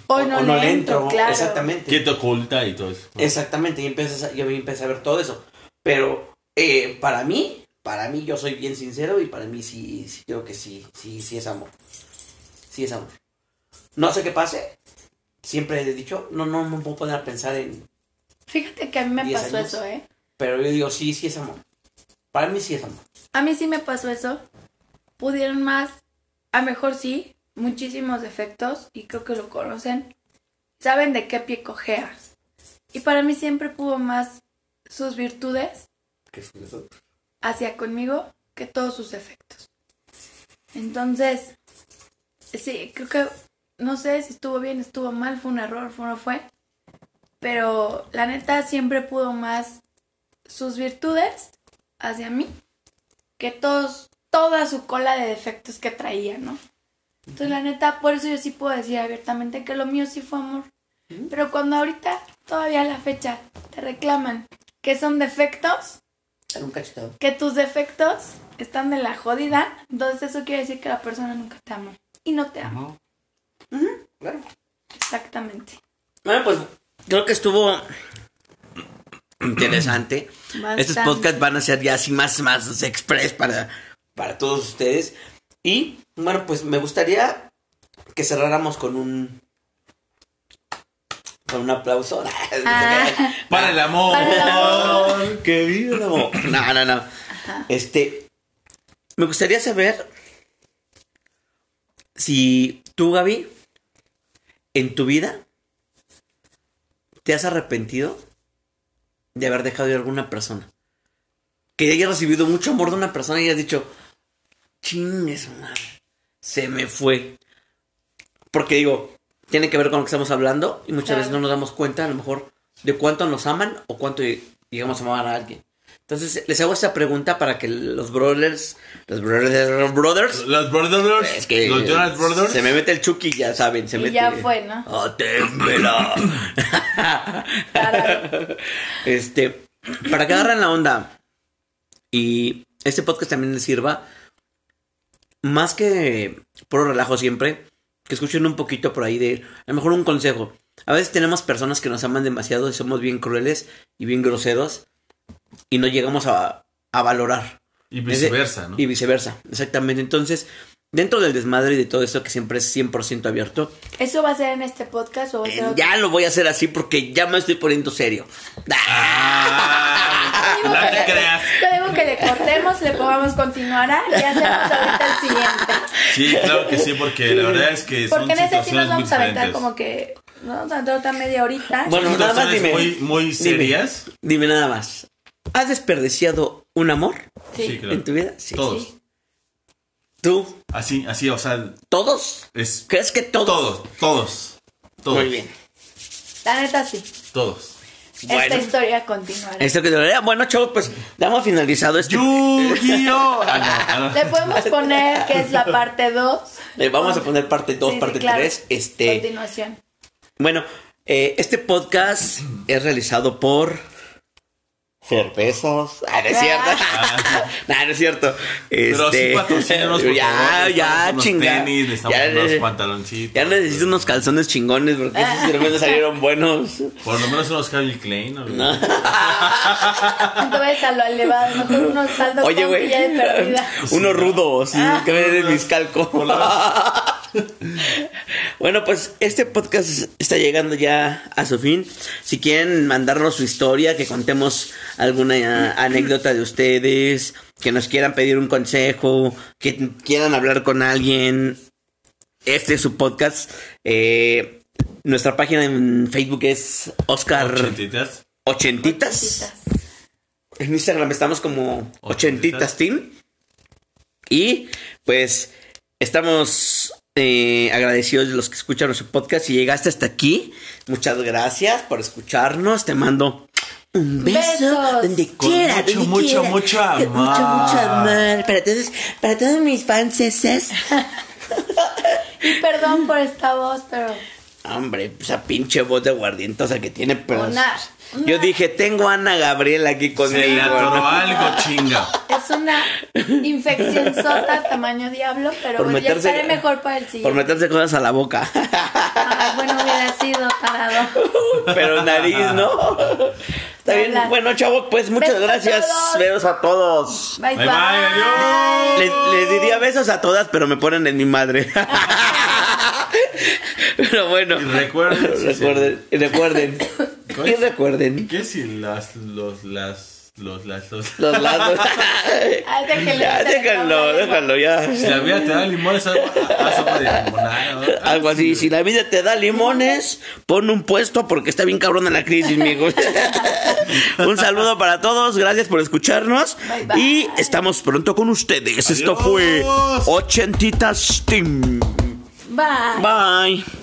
Hoy o- no, o no le entro, claro. Exactamente. ¿Qué te oculta y todo eso? Exactamente, y empiezas a, yo empecé a ver todo eso. Pero eh, para mí, para mí yo soy bien sincero y para mí sí, sí creo que sí, sí, sí es amor. Sí es amor. No sé qué pase. Siempre he dicho, no, no me puedo poner a pensar en... Fíjate que a mí me 10 pasó años. eso, ¿eh? Pero yo digo, sí, sí es amor. Para mí sí es amor. A mí sí me pasó eso. Pudieron más, a mejor sí, muchísimos defectos y creo que lo conocen. Saben de qué pie cojea. Y para mí siempre pudo más sus virtudes ¿Qué es eso? hacia conmigo que todos sus defectos. Entonces, sí, creo que no sé si estuvo bien, estuvo mal, fue un error, fue no fue. Pero la neta siempre pudo más sus virtudes hacia mí que todos, toda su cola de defectos que traía, ¿no? Entonces la neta, por eso yo sí puedo decir abiertamente que lo mío sí fue amor. Pero cuando ahorita, todavía a la fecha, te reclaman que son defectos, Dale un cachetado. que tus defectos están de la jodida, entonces eso quiere decir que la persona nunca te amó. Y no te ama. Claro. Exactamente. Bueno, pues creo que estuvo interesante. Bastante. Estos podcasts van a ser ya así más, más express para, para todos ustedes. Y bueno, pues me gustaría que cerráramos con un con un aplauso. Ah. Para el amor. Para el amor. No, no, no. Este, me gustaría saber si tú, Gaby, en tu vida, ¿te has arrepentido de haber dejado ir a alguna persona? Que hayas recibido mucho amor de una persona y hayas dicho, chingue su madre, se me fue. Porque digo, tiene que ver con lo que estamos hablando y muchas Claro. veces no nos damos cuenta a lo mejor de cuánto nos aman o cuánto llegamos a amar a alguien. Entonces les hago esta pregunta para que los brothers, los brothers, los brothers, Los Brothers. es que los Jonas Brothers. se me mete el Chucky, ya saben, se Y mete. ya fue, ¿no? Claro. este, para que agarren la onda y este podcast también les sirva, más que puro relajo siempre, que escuchen un poquito por ahí de, a lo mejor un consejo. A veces tenemos personas que nos aman demasiado y somos bien crueles y bien groseros y no llegamos a, a valorar. Y viceversa, ¿no? Y viceversa, exactamente. Entonces, dentro del desmadre y de todo esto que siempre es 100% abierto, ¿Eso va a ser en este podcast o va a eh, ser otro? ya lo voy a hacer así porque ya me estoy poniendo serio. Ah, no te creas. Que le cortemos, le pongamos continuará y hacemos ahorita el siguiente. Sí, claro que sí, porque la verdad es que son Porque en ese sí nos vamos a aventar como que. No, vamos a aventar otra media horita. Bueno, Son nada más dime. muy, muy Dime. serias. Dime nada más. ¿Has desperdiciado un amor sí. Sí, claro. en tu vida? Sí. Todos. Sí. ¿Tú? Así, así, o sea, ¿Todos? es ¿Crees que todos? todos, todos, todos. Muy bien. La neta sí. Todos. Esta Bueno. historia continuará. Esto que Bueno, chavos, pues damos finalizado este. Yu-Gi-Oh! Ah, ah. Le podemos poner que es la parte 2. Le vamos a poner parte 2, Sí, sí, parte claro. 3. Este. Continuación. Bueno, eh, este podcast es realizado por cervezas. Ah, no es cierto. no, no es cierto. Pero Este, sí patrocínanos, por ya, favor. ya, Necesitamos unos chinga. tenis, necesitamos Ya, unos pantaloncitos. ya necesito unos calzones chingones porque esos cervezas salieron buenos. Por lo menos unos Calvin Klein. ¿no? No te vayas a lo elevado, mejor unos saldos Oye, güey. Unos rudos, Ah. que me den mis calco. bueno, pues este podcast está llegando ya a su fin. Si quieren mandarnos su historia, que contemos alguna eh, anécdota de ustedes, que nos quieran pedir un consejo, que quieran hablar con alguien, este es su podcast. Eh, Nuestra página en Facebook es Oscar Ochentitas. Ochentitas. En Instagram estamos como Ochentitas Ochentitas. Team. Y pues estamos eh, agradecidos de los que escuchan nuestro podcast. Si llegaste hasta aquí, muchas gracias por escucharnos. Te mando un beso Besos. donde Con quiera, mucho, donde mucho, quiera. mucho amor. Mucho, mucho amor. Para todos, para todos mis fans. Y perdón por esta voz, pero Hombre, esa pinche voz de aguardientosa que tiene, pero. Una- Yo dije, tengo a Ana Gabriel aquí Se conmigo. le atoró ¿no? algo, chinga. es una infección sota tamaño diablo, pero Por bueno, ya meterse- estaré mejor para el Por siguiente. meterse cosas a la boca. Ay, bueno, hubiera sido tarado. Pero nariz, ¿no? Está bien. Bueno, chavo, pues muchas Besos a gracias. todos. Besos a todos. Bye, Bye, bye, adiós. Les, les diría besos a todas, pero me ponen en mi madre. pero bueno. Y recuerden, si recuerden, y recuerden. ¿Cómo Y recuerden. ¿Qué si las, los, las, los, las, los... Los lazos. Ay, déjenlo, ya, déjalo, déjalo, ya. Si la vida te da limones, agua de. Algo así, si la vida te da limones, pon un puesto porque está bien cabrona la crisis, mijo. un saludo para todos, gracias por escucharnos Bye, bye. y estamos pronto con ustedes. Esto fue Ochentitas Team. Bye. Bye.